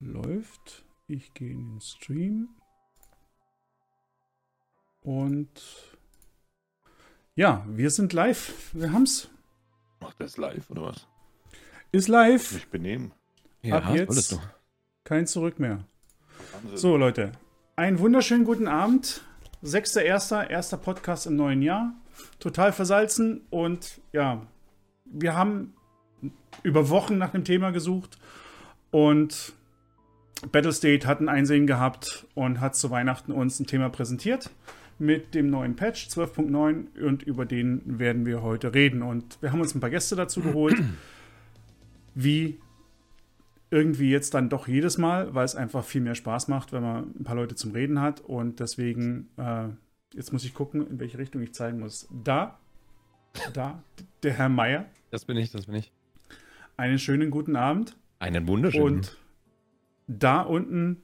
läuft. Ich gehe in den Stream. Und ja, wir sind live. Wir haben's. Macht das live oder was? Ist live. Nicht benehmen. Ja, Ab jetzt kein Zurück mehr. Wahnsinn. So, Leute. Einen wunderschönen guten Abend. 6.1. erster Podcast im neuen Jahr. Total versalzen und ja, wir haben über Wochen nach dem Thema gesucht und Battlestate hat ein Einsehen gehabt und hat zu Weihnachten uns ein Thema präsentiert mit dem neuen Patch 12.9 und über den werden wir heute reden. Und wir haben uns ein paar Gäste dazu geholt, wie irgendwie jetzt dann doch jedes Mal, weil es einfach viel mehr Spaß macht, wenn man ein paar Leute zum Reden hat. Und deswegen, äh, jetzt muss ich gucken, in welche Richtung ich zeigen muss. Da, da, der Herr Meier. Das bin ich, das bin ich. Einen schönen guten Abend. Einen wunderschönen. Und da unten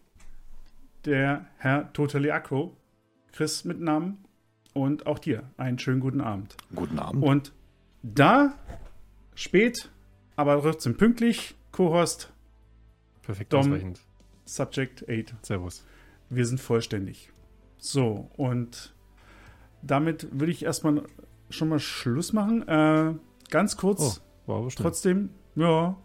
der Herr Totally Acro, Chris mit Namen. Und auch dir einen schönen guten Abend. Guten Abend. Und da, spät, aber trotzdem pünktlich, Co-Host. Perfekt Dom, ausreichend. Subject 8. Servus. Wir sind vollständig. So, und damit würde ich erstmal schon mal Schluss machen. Äh, ganz kurz. Oh, trotzdem, ja,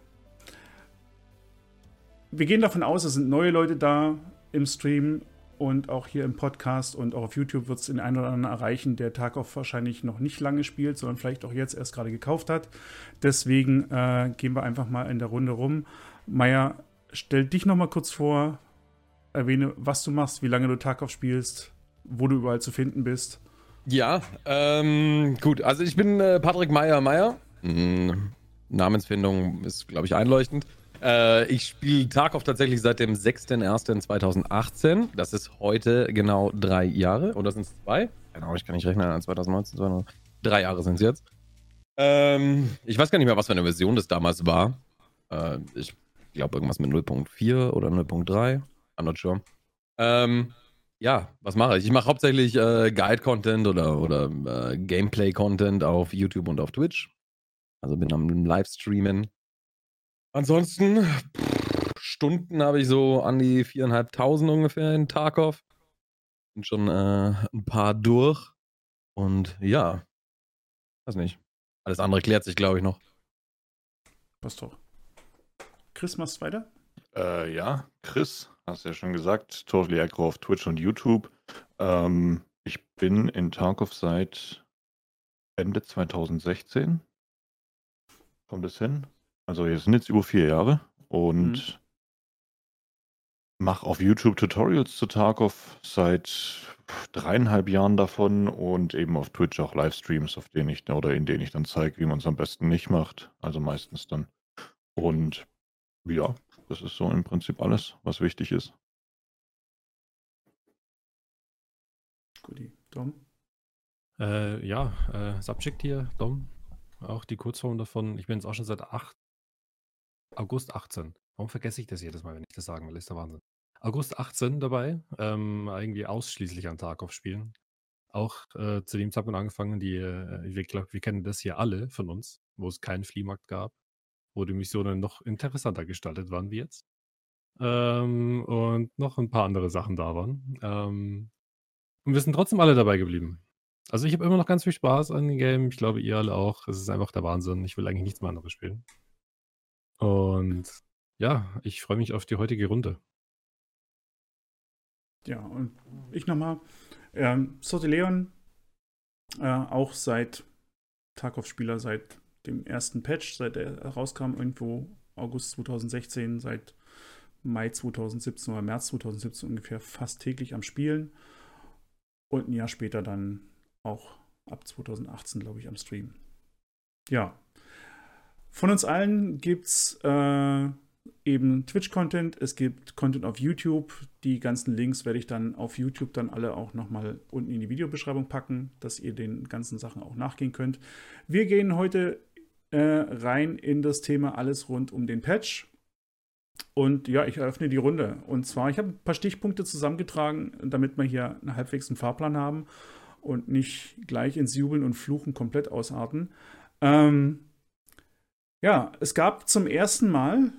wir gehen davon aus, es sind neue Leute da im Stream und auch hier im Podcast und auch auf YouTube wird es den einen oder anderen erreichen, der Tarkov wahrscheinlich noch nicht lange spielt, sondern vielleicht auch jetzt erst gerade gekauft hat. Deswegen äh, gehen wir einfach mal in der Runde rum. Maya, stell dich noch mal kurz vor, erwähne, was du machst, wie lange du Tarkov spielst, wo du überall zu finden bist. Ja, ähm, gut. Also ich bin äh, Patrick Meyer Meyer. Hm, Namensfindung ist, glaube ich, einleuchtend. Äh, ich spiele Tarkov tatsächlich seit dem 6.01.2018. Das ist heute genau drei Jahre. Oder sind es zwei? Genau, ich kann nicht rechnen. 2019, 2019. Drei Jahre sind es jetzt. Ähm, ich weiß gar nicht mehr, was für eine Version das damals war. Äh, ich glaube, irgendwas mit 0.4 oder 0.3. I'm not sure. Ähm, ja, was mache ich? Ich mache hauptsächlich äh, Guide-Content oder, oder äh, Gameplay-Content auf YouTube und auf Twitch. Also bin am Livestreamen. Ansonsten, pff, Stunden habe ich so an die viereinhalbtausend ungefähr in Tarkov. Sind schon äh, ein paar durch. Und ja, weiß nicht. Alles andere klärt sich, glaube ich, noch. Passt doch. Chris, machst du weiter? Äh, ja, Chris, hast du ja schon gesagt, Totally Aggro auf Twitch und YouTube. Ähm, ich bin in Tarkov seit Ende 2016. Kommt es hin? Also hier sind jetzt über vier Jahre und mhm. mache auf YouTube Tutorials zu Tarkov seit dreieinhalb Jahren davon und eben auf Twitch auch Livestreams, auf denen ich oder in denen ich dann zeige, wie man es am besten nicht macht. Also meistens dann. Und ja, das ist so im Prinzip alles, was wichtig ist. Guti, Dom? Äh, ja, äh, Subject hier, Dom. Auch die Kurzform davon. Ich bin jetzt auch schon seit acht August 18. Warum vergesse ich das jedes Mal, wenn ich das sagen will? Ist der Wahnsinn. August 18 dabei, ähm, irgendwie ausschließlich an Tarkov spielen. Auch äh, zu dem Zeitpunkt angefangen, die, äh, wir, glaub, wir kennen das hier alle von uns, wo es keinen Fliehmarkt gab, wo die Missionen noch interessanter gestaltet waren wie jetzt. Ähm, und noch ein paar andere Sachen da waren. Ähm, und wir sind trotzdem alle dabei geblieben. Also ich habe immer noch ganz viel Spaß an dem Game. Ich glaube, ihr alle auch. Es ist einfach der Wahnsinn. Ich will eigentlich nichts mehr anderes spielen. Und ja, ich freue mich auf die heutige Runde. Ja, und ich nochmal. Ähm, Leon, äh, auch seit Tarkov-Spieler, seit dem ersten Patch, seit er rauskam, irgendwo August 2016, seit Mai 2017 oder März 2017 ungefähr fast täglich am Spielen. Und ein Jahr später dann auch ab 2018, glaube ich, am Stream. Ja, von uns allen gibt es äh, eben Twitch-Content, es gibt Content auf YouTube. Die ganzen Links werde ich dann auf YouTube dann alle auch nochmal unten in die Videobeschreibung packen, dass ihr den ganzen Sachen auch nachgehen könnt. Wir gehen heute äh, rein in das Thema alles rund um den Patch. Und ja, ich eröffne die Runde. Und zwar, ich habe ein paar Stichpunkte zusammengetragen, damit wir hier einen halbwegs einen Fahrplan haben und nicht gleich ins Jubeln und Fluchen komplett ausarten. Ähm, ja, es gab zum ersten Mal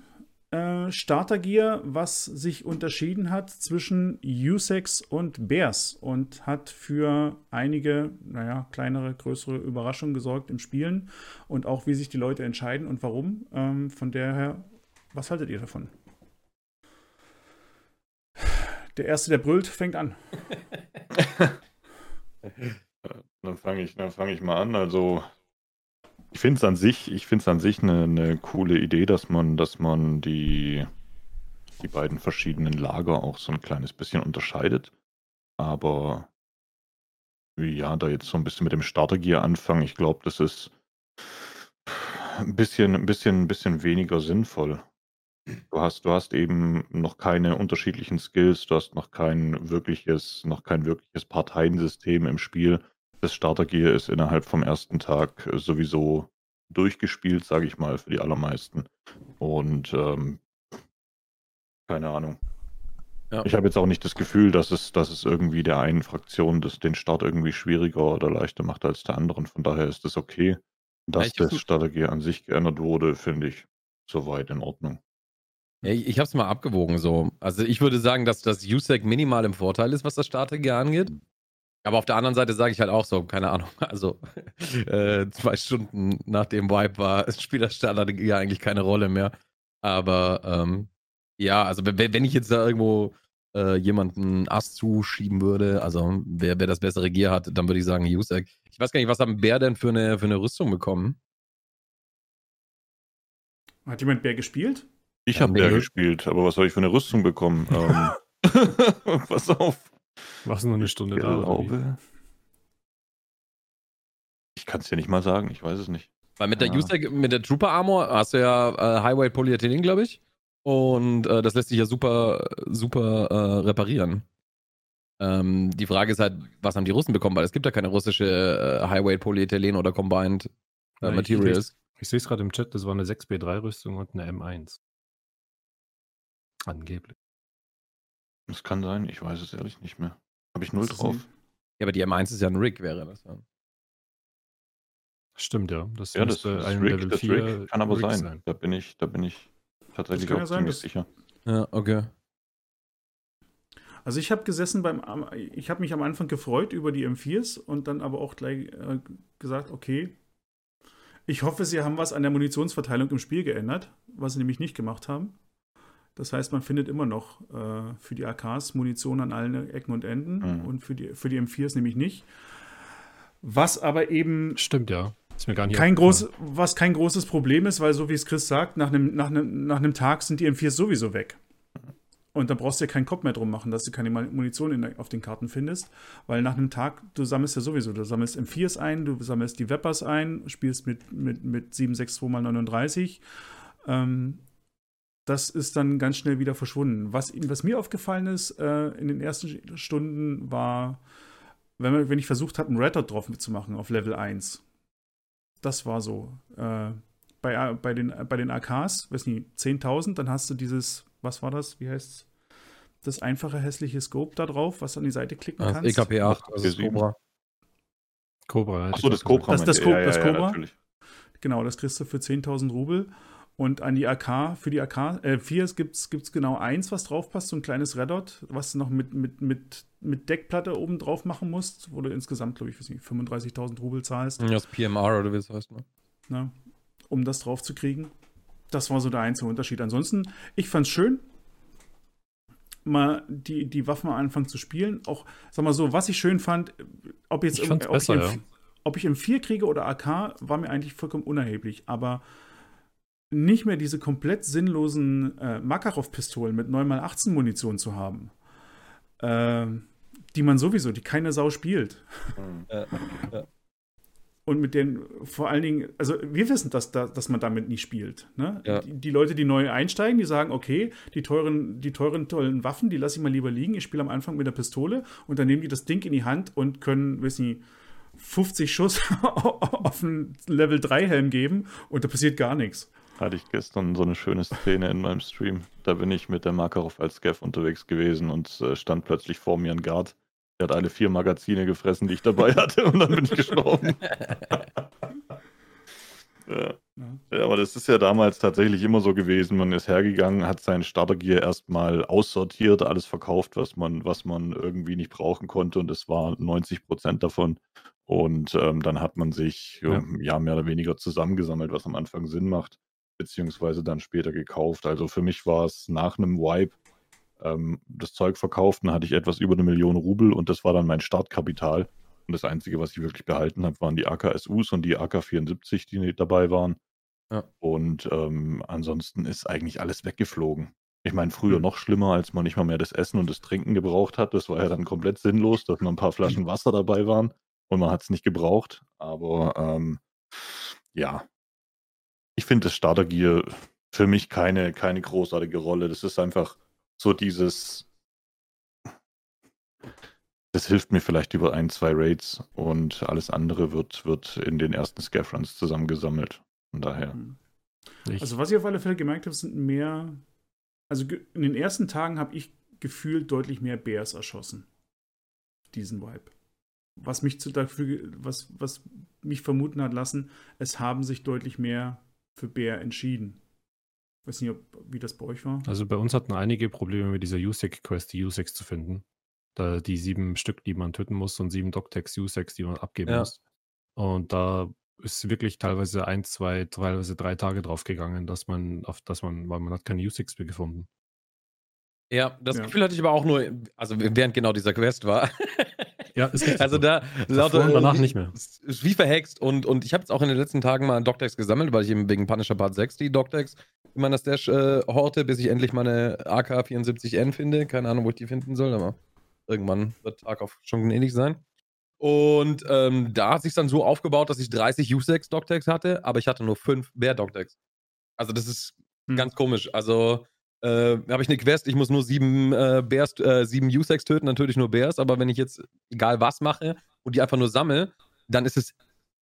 äh, Startergear, was sich unterschieden hat zwischen Usex und Bears und hat für einige, naja, kleinere, größere Überraschungen gesorgt im Spielen und auch wie sich die Leute entscheiden und warum. Ähm, von daher, was haltet ihr davon? Der Erste, der brüllt, fängt an. Dann fange ich, fang ich mal an. Also, ich finde es an sich, ich finde an sich eine, eine coole Idee, dass man, dass man die, die beiden verschiedenen Lager auch so ein kleines bisschen unterscheidet. Aber ja, da jetzt so ein bisschen mit dem Startergear anfangen, ich glaube, das ist ein bisschen, ein bisschen, ein bisschen weniger sinnvoll. Du hast, du hast eben noch keine unterschiedlichen Skills, du hast noch kein wirkliches, noch kein wirkliches Parteiensystem im Spiel. Das Startergear ist innerhalb vom ersten Tag sowieso durchgespielt, sage ich mal, für die allermeisten. Und ähm, keine Ahnung. Ja. Ich habe jetzt auch nicht das Gefühl, dass es, dass es irgendwie der einen Fraktion das, den Start irgendwie schwieriger oder leichter macht als der anderen. Von daher ist es okay. Dass ja, das Startergear an sich geändert wurde, finde ich soweit in Ordnung. Ja, ich ich habe es mal abgewogen so. Also ich würde sagen, dass das USEC minimal im Vorteil ist, was das Startergear angeht. Aber auf der anderen Seite sage ich halt auch so, keine Ahnung, also äh, zwei Stunden nach dem Vibe war spielt das Startergear eigentlich keine Rolle mehr. Aber ähm, ja, also wenn ich jetzt da irgendwo äh, jemanden Ass zuschieben würde, also wer, wer das bessere Gear hat, dann würde ich sagen USEC. Ich weiß gar nicht, was haben Bär denn für eine, für eine Rüstung bekommen? Hat jemand Bär gespielt? Ich habe ja gespielt, aber was soll ich für eine Rüstung bekommen? ähm, pass auf. Was nur eine Stunde ich glaube, Ich kann es dir nicht mal sagen, ich weiß es nicht. Weil mit der, User, mit der Trooper Armor hast du ja äh, Highway Polyethylen, glaube ich. Und äh, das lässt sich ja super, super äh, reparieren. Ähm, die Frage ist halt, was haben die Russen bekommen? Weil es gibt ja keine russische äh, Highway Polyethylen oder Combined äh, Nein, Materials. Ich, ich sehe es gerade im Chat, das war eine 6B3-Rüstung und eine M1. Angeblich. Das kann sein, ich weiß es ehrlich nicht mehr. Habe ich null drauf. Ja, aber die M1 ist ja ein Rig, wäre das ja. Stimmt, ja. Das ja, das, das ein Rig, Level das 4 Rig kann aber Rig sein. sein. Da bin ich, da bin ich tatsächlich auch ja ziemlich sicher. Ja, okay. Also ich habe gesessen beim, ich habe mich am Anfang gefreut über die M4s und dann aber auch gleich äh, gesagt, okay, ich hoffe, sie haben was an der Munitionsverteilung im Spiel geändert, was sie nämlich nicht gemacht haben. Das heißt, man findet immer noch äh, für die AKs Munition an allen Ecken und Enden mhm. und für die, für die M4s nämlich nicht. Was aber eben. Stimmt, ja. Ist mir gar nicht kein groß, was kein großes Problem ist, weil so wie es Chris sagt, nach einem, nach, einem, nach einem Tag sind die M4s sowieso weg. Und da brauchst du ja keinen Kopf mehr drum machen, dass du keine Munition in, auf den Karten findest, weil nach einem Tag, du sammelst ja sowieso, du sammelst M4s ein, du sammelst die Weppers ein, spielst mit, mit, mit 762 x 39 ähm, das ist dann ganz schnell wieder verschwunden. Was, was mir aufgefallen ist äh, in den ersten Stunden war, wenn, man, wenn ich versucht habe, einen Red Dot drauf mitzumachen auf Level 1. Das war so. Äh, bei, bei, den, bei den AKs, weiß nicht, 10.000, dann hast du dieses, was war das, wie heißt es? Das einfache hässliche Scope da drauf, was du an die Seite klicken das kannst. EKP 8, also das Cobra. Cobra. Achso, das Cobra. Das, das, Co ja, das Cobra. Ja, genau, das kriegst du für 10.000 Rubel. Und an die AK, für die AK, äh, 4 gibt es genau eins, was drauf passt, so ein kleines Reddot, was du noch mit, mit, mit, mit Deckplatte oben drauf machen musst, wo du insgesamt, glaube ich, 35.000 Rubel zahlst. Ja, das PMR oder wie es heißt, ne? Na, um das drauf zu kriegen. Das war so der einzige Unterschied. Ansonsten, ich fand es schön, mal die, die Waffen anfangen zu spielen. Auch, sag mal so, was ich schön fand, ob jetzt ich ob, besser, ich im, ja. ob ich im 4 kriege oder AK, war mir eigentlich vollkommen unerheblich. Aber nicht mehr diese komplett sinnlosen äh, Makarov-Pistolen mit 9x18 Munition zu haben, äh, die man sowieso, die keine Sau spielt. Ja, ja. Und mit denen vor allen Dingen, also wir wissen, dass, dass man damit nicht spielt. Ne? Ja. Die, die, Leute, die neu einsteigen, die sagen, okay, die teuren, die teuren, tollen Waffen, die lasse ich mal lieber liegen. Ich spiele am Anfang mit der Pistole und dann nehmen die das Ding in die Hand und können, wissen nicht, 50 Schuss auf einen Level 3 Helm geben und da passiert gar nichts hatte ich gestern so eine schöne Szene in meinem Stream. Da bin ich mit der Makarov als Scav unterwegs gewesen und äh, stand plötzlich vor mir ein Guard. Der hat alle vier Magazine gefressen, die ich dabei hatte, und dann bin ich gestorben. ja. Ja. Ja, aber das ist ja damals tatsächlich immer so gewesen. Man ist hergegangen, hat sein Startergear erstmal aussortiert, alles verkauft, was man, was man irgendwie nicht brauchen konnte. Und es war 90 Prozent davon. Und ähm, dann hat man sich Ja. ähm, ja mehr oder weniger zusammengesammelt, was am Anfang Sinn macht, beziehungsweise dann später gekauft. Also für mich war es nach einem Wipe ähm, das Zeug verkauft, dann hatte ich etwas über eine Million Rubel und das war dann mein Startkapital. Und das Einzige, was ich wirklich behalten habe, waren die AKSUs und die AK-74, die dabei waren. Ja. Und ähm, ansonsten ist eigentlich alles weggeflogen. Ich meine, früher Hm. noch schlimmer, als man nicht mal mehr das Essen und das Trinken gebraucht hat. Das war ja dann komplett sinnlos, dass noch ein paar Flaschen Wasser dabei waren und man hat es nicht gebraucht. Aber ähm, ja, ich finde das Startergear für mich keine, keine großartige Rolle. Das ist einfach so dieses. Das hilft mir vielleicht über ein, zwei Raids und alles andere wird, wird in den ersten Scaffruns zusammengesammelt. Von daher. Hm. Ich, Also was ich auf alle Fälle gemerkt habe, sind mehr, also in den ersten Tagen habe ich gefühlt deutlich mehr Bears erschossen. Diesen Vibe. Was mich zu dafür, was, was mich vermuten hat lassen, es haben sich deutlich mehr für Bär entschieden. Weiß nicht, ob, wie das bei euch war. also bei uns hatten einige Probleme mit dieser USEC-Quest, die USECs zu finden. Da die sieben Stück, die man töten muss und sieben Doctex USECs, die man abgeben Ja. muss. Und da ist wirklich teilweise ein, zwei, teilweise drei Tage drauf gegangen, dass man auf, dass man, weil man hat keine USECs mehr gefunden. Ja, das Ja. Gefühl hatte ich aber auch nur, also während genau dieser Quest war. Ja, ist richtig Also so. da und danach nicht mehr. es Ist wie verhext und, und ich habe jetzt auch in den letzten Tagen mal einen Doctex gesammelt, weil ich eben wegen Punisher Part 6 die Doctex in meiner Stash äh, horte, bis ich endlich meine AK-74N finde. Keine Ahnung, wo ich die finden soll, aber irgendwann wird Tarkov schon gnädig sein. Und ähm, da hat sich dann so aufgebaut, dass ich 30 U6 Doctex hatte, aber ich hatte nur 5 Bear Doctex. Also das ist Hm. ganz komisch. Also äh, habe ich eine Quest, ich muss nur sieben äh, Bears, äh, sieben U6 töten, natürlich nur Bears, aber wenn ich jetzt egal was mache und die einfach nur sammle, dann ist es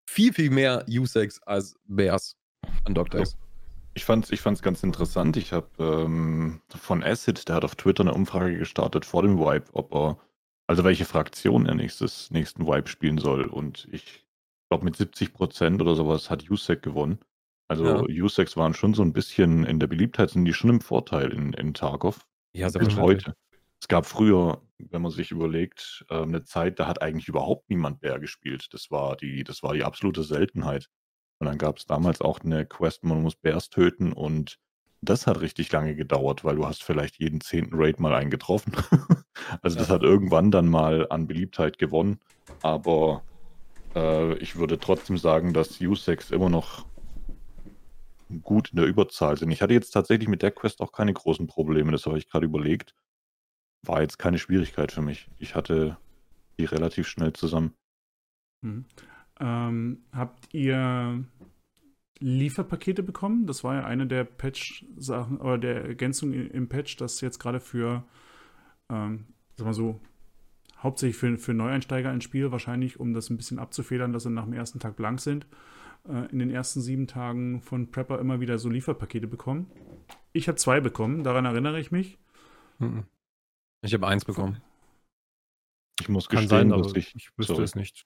viel, viel mehr U6 als Bears an Doctex. Ich fand's, ich fand's ganz interessant. Ich habe ähm, von Acid, der hat auf Twitter eine Umfrage gestartet vor dem Wipe, ob er, also welche Fraktion er nächstes, nächsten Wipe spielen soll. Und ich glaube, mit 70% oder sowas hat USEC gewonnen. Also USECs waren schon so ein bisschen in der Beliebtheit, sind die schon im Vorteil in, in Tarkov. Ja, Bis selbstverständlich. heute. Es gab früher, wenn man sich überlegt, ähm, eine Zeit, da hat eigentlich überhaupt niemand Bär gespielt. Das war die, das war die absolute Seltenheit. Und dann gab es damals auch eine Quest, man muss Bärs töten und das hat richtig lange gedauert, weil du hast vielleicht jeden zehnten Raid mal einen getroffen. also das Ja. hat irgendwann dann mal an Beliebtheit gewonnen. Aber äh, ich würde trotzdem sagen, dass U6 immer noch gut in der Überzahl sind. Ich hatte jetzt tatsächlich mit der Quest auch keine großen Probleme, das habe ich gerade überlegt. War jetzt keine Schwierigkeit für mich. Ich hatte die relativ schnell zusammen. Hm. Ähm, habt ihr Lieferpakete bekommen? Das war ja eine der Patch-Sachen oder der Ergänzungen im Patch, dass jetzt gerade für, ähm, sag mal so, hauptsächlich für, für Neueinsteiger ein Spiel, wahrscheinlich, um das ein bisschen abzufedern, dass sie nach dem ersten Tag blank sind, in den ersten sieben Tagen von Prepper immer wieder so Lieferpakete bekommen. Ich habe zwei bekommen, daran erinnere ich mich. Mhm. Ich habe eins bekommen. Ich muss Kann gestehen, sein, dass ich, ich wüsste sorry. es nicht.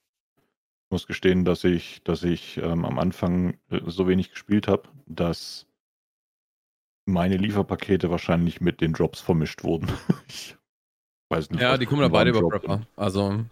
ich muss gestehen, dass ich, dass ich ähm, am Anfang äh, so wenig gespielt habe, dass meine Lieferpakete wahrscheinlich mit den Drops vermischt wurden. ich weiß nicht. Ja, die kommen da beide über Prepper. Also,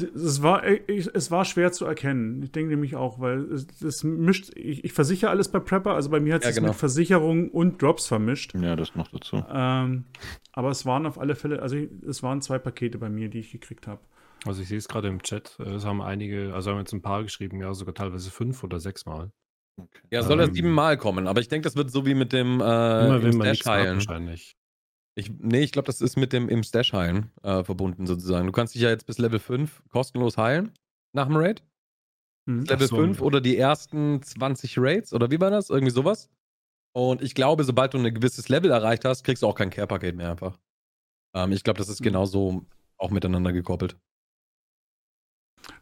Es- war, ich- es war schwer zu erkennen. Ich denke nämlich auch, weil es, es mischt, ich, ich versichere alles bei Prepper, also bei mir hat Ja, es genau. mit Versicherung und Drops vermischt. Ja, das noch dazu. Ähm, aber es waren auf alle Fälle, also es waren zwei Pakete bei mir, die ich gekriegt habe. Also ich sehe es gerade im Chat, äh, es haben einige, also haben jetzt ein paar geschrieben, ja, sogar teilweise fünf oder sechs Mal. Okay. ja, soll er Ähm, siebenmal kommen, aber ich denke, das wird so wie mit dem äh, Immer im wenn man Stash nichts wahrscheinlich. Ich, nee, ich glaube, das ist mit dem im Stash heilen äh, verbunden sozusagen. Du kannst dich ja jetzt bis Level 5 kostenlos heilen nach dem Raid. Mhm. Level so. 5 oder die ersten 20 Raids oder wie war das? Irgendwie sowas. Und ich glaube, sobald du ein gewisses Level erreicht hast, kriegst du auch kein Care-Paket mehr einfach. Ähm, ich glaube, das ist Mhm. genauso auch miteinander gekoppelt.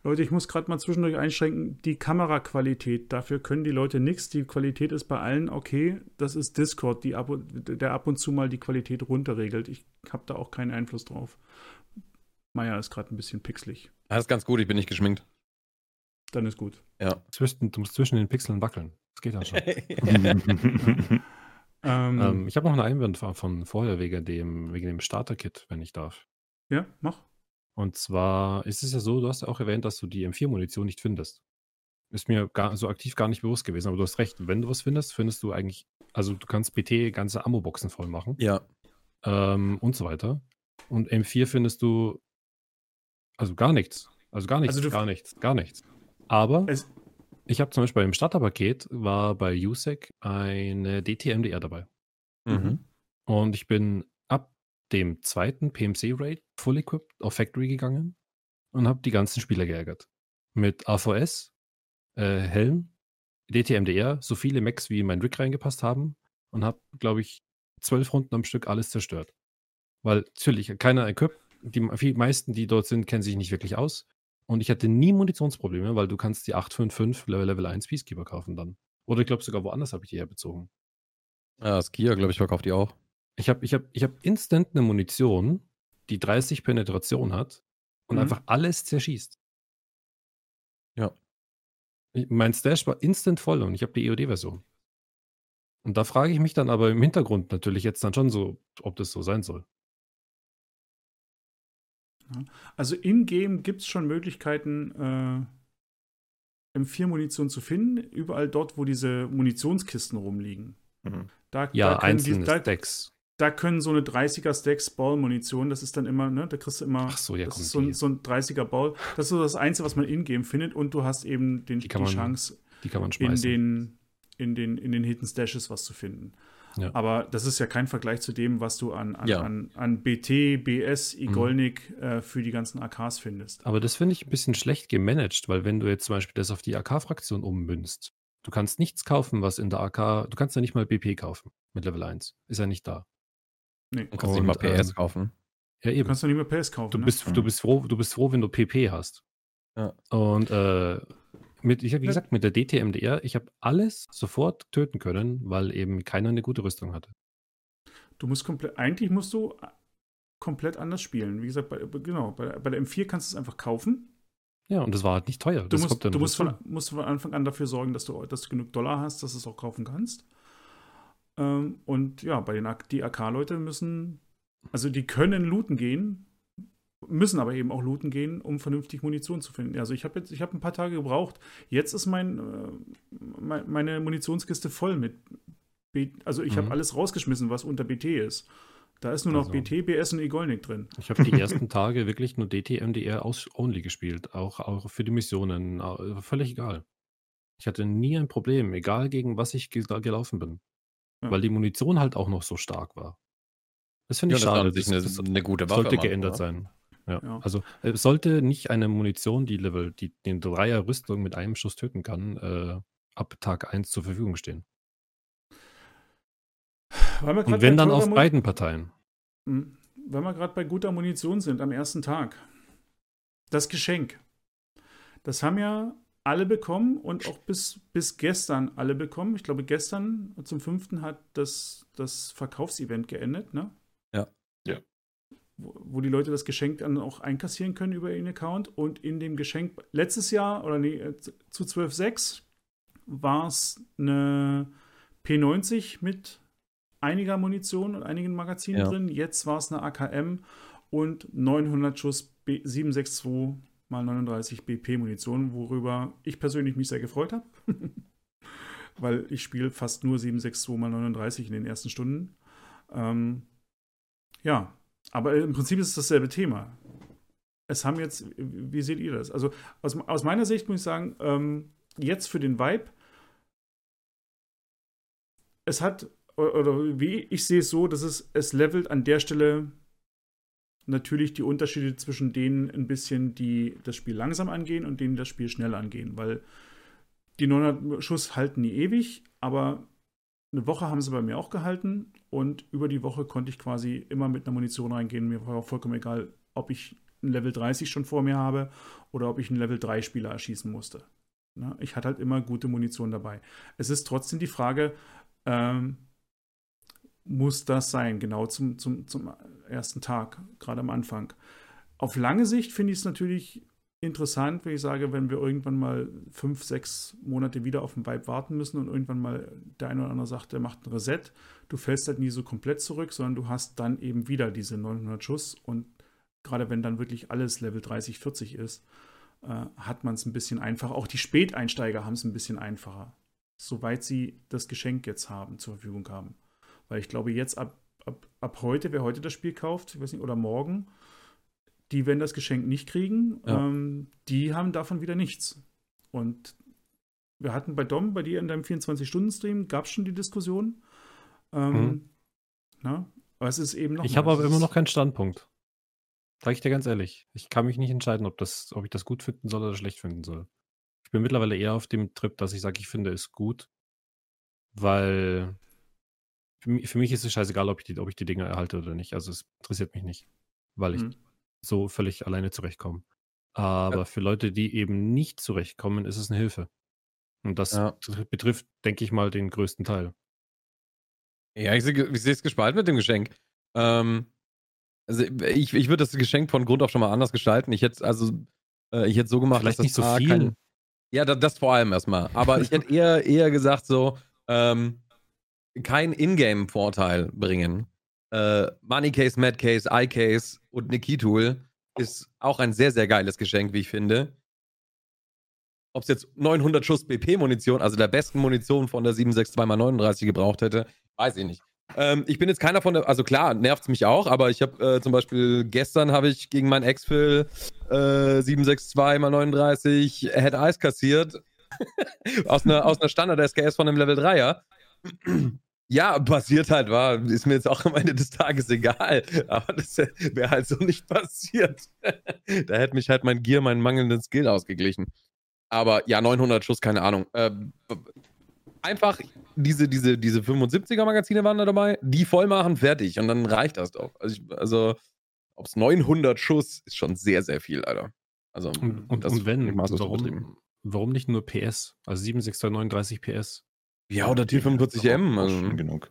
Leute, ich muss gerade mal zwischendurch einschränken, die Kameraqualität, dafür können die Leute nichts. Die Qualität ist bei allen okay. Das ist Discord, die ab und, der ab und zu mal die Qualität runterregelt. Ich habe da auch keinen Einfluss drauf. Meier ist gerade ein bisschen pixelig. Das ist ganz gut, ich bin nicht geschminkt. Dann ist gut. Ja. Zwischen, du musst zwischen den Pixeln wackeln. Das geht dann schon. Ähm, ähm, ich habe noch einen Einwand von, von vorher wegen dem, wegen dem Starter-Kit, wenn ich darf. ja, mach. Und zwar ist es ja so, du hast ja auch erwähnt, dass du die M4-Munition nicht findest. Ist mir gar, so aktiv gar nicht bewusst gewesen, aber du hast recht. Wenn du was findest, findest du eigentlich, also du kannst BT ganze Ammo-Boxen voll machen Ja. ähm, und so weiter. Und M4 findest du, also gar nichts. Also gar nichts, Also gar nichts, gar nichts. Aber ich habe zum Beispiel beim Starterpaket war bei USEC eine DTMDR dabei. Mhm. Und ich bin dem zweiten PMC-Raid full equipped auf Factory gegangen und habe die ganzen Spieler geärgert. Mit AVS, äh, Helm, DTMDR, so viele Mechs wie in mein Rig reingepasst haben und habe, glaube ich, zwölf Runden am Stück alles zerstört. Weil natürlich keiner equipped, die meisten, die dort sind, kennen sich nicht wirklich aus. Und ich hatte nie Munitionsprobleme, weil du kannst die 855 Level, Level 1 Peacekeeper kaufen dann. Oder ich glaube sogar woanders habe ich die herbezogen. Ja, Skia, glaube ich, verkauft die auch. Ich habe ich hab, ich hab instant eine Munition, die 30 Penetration hat und Mhm. einfach alles zerschießt. Ja. Ich- Mein Stash war instant voll und ich habe die EOD-Version. Und da frage ich mich dann aber im Hintergrund natürlich jetzt dann schon so, ob das so sein soll. also in-game gibt es schon Möglichkeiten, äh, M4-Munition zu finden, überall dort, wo diese Munitionskisten rumliegen. Mhm. Da, Ja, da, können die, einzelne da, Stacks. Da können so eine 30er Stacks Ball-Munition, das ist dann immer, ne, da kriegst du immer, Ach so, ja, das ist so ein, so ein 30er Ball. Das ist so das Einzige, was man in-game findet und du hast eben den, Die die, man Chance, die kann man in den, in, den, in den Hidden Stashes was zu finden. Ja. Aber das ist ja kein Vergleich zu dem, was du an, an, Ja. an, an BT, BS, Mhm. Igolnik äh, für die ganzen AKs findest. Aber das finde ich ein bisschen schlecht gemanagt, weil wenn du jetzt zum Beispiel das auf die AK-Fraktion ummünzt, du kannst nichts kaufen, was in der AK, du kannst ja nicht mal BP kaufen mit Level 1. Ist ja nicht da. Nee. Du kannst nicht Und, mal PS ähm, kaufen. Ja, Du eben. kannst doch nicht mehr PS kaufen. Du ne? bist, Mhm. du, bist froh, du bist froh, wenn du PP hast. Ja. Und äh, mit, ich habe, wie Ja. gesagt, mit der DTMDR, ich habe alles sofort töten können, weil eben keiner eine gute Rüstung hatte. Du musst komplett, eigentlich musst du komplett anders spielen. Wie gesagt, bei, genau, bei, bei der M4 kannst du es einfach kaufen. Ja, und das war halt nicht teuer. Du Das musst, kommt dann du musst, von, musst von Anfang an dafür sorgen, dass du, dass du genug Dollar hast, dass du es auch kaufen kannst. Ähm, und ja, bei den die AK-Leute müssen, also die können looten gehen, müssen aber eben auch looten gehen, um vernünftig Munition zu finden. Also ich habe jetzt, ich habe ein paar Tage gebraucht. Jetzt ist mein, äh, mein meine Munitionskiste voll mit, B also ich habe Mhm. alles rausgeschmissen, was unter BT ist. Da ist nur noch Also- BT, BS und Igolnik drin. Ich habe die ersten Tage wirklich nur DTMDR aus only gespielt, auch, auch für die Missionen, völlig egal. Ich hatte nie ein Problem, egal gegen was ich ge gelaufen bin. Ja. Weil die Munition halt auch noch so stark war. Das finde Ja, ich war schade. Das, eine, das eine gute Waffe. sollte Anfang, geändert ne? sein. Ja. Ja. Also es sollte nicht eine Munition, die Level, die den Dreier Rüstung mit einem Schuss töten kann, äh, ab Tag 1 zur Verfügung stehen. Und wenn dann auf Mu- beiden Parteien. Mhm. Weil wir gerade bei guter Munition sind am ersten Tag. Das Geschenk. Das haben ja alle bekommen und auch bis, bis gestern alle bekommen. Ich glaube, gestern zum fünften hat das, das Verkaufsevent geendet, ne? Ja. Ja. Wo, wo die Leute das Geschenk dann auch einkassieren können über ihren Account. Und in dem Geschenk letztes Jahr, oder nee, äh, zu 12.6 war es eine P90 mit einiger Munition und einigen Magazinen Ja. drin. Jetzt war es eine AKM und 900 Schuss B 762 mal 39 BP Munition, worüber ich persönlich mich sehr gefreut habe. Weil ich spiele fast nur 762 mal 39 in den ersten Stunden. Ähm, ja, aber im Prinzip ist es dasselbe Thema. Es haben jetzt, wie seht ihr das? Also aus, aus meiner Sicht muss ich sagen, ähm, jetzt für den Vibe, es hat, oder wie ich sehe es so, dass es, es levelt an der Stelle natürlich die Unterschiede zwischen denen ein bisschen, die das Spiel langsam angehen und denen das Spiel schnell angehen, weil die 900 Schuss halten nie ewig, aber eine Woche haben sie bei mir auch gehalten und über die Woche konnte ich quasi immer mit einer Munition reingehen. Mir war vollkommen egal, ob ich ein Level 30 schon vor mir habe oder ob ich einen Level 3 Spieler erschießen musste. Na, ich hatte halt immer gute Munition dabei. Es ist trotzdem die Frage, ähm, muss das sein, genau zum, zum, zum ersten Tag, gerade am Anfang. Auf lange Sicht finde ich es natürlich interessant, wenn ich sage, wenn wir irgendwann mal fünf, sechs Monate wieder auf den Vibe warten müssen und irgendwann mal der eine oder andere sagt, der macht ein Reset, du fällst halt nie so komplett zurück, sondern du hast dann eben wieder diese 900 Schuss und gerade wenn dann wirklich alles Level 30, 40 ist, äh, hat man es ein bisschen einfacher. Auch die Späteinsteiger haben es ein bisschen einfacher, soweit sie das Geschenk jetzt haben, zur Verfügung haben. Weil ich glaube, jetzt ab, ab, ab heute, wer heute das Spiel kauft, ich weiß nicht, oder morgen, die werden das Geschenk nicht kriegen, ja. ähm, die haben davon wieder nichts. Und wir hatten bei Dom, bei dir in deinem 24-Stunden-Stream, gab es schon die Diskussion. Ähm, mhm. na, aber es ist eben noch. Ich habe aber immer noch keinen Standpunkt. Sag ich dir ganz ehrlich. Ich kann mich nicht entscheiden, ob, das, ob ich das gut finden soll oder schlecht finden soll. Ich bin mittlerweile eher auf dem Trip, dass ich sage, ich finde es gut, weil für mich, für mich ist es scheißegal, ob ich, die, ob ich die Dinge erhalte oder nicht. Also es interessiert mich nicht, weil ich mhm so völlig alleine zurechtkommen. Aber ja. für Leute, die eben nicht zurechtkommen, ist es eine Hilfe. Und das ja. betrifft, denke ich mal, den größten Teil. Ja, ich sehe es gespalten mit dem Geschenk. Ähm, also ich, ich würde das Geschenk von Grund auf schon mal anders gestalten. Ich hätte also äh, ich hätte so gemacht, Vielleicht dass das nicht so viel. Kein, ja, das, das, vor allem erstmal. Aber ich hätte eher, eher gesagt so, ähm, kein Ingame-Vorteil bringen, äh, Money Case, Mad Case, Eye Case und Nikitool ist auch ein sehr, sehr geiles Geschenk, wie ich finde. Ob es jetzt 900 Schuss BP-Munition, also der besten Munition von der 762x39 gebraucht hätte, weiß ich nicht. Ähm, ich bin jetzt keiner von der, also klar, nervt es mich auch, aber ich habe äh, zum Beispiel gestern habe ich gegen meinen Exfil äh, 762x39 Head Ice kassiert. aus einer, aus einer Standard-SKS von einem Level 3er. Ja, passiert halt, war, ist mir jetzt auch am Ende des Tages egal. Aber das wäre halt so nicht passiert. da hätte mich halt mein Gear, meinen mangelnden Skill ausgeglichen. Aber ja, 900 Schuss, keine Ahnung. Äh, einfach diese, diese, diese 75er Magazine waren da dabei, die voll machen, fertig. Und dann reicht das doch. Also, also ob es 900 Schuss ist schon sehr, sehr viel, Alter. Also, und, und, und wenn, warum, warum nicht nur PS? Also 76239 PS. Ja, oder T45M. Also. Schon genug.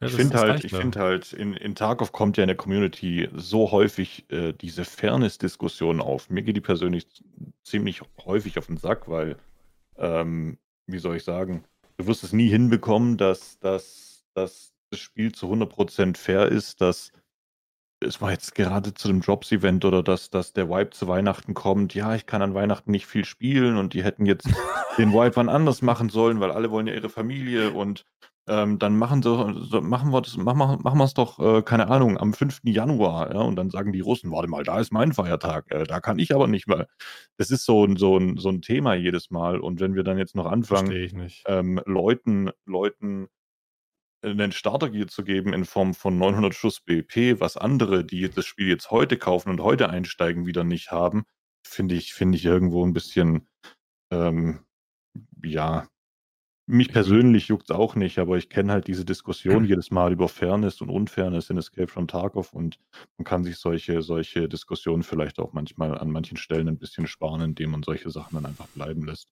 Ja, ich finde halt, ich finde halt, in, in Tarkov kommt ja in der Community so häufig äh, diese Fairness-Diskussion auf. Mir geht die persönlich ziemlich häufig auf den Sack, weil, ähm, wie soll ich sagen, du wirst es nie hinbekommen, dass, dass, dass das Spiel zu 100% fair ist, dass es war jetzt gerade zu dem Drops-Event oder dass, dass der Wipe zu Weihnachten kommt. Ja, ich kann an Weihnachten nicht viel spielen und die hätten jetzt den Wipe wann anders machen sollen, weil alle wollen ja ihre Familie und ähm, dann machen, sie, so, machen wir das, machen, machen wir es doch, äh, keine Ahnung, am 5. Januar. Ja, und dann sagen die Russen, warte mal, da ist mein Feiertag, äh, da kann ich aber nicht mal. Das ist so, so, ein, so ein Thema jedes Mal. Und wenn wir dann jetzt noch anfangen, ähm, Leuten, Leuten einen Starter-Gear zu geben in Form von 900 Schuss BP, was andere, die das Spiel jetzt heute kaufen und heute einsteigen, wieder nicht haben, finde ich, finde ich irgendwo ein bisschen, ähm, ja, mich persönlich juckt es auch nicht, aber ich kenne halt diese Diskussion jedes Mal über Fairness und Unfairness in Escape from Tarkov und man kann sich solche, solche Diskussionen vielleicht auch manchmal an manchen Stellen ein bisschen sparen, indem man solche Sachen dann einfach bleiben lässt.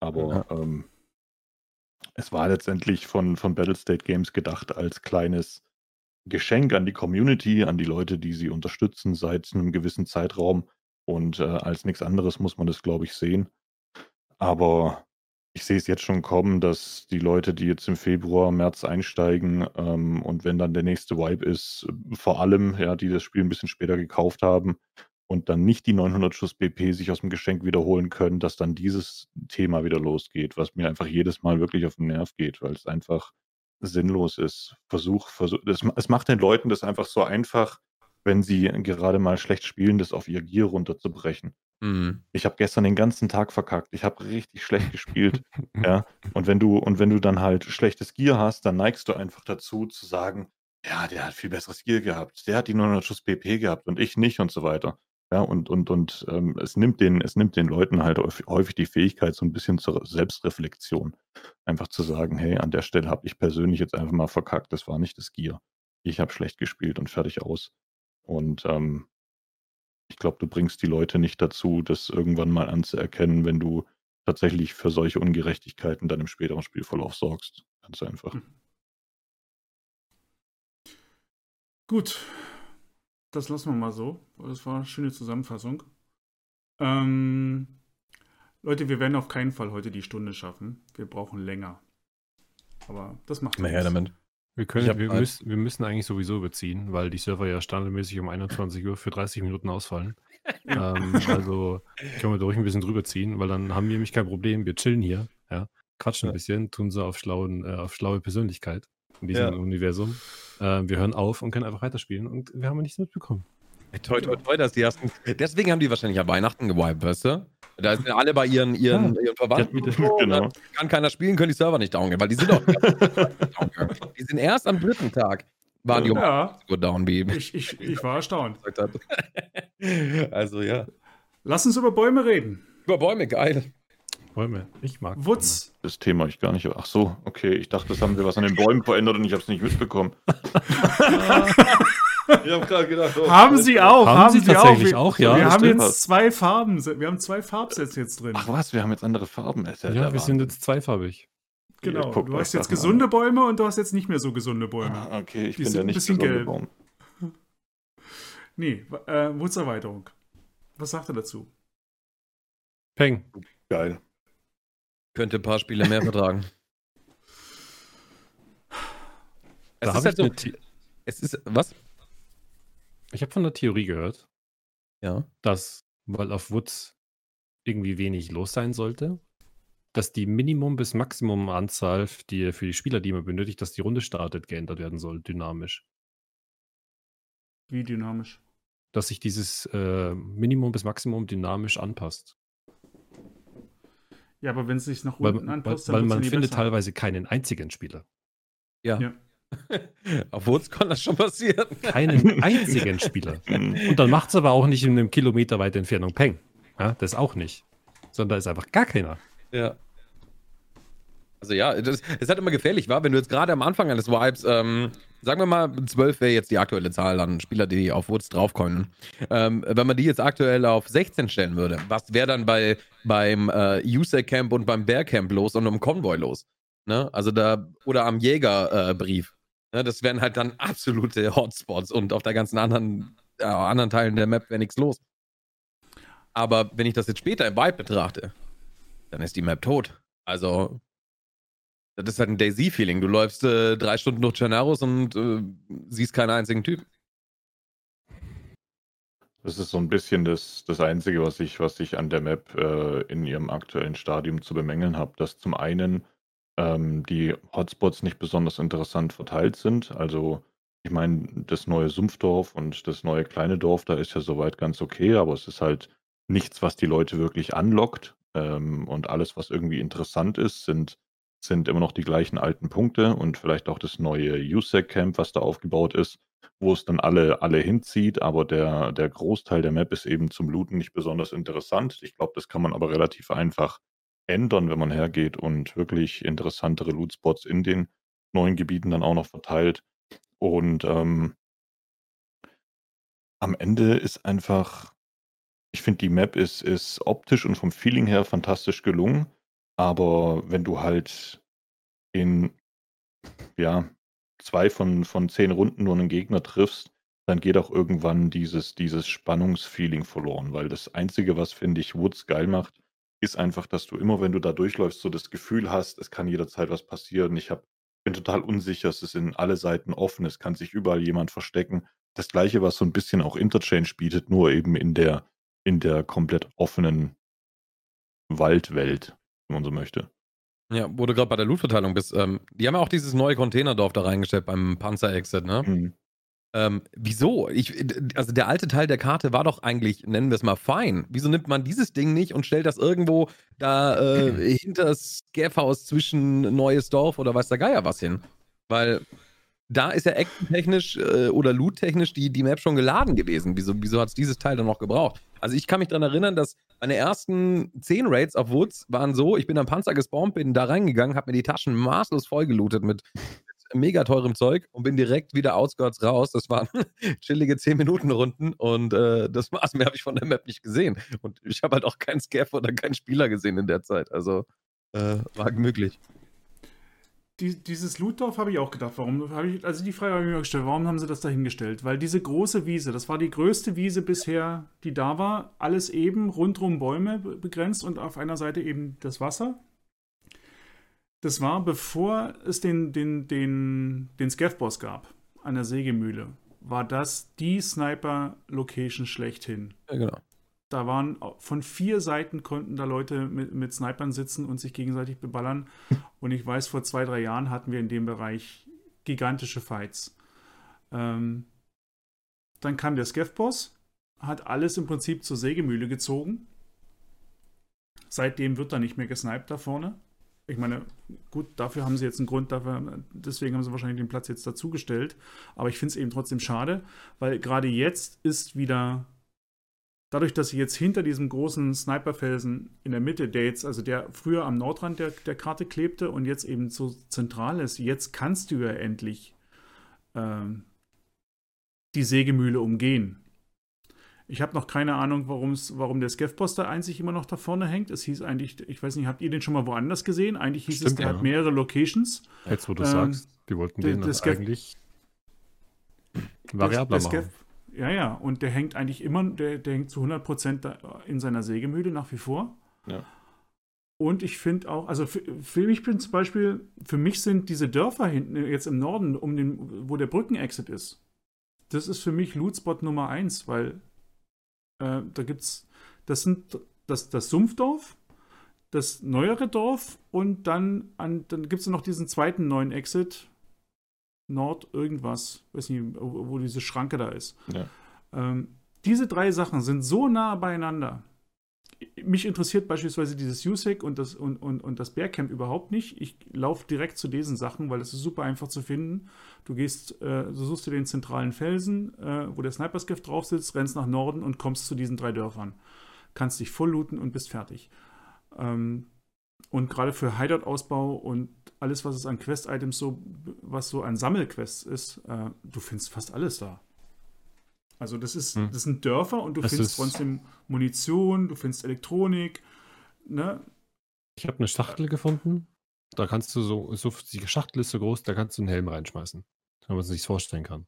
Aber ja. ähm, es war letztendlich von, von Battlestate Games gedacht als kleines Geschenk an die Community, an die Leute, die sie unterstützen seit einem gewissen Zeitraum. Und äh, als nichts anderes muss man das, glaube ich, sehen. Aber ich sehe es jetzt schon kommen, dass die Leute, die jetzt im Februar, März einsteigen ähm, und wenn dann der nächste Vibe ist, vor allem, ja, die das Spiel ein bisschen später gekauft haben, und dann nicht die 900 Schuss BP sich aus dem Geschenk wiederholen können, dass dann dieses Thema wieder losgeht, was mir einfach jedes Mal wirklich auf den Nerv geht, weil es einfach sinnlos ist. Versuch, versuch, das, es macht den Leuten das einfach so einfach, wenn sie gerade mal schlecht spielen, das auf ihr Gier runterzubrechen. Mhm. Ich habe gestern den ganzen Tag verkackt. Ich habe richtig schlecht gespielt. ja. Und wenn du, und wenn du dann halt schlechtes Gier hast, dann neigst du einfach dazu zu sagen, ja, der hat viel besseres Gier gehabt, der hat die 900 Schuss BP gehabt und ich nicht und so weiter. Ja, und, und, und ähm, es, nimmt den, es nimmt den Leuten halt häufig die Fähigkeit so ein bisschen zur Selbstreflexion. Einfach zu sagen, hey, an der Stelle habe ich persönlich jetzt einfach mal verkackt, das war nicht das Gier. Ich habe schlecht gespielt und fertig aus. Und ähm, ich glaube, du bringst die Leute nicht dazu, das irgendwann mal anzuerkennen, wenn du tatsächlich für solche Ungerechtigkeiten dann im späteren Spielverlauf sorgst. Ganz einfach. Hm. Gut, das lassen wir mal so. Das war eine schöne Zusammenfassung. Ähm, Leute, wir werden auf keinen Fall heute die Stunde schaffen. Wir brauchen länger. Aber das macht nichts. damit. Wir, können, wir, halt- müssen, wir müssen eigentlich sowieso überziehen, weil die Server ja standardmäßig um 21 Uhr für 30 Minuten ausfallen. ähm, also können wir durch ein bisschen drüber ziehen, weil dann haben wir nämlich kein Problem. Wir chillen hier, ja, quatschen ein bisschen, tun so auf, schlauen, äh, auf schlaue Persönlichkeit in diesem Ja. Universum. Äh, wir hören auf und können einfach weiterspielen und wir haben nichts mitbekommen. Toi, toi, toi, dass die ersten. Deswegen haben die wahrscheinlich an Weihnachten gewiped, weißt du? Da sind alle bei ihren, ihren, ihren Verwandten. Ja, und so, und genau. Kann keiner spielen, können die Server nicht down gehen, weil die sind doch. die sind erst am dritten Tag, waren die um Ja, Uhr down, wie ich, ich, ich war erstaunt. hat. Also ja. Lass uns über Bäume reden. Über Bäume, geil. Bäume. Ich mag Wutz, Das Thema ich gar nicht. Ach so, okay. Ich dachte, das haben wir was an den Bäumen verändert und ich habe es nicht mitbekommen. ich habe gerade gedacht, oh, haben sie auch, Haben haben, sie sie tatsächlich auch. auch, ja, Wir das haben jetzt zwei Farben, wir haben zwei Farbsets jetzt drin. Ach was, wir haben jetzt andere Farben. Ja, wir sind jetzt zweifarbig. genau, Guckt du hast jetzt gesunde Bäume und du hast jetzt nicht mehr so gesunde Bäume. Ah, Okay, ich Die bin ein nicht bisschen gesunde gelb. Baum. Nee, äh, Wutzerweiterung. Was sagt er dazu? Peng. Geil. Könnte ein paar Spiele mehr vertragen. Es habe ist halt so, es ist, was? ich hab von der Theorie gehört, Ja. dass, weil auf Woods irgendwie wenig los sein sollte, dass die Minimum- bis Maximum-Anzahl, die für die Spieler, die man benötigt, dass die Runde startet, geändert werden soll, dynamisch. Wie dynamisch? Dass sich dieses äh, Minimum bis Maximum dynamisch anpasst. Ja, aber wenn es sich nach Weil, unten weil, anpasst, weil ja man findet besser. teilweise keinen einzigen Spieler. Ja. Ja. Auf Woods kann das schon passieren. Keinen einzigen Spieler. Und dann macht es aber auch nicht in einem Kilometer weite Entfernung Peng. Ja, das auch nicht. Sondern da ist einfach gar keiner. Ja. Also ja, es hat immer gefährlich, war, wenn du jetzt gerade am Anfang eines Vibes, ähm, sagen wir mal, 12 wäre jetzt die aktuelle Zahl an Spieler, die auf Woods draufkommen. Ähm, wenn man die jetzt aktuell auf 16 stellen würde, was wäre dann bei, beim äh, USAC Camp und beim Bear Camp los und im Konvoi los? Ne? Also da, oder am Jägerbrief. Äh, ne? Das wären halt dann absolute Hotspots und auf der ganzen anderen, äh, anderen Teilen der Map wäre nichts los. Aber wenn ich das jetzt später im Vibe betrachte, dann ist die Map tot. Also, das ist halt ein Daisy-Feeling. Du läufst äh, drei Stunden durch Gennarus und äh, siehst keinen einzigen Typ. Das ist so ein bisschen das, das Einzige, was ich, was ich an der Map äh, in ihrem aktuellen Stadium zu bemängeln habe, dass zum einen ähm, die Hotspots nicht besonders interessant verteilt sind. Also ich meine, das neue Sumpfdorf und das neue kleine Dorf, da ist ja soweit ganz okay, aber es ist halt nichts, was die Leute wirklich anlockt. Ähm, und alles, was irgendwie interessant ist, sind, sind immer noch die gleichen alten Punkte und vielleicht auch das neue USEC-Camp, was da aufgebaut ist wo es dann alle, alle hinzieht, aber der, der Großteil der Map ist eben zum Looten nicht besonders interessant. Ich glaube, das kann man aber relativ einfach ändern, wenn man hergeht und wirklich interessantere Lootspots in den neuen Gebieten dann auch noch verteilt. Und ähm, am Ende ist einfach, ich finde, die Map ist, ist optisch und vom Feeling her fantastisch gelungen, aber wenn du halt in, ja, zwei von, von zehn Runden nur einen Gegner triffst, dann geht auch irgendwann dieses, dieses Spannungsfeeling verloren, weil das Einzige, was, finde ich, Woods geil macht, ist einfach, dass du immer, wenn du da durchläufst, so das Gefühl hast, es kann jederzeit was passieren. Ich hab, bin total unsicher, es ist in alle Seiten offen, es kann sich überall jemand verstecken. Das Gleiche, was so ein bisschen auch Interchange bietet, nur eben in der, in der komplett offenen Waldwelt, wenn man so möchte. Ja, wo du gerade bei der Lootverteilung bist. Ähm, die haben ja auch dieses neue Containerdorf da reingestellt beim Panzer-Exit, ne? Mhm. Ähm, wieso? Ich, also der alte Teil der Karte war doch eigentlich, nennen wir es mal, fein. Wieso nimmt man dieses Ding nicht und stellt das irgendwo da äh, hinter das Gäfhaus zwischen Neues Dorf oder weiß der Geier was hin? Weil da ist ja actiontechnisch äh, oder loottechnisch die, die Map schon geladen gewesen. Wieso, wieso hat es dieses Teil dann noch gebraucht? Also ich kann mich daran erinnern, dass meine ersten 10 Raids auf Woods waren so, ich bin am Panzer gespawnt, bin da reingegangen, habe mir die Taschen maßlos voll gelootet mit mega teurem Zeug und bin direkt wieder outskirts raus. Das waren chillige 10 Minuten Runden und äh, das war's. Mehr habe ich von der Map nicht gesehen. Und ich habe halt auch keinen Scaff oder keinen Spieler gesehen in der Zeit. Also äh, war gemütlich. Die, dieses Lootdorf habe ich auch gedacht, warum habe ich, also die Frage habe ich mir gestellt, warum haben sie das da hingestellt? Weil diese große Wiese, das war die größte Wiese bisher, die da war, alles eben, rundrum Bäume begrenzt und auf einer Seite eben das Wasser. Das war bevor es den, den, den, den Scav-Boss gab, an der Sägemühle, war das die Sniper-Location schlechthin. Ja, genau. Da waren von vier Seiten konnten da Leute mit, mit Snipern sitzen und sich gegenseitig beballern. Und ich weiß, vor zwei, drei Jahren hatten wir in dem Bereich gigantische Fights. Ähm, dann kam der Skev-Boss, hat alles im Prinzip zur Sägemühle gezogen. Seitdem wird da nicht mehr gesniped da vorne. Ich meine, gut, dafür haben sie jetzt einen Grund, dafür, deswegen haben sie wahrscheinlich den Platz jetzt dazugestellt. Aber ich finde es eben trotzdem schade, weil gerade jetzt ist wieder dadurch, dass sie jetzt hinter diesem großen Sniperfelsen in der Mitte, der jetzt, also der früher am Nordrand der, der Karte klebte und jetzt eben so zentral ist, jetzt kannst du ja endlich ähm, die Sägemühle umgehen. Ich habe noch keine Ahnung, warum der Skeffposter einzig immer noch da vorne hängt. Es hieß eigentlich, ich weiß nicht, habt ihr den schon mal woanders gesehen? Eigentlich hieß Stimmt, es, der ja. hat mehrere Locations. Jetzt, wo du ähm, sagst, die wollten den eigentlich variabler machen. Ja, ja, und der hängt eigentlich immer, der, der hängt zu 100% in seiner Sägemühle nach wie vor. Ja. Und ich finde auch, also für, für, mich bin zum Beispiel, für mich sind diese Dörfer hinten, jetzt im Norden, um den, wo der Brückenexit ist, das ist für mich Lootspot Nummer 1, weil äh, da gibt's, das sind das, das Sumpfdorf, das neuere Dorf und dann, an, dann gibt es noch diesen zweiten neuen Exit, Nord irgendwas, weiß nicht, wo, diese Schranke da ist. Ja. Ähm, diese drei Sachen sind so nah beieinander. Mich interessiert beispielsweise dieses USEC und das, und, und, und das Bärcamp überhaupt nicht. Ich laufe direkt zu diesen Sachen, weil es ist super einfach zu finden. Du gehst, äh, du suchst dir den zentralen Felsen, äh, wo der Sniper-Skiff drauf sitzt, rennst nach Norden und kommst zu diesen drei Dörfern. Kannst dich voll looten und bist fertig. Ähm, und gerade für Hideout-Ausbau und alles, was es an Quest-Items so, was so an Sammelquests ist, äh, du findest fast alles da. Also das ist, hm. das sind Dörfer und du das findest trotzdem Munition, du findest Elektronik, ne? Ich habe eine Schachtel gefunden. Da kannst du so, so, die Schachtel ist so groß, da kannst du einen Helm reinschmeißen. Wenn man sich vorstellen kann.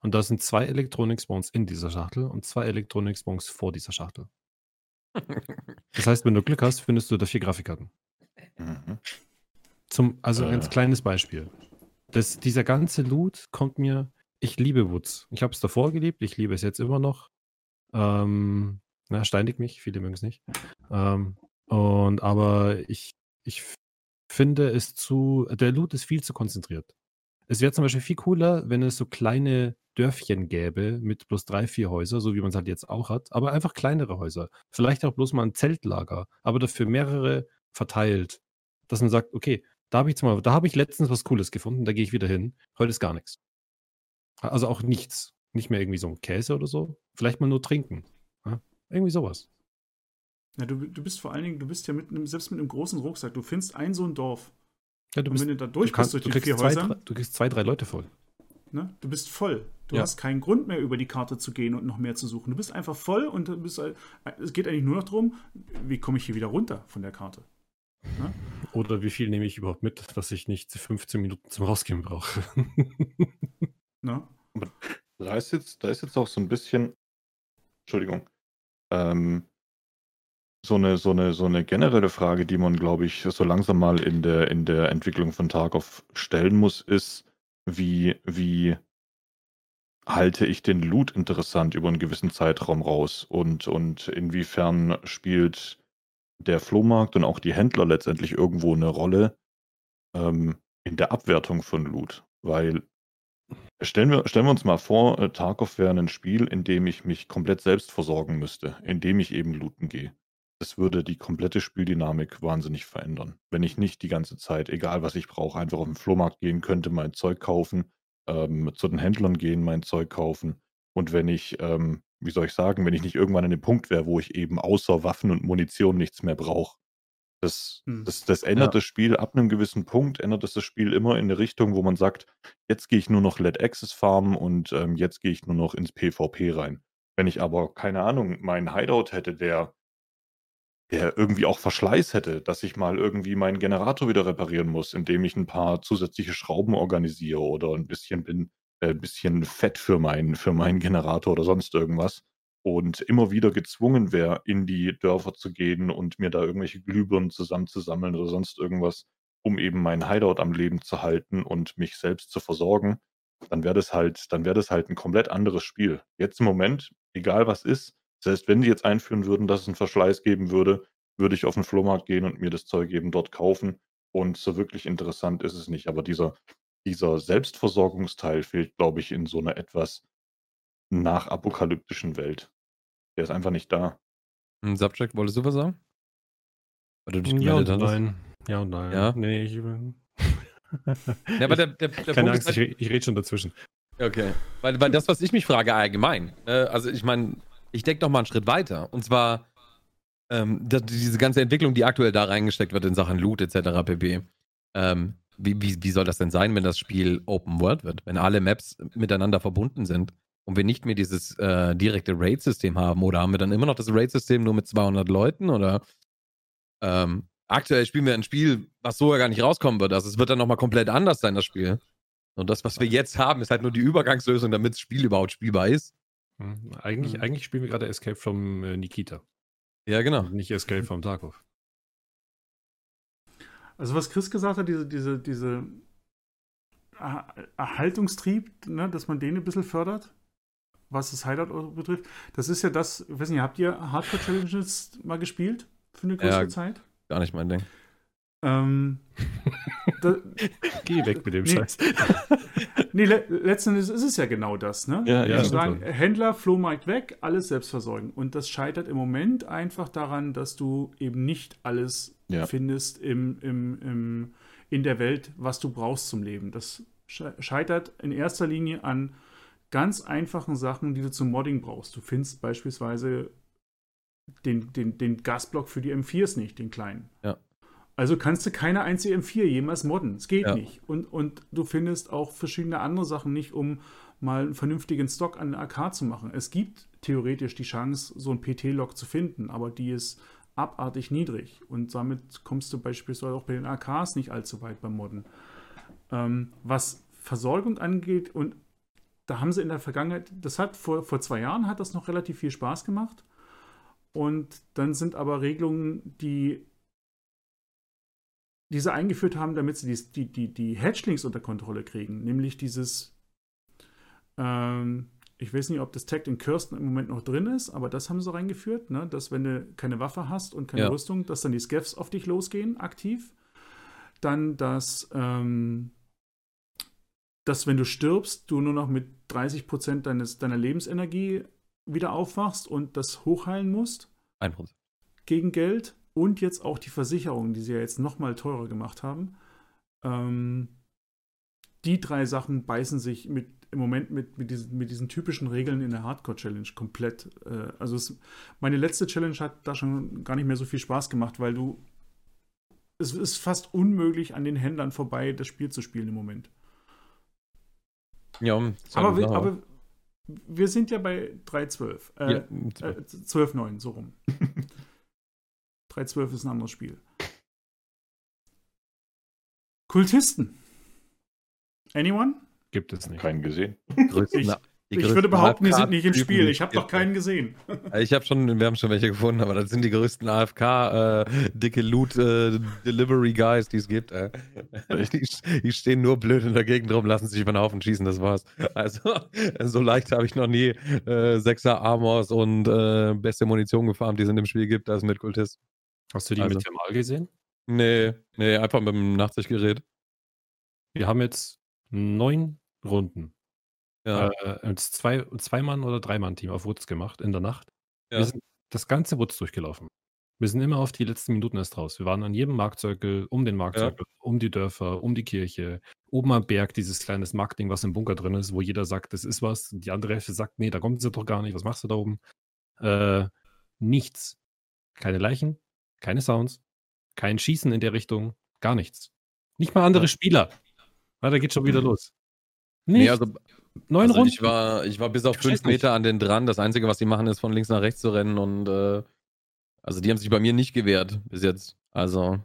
Und da sind zwei Elektronik-Spawns in dieser Schachtel und zwei Elektronik-Spawns vor dieser Schachtel. Das heißt, wenn du Glück hast, findest du da vier Grafikkarten. Mhm. Zum, also ein ganz äh. kleines Beispiel. Das, dieser ganze Loot kommt mir. Ich liebe Woods. Ich habe es davor geliebt, ich liebe es jetzt immer noch. Ähm, na, steinigt mich, viele mögen es nicht. Ähm, und aber ich, ich finde es zu. Der Loot ist viel zu konzentriert. Es wäre zum Beispiel viel cooler, wenn es so kleine Dörfchen gäbe mit bloß drei, vier Häuser, so wie man es halt jetzt auch hat, aber einfach kleinere Häuser. Vielleicht auch bloß mal ein Zeltlager, aber dafür mehrere verteilt. Dass man sagt, okay, da habe ich mal, da habe ich letztens was Cooles gefunden, da gehe ich wieder hin. Heute ist gar nichts. Also auch nichts. Nicht mehr irgendwie so ein Käse oder so. Vielleicht mal nur trinken. Ja? Irgendwie sowas. Ja, du, du bist vor allen Dingen, du bist ja mit einem, selbst mit einem großen Rucksack, du findest ein so ein Dorf. Ja, du bist, und wenn du da durch du kannst, bist durch die vier zwei, Häuser. Drei, du kriegst zwei, drei Leute voll. Ne? Du bist voll. Du ja. hast keinen Grund mehr, über die Karte zu gehen und noch mehr zu suchen. Du bist einfach voll und bist, es geht eigentlich nur noch darum, wie komme ich hier wieder runter von der Karte. Ne? Oder wie viel nehme ich überhaupt mit, dass ich nicht 15 Minuten zum Rausgehen brauche. ne? da ist jetzt, da ist jetzt auch so ein bisschen, Entschuldigung, ähm, so eine, so eine, so eine generelle Frage, die man, glaube ich, so langsam mal in der, in der Entwicklung von Tarkov stellen muss, ist, wie, wie halte ich den Loot interessant über einen gewissen Zeitraum raus und, und inwiefern spielt der Flohmarkt und auch die Händler letztendlich irgendwo eine Rolle ähm, in der Abwertung von Loot. Weil stellen wir, stellen wir uns mal vor, äh, Tarkov wäre ein Spiel, in dem ich mich komplett selbst versorgen müsste, in dem ich eben looten gehe. Das würde die komplette Spieldynamik wahnsinnig verändern. Wenn ich nicht die ganze Zeit, egal was ich brauche, einfach auf den Flohmarkt gehen könnte, mein Zeug kaufen, ähm, zu den Händlern gehen, mein Zeug kaufen. Und wenn ich, ähm, wie soll ich sagen, wenn ich nicht irgendwann an dem Punkt wäre, wo ich eben außer Waffen und Munition nichts mehr brauche. Das, hm. das, das ändert ja. das Spiel ab einem gewissen Punkt, ändert es das Spiel immer in eine Richtung, wo man sagt, jetzt gehe ich nur noch Let Access farmen und ähm, jetzt gehe ich nur noch ins PvP rein. Wenn ich aber, keine Ahnung, meinen Hideout hätte, der der irgendwie auch Verschleiß hätte, dass ich mal irgendwie meinen Generator wieder reparieren muss, indem ich ein paar zusätzliche Schrauben organisiere oder ein bisschen bin äh, 'n bisschen Fett für meinen für meinen Generator oder sonst irgendwas und immer wieder gezwungen wäre, in die Dörfer zu gehen und mir da irgendwelche Glühbirnen zusammenzusammeln oder sonst irgendwas, um eben meinen Hideout am Leben zu halten und mich selbst zu versorgen, dann wäre das halt dann wäre das halt ein komplett anderes Spiel. Jetzt im Moment, egal was ist, selbst wenn die jetzt einführen würden, dass es 'n Verschleiß geben würde, würde ich auf den Flohmarkt gehen und mir das Zeug eben dort kaufen und so wirklich interessant ist es nicht. Aber dieser dieser Selbstversorgungsteil fehlt, glaube ich, in so einer etwas nachapokalyptischen Welt. Der ist einfach nicht da. Hm, Subject, wolltest du was sagen? Weil du dich ja und nein. Ja und nein. Ja? Nee, ich. ja, aber der, der, der Keine Punkt Angst, ist ich, halt, ich rede schon dazwischen. Okay. Weil, weil das, was ich mich frage allgemein, äh, also ich meine, ich denke noch mal einen Schritt weiter. Und zwar ähm, da, diese ganze Entwicklung, die aktuell da reingesteckt wird in Sachen Loot etc. pp. Ähm, wie, wie, wie soll das denn sein, wenn das Spiel Open World wird? Wenn alle Maps miteinander verbunden sind und wir nicht mehr dieses äh, direkte Raid-System haben? Oder haben wir dann immer noch das Raid-System nur mit 200 Leuten? Oder ähm, aktuell spielen wir ein Spiel, was so ja gar nicht rauskommen wird. Also es wird dann nochmal komplett anders sein, das Spiel. Und das, was wir jetzt haben, ist halt nur die Übergangslösung, damit das Spiel überhaupt spielbar ist. Hm, Eigentlich, Mhm. eigentlich spielen wir gerade Escape from äh, Nikita. Ja, genau. Und nicht Escape from Tarkov. Also was Chris gesagt hat, diese, diese, diese Er- Erhaltungstrieb, ne, dass man den ein bisschen fördert, was das Hideout betrifft, das ist ja das, ich weiß nicht, habt ihr Hardcore Challenges mal gespielt für eine größere Ja. Zeit? Gar nicht mein Ding. Ähm, da, Geh weg mit dem Nee. Scheiß. nee, le letzten Endes ist es ja genau das, ne? Ja, ja, sagen. Händler, Flohmarkt weg, alles selbst versorgen. Und das scheitert im Moment einfach daran, dass du eben nicht alles Ja. findest im, im, im, in der Welt, was du brauchst zum Leben. Das sche- scheitert in erster Linie an ganz einfachen Sachen, die du zum Modding brauchst. Du findest beispielsweise den, den, den Gasblock für die M4s nicht, den kleinen. Ja. Also kannst du keine einzige M4 jemals modden. Es geht Ja. nicht. Und, und du findest auch verschiedene andere Sachen nicht, um mal einen vernünftigen Stock an der AK zu machen. Es gibt theoretisch die Chance, so ein PT-Log zu finden, aber die ist abartig niedrig. Und damit kommst du beispielsweise auch bei den AKs nicht allzu weit beim Modden. Ähm, was Versorgung angeht, und da haben sie in der Vergangenheit, das hat vor, vor zwei Jahren hat das noch relativ viel Spaß gemacht. Und dann sind aber Regelungen, die diese eingeführt haben, damit sie die, die, die, die Hatchlings unter Kontrolle kriegen. Nämlich dieses, ähm, ich weiß nicht, ob das Tag in Kirsten im Moment noch drin ist, aber das haben sie reingeführt, ne? dass wenn du keine Waffe hast und keine Ja. Rüstung, dass dann die Scavs auf dich losgehen, aktiv. Dann, dass, ähm, dass wenn du stirbst, du nur noch mit 30% deines, deiner Lebensenergie wieder aufwachst und das hochheilen musst Ein Prozent. gegen Geld und jetzt auch die Versicherung, die sie ja jetzt noch mal teurer gemacht haben. Ähm, die drei Sachen beißen sich mit, im Moment mit, mit, diesen, mit diesen typischen Regeln in der Hardcore-Challenge komplett. Äh, also es, meine letzte Challenge hat da schon gar nicht mehr so viel Spaß gemacht, weil du es ist fast unmöglich, an den Händlern vorbei das Spiel zu spielen im Moment. Ja, Aber wir, aber wir sind ja bei 3.12. Äh, ja, äh, 12.9, so rum. 3.12 ist ein anderes Spiel. Kultisten. Anyone? Gibt es nicht. Keinen gesehen. Ich- ich würde behaupten, die sind nicht im Spiel. Ich habe noch keinen gesehen. Ich habe schon, wir haben schon welche gefunden, aber das sind die größten AFK äh, dicke Loot äh, Delivery Guys, die es gibt. Äh. Die, die stehen nur blöd in der Gegend rum, lassen sich über den Haufen schießen, das war's. Also so leicht habe ich noch nie äh, Sechser Armors und äh, beste Munition gefarmt, die es in dem Spiel gibt, als mit Kultist. Hast du die Also. mit Thermal gesehen? Nee, nee, einfach mit dem Nachtsichtgerät. Wir haben jetzt neun Runden. Ja, Äh, zwei, zwei Mann oder drei Mann Team auf Woods gemacht in der Nacht. Ja. Wir sind das ganze Woods durchgelaufen. Wir sind immer auf die letzten Minuten erst raus. Wir waren an jedem Marktzirkel, um den Marktzirkel, um die Dörfer, um die Kirche, oben am Berg dieses kleines Marktding, was im Bunker drin ist, wo jeder sagt, das ist was. Die andere Hälfte sagt, nee, da kommen sie doch gar nicht. Was machst du da oben? Äh, nichts. Keine Leichen, keine Sounds, kein Schießen in der Richtung, gar nichts. Nicht mal andere Ja. Spieler. Ah, da geht schon wieder Mhm. los. nee, Nicht. also, neun also Runden. ich, war, ich war bis auf Ich fünf Meter an den dran. Das Einzige, was die machen, ist von links nach rechts zu rennen und äh, Also die haben sich bei mir nicht gewehrt bis jetzt. Also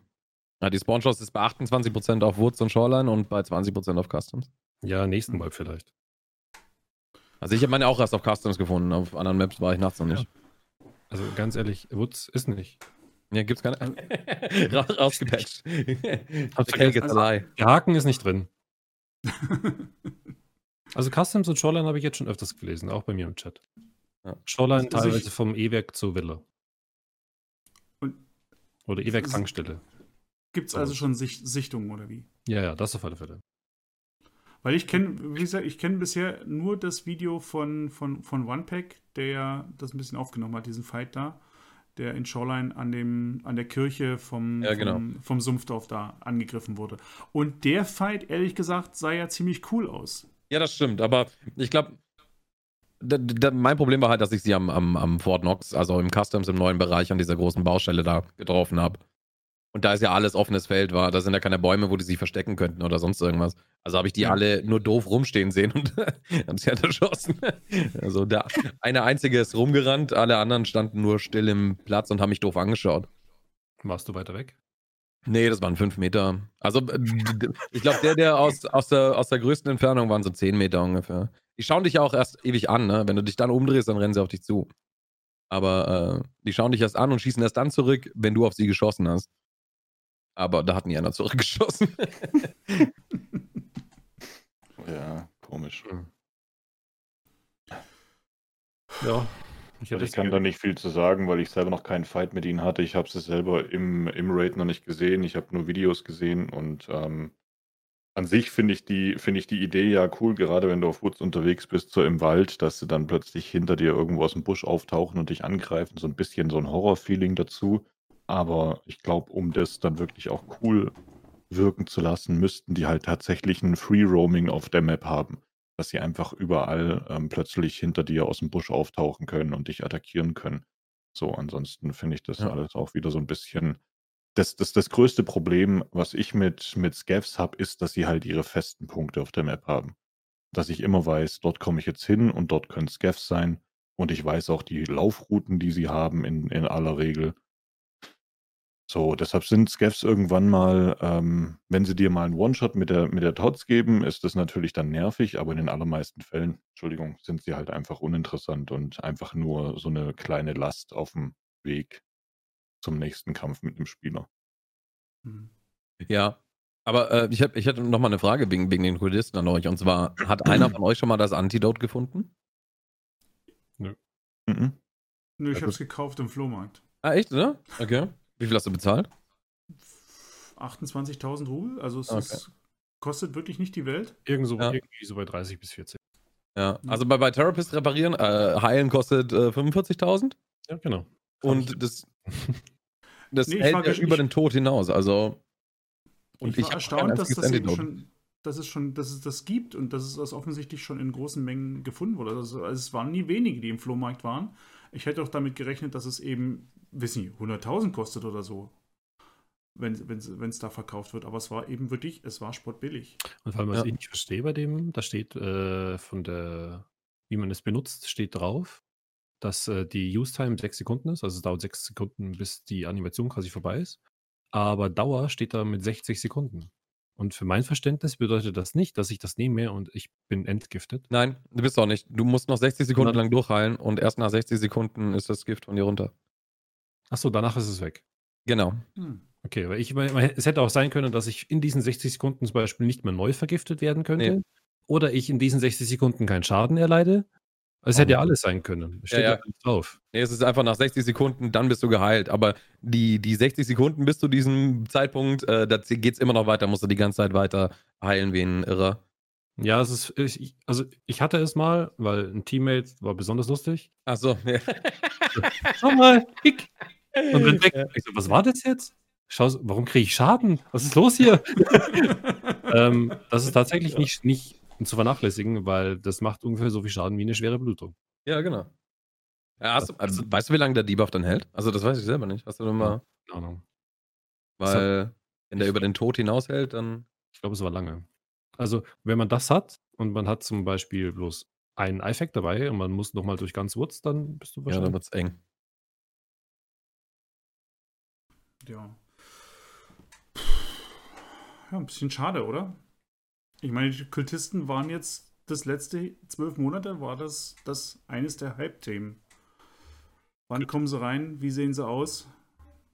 ja, die Spawn Chance ist bei 28% auf Woods und Shoreline und bei 20% auf Customs. Ja, nächsten Mal vielleicht. Also ich habe meine auch erst auf Customs gefunden. Auf anderen Maps war ich nachts noch nicht. Also ganz ehrlich, Woods ist nicht. Ja, gibt's keine. Ra rausgepatcht. Hab's Okay, vergessen. gets a lie. Der Haken ist nicht drin. Also Customs und Shoreline habe ich jetzt schon öfters gelesen, auch bei mir im Chat. Ja. Shoreline Also ich- teilweise vom E-Werk zur Villa. Und- Oder E-Werk Tankstelle. Gibt es also schon Sicht Sichtungen oder wie? Ja, ja, das auf alle Fälle. Weil ich kenne, wie gesagt, ich kenne bisher nur das Video von, von, von OnePack, der ja das ein bisschen aufgenommen hat, diesen Fight da, der in Shoreline an, dem, an der Kirche vom, Ja, genau. vom, vom Sumpfdorf da angegriffen wurde. Und der Fight, ehrlich gesagt, sah ja ziemlich cool aus. Ja, das stimmt, aber ich glaube, mein Problem war halt, dass ich sie am, am, am Fort Knox, also im Customs im neuen Bereich an dieser großen Baustelle da getroffen habe. Und da ist ja alles offenes Feld, war, da sind ja keine Bäume, wo die sich verstecken könnten oder sonst irgendwas. Also habe ich die alle nur doof rumstehen sehen und haben sie halt erschossen. Also der eine einzige ist rumgerannt, alle anderen standen nur still im Platz und haben mich doof angeschaut. Warst du weiter weg? Nee, das waren fünf Meter. Also, äh, ich glaube, der, der aus, aus, der, aus der größten Entfernung waren so zehn Meter ungefähr. Die schauen dich ja auch erst ewig an, ne? Wenn du dich dann umdrehst, dann rennen sie auf dich zu. Aber äh, die schauen dich erst an und schießen erst dann zurück, wenn du auf sie geschossen hast. Aber da hat nie einer zurückgeschossen. Ja, komisch. Ja. Ich Also ich kann da nicht viel zu sagen, weil ich selber noch keinen Fight mit ihnen hatte. Ich habe sie selber im, im Raid noch nicht gesehen. Ich habe nur Videos gesehen und ähm, an sich finde ich, die, finde ich die Idee ja cool, gerade wenn du auf Woods unterwegs bist, so im Wald, dass sie dann plötzlich hinter dir irgendwo aus dem Busch auftauchen und dich angreifen. So ein bisschen so ein Horror-Feeling dazu. Aber ich glaube, um das dann wirklich auch cool wirken zu lassen, müssten die halt tatsächlich ein Free-Roaming auf der Map haben dass sie einfach überall ähm, plötzlich hinter dir aus dem Busch auftauchen können und dich attackieren können. So, ansonsten finde ich das Ja. alles auch wieder so ein bisschen. Das, das, das größte Problem, was ich mit, mit Scavs habe, ist, dass sie halt ihre festen Punkte auf der Map haben. Dass ich immer weiß, dort komme ich jetzt hin und dort können Scavs sein. Und ich weiß auch die Laufrouten, die sie haben in, in aller Regel. So, deshalb sind Scavs irgendwann mal, ähm, wenn sie dir mal einen One-Shot mit der, mit der Tots geben, ist das natürlich dann nervig, aber in den allermeisten Fällen, Entschuldigung, sind sie halt einfach uninteressant und einfach nur so eine kleine Last auf dem Weg zum nächsten Kampf mit dem Spieler. Hm. ja. Aber äh, ich, hab, ich hätte noch mal eine Frage wegen, wegen den Kurdisten an euch. Und zwar, hat einer von euch schon mal das Antidote gefunden? Mhm. Nö, ich gut. es gekauft im Flohmarkt. Ah, echt, oder? Okay. Wie viel hast du bezahlt? 28.000 Rubel, also es Okay. ist, kostet wirklich nicht die Welt. Irgendso, Ja. irgendwie so bei 30 bis 40. Ja. Also bei, bei Therapist reparieren, äh, heilen kostet äh, 45.000 Ja, genau. und das, das Nee, hält ja über den Tod hinaus. Also und ich ich, war erstaunt, dass das eben schon, dass es schon, dass es das gibt und dass es das offensichtlich schon in großen Mengen gefunden wurde. Also, also es waren nie wenige, die im Flohmarkt waren. Ich hätte auch damit gerechnet, dass es eben, wissen nicht, 100.000 kostet oder so, wenn es da verkauft wird. Aber es war eben wirklich, es war spottbillig. Und vor allem, was Ja. ich nicht verstehe bei dem, da steht äh, von der, wie man es benutzt, steht drauf, dass äh, die Use-Time sechs Sekunden ist. Also es dauert sechs Sekunden, bis die Animation quasi vorbei ist. Aber Dauer steht da mit 60 Sekunden. Und für mein Verständnis bedeutet das nicht, dass ich das nehme und ich bin entgiftet. Nein, du bist auch nicht. Du musst noch 60 Sekunden lang durchheilen und erst nach 60 Sekunden ist das Gift von dir runter. Achso, danach ist es weg. Genau. Hm. Okay, weil ich, weil es hätte auch sein können, dass ich in diesen 60 Sekunden zum Beispiel nicht mehr neu vergiftet werden könnte. Nee. Oder ich in diesen 60 Sekunden keinen Schaden erleide. Es hätte ja alles sein können. Steht Ja, ja, ja. nicht drauf. Nee, es ist einfach nach 60 Sekunden, dann bist du geheilt. Aber die, die 60 Sekunden bis zu diesem Zeitpunkt, äh, da geht's immer noch weiter, musst du die ganze Zeit weiter heilen wie ein Irrer. Ja, es ist, ich, also ich hatte es mal, weil ein Teammate war besonders lustig. Achso, ja. Schau mal, kick. Und dann weg. Ich so, was war das jetzt? Schau, warum kriege ich Schaden? Was ist los hier? ähm, das ist tatsächlich nicht, nicht zu vernachlässigen, weil das macht ungefähr so viel Schaden wie eine schwere Blutung. ja, genau. Ja, hast also, weißt du, wie lange der Debuff dann hält? Also, das weiß ich selber nicht. Hast du denn mal, Keine Ahnung. weil, wenn der über den Tod hinaushält, dann. Ich glaube, es war lange. Also, wenn man das hat und man hat zum Beispiel bloß einen Effekt dabei und man muss nochmal durch ganz Woods, dann bist du Ja, wahrscheinlich. dann wird's eng. Ja. Ja, ein bisschen schade, oder? Ich meine, die Kultisten waren jetzt das letzte zwölf Monate, war das, das eines der Hype-Themen. Wann kommen sie rein? Wie sehen sie aus?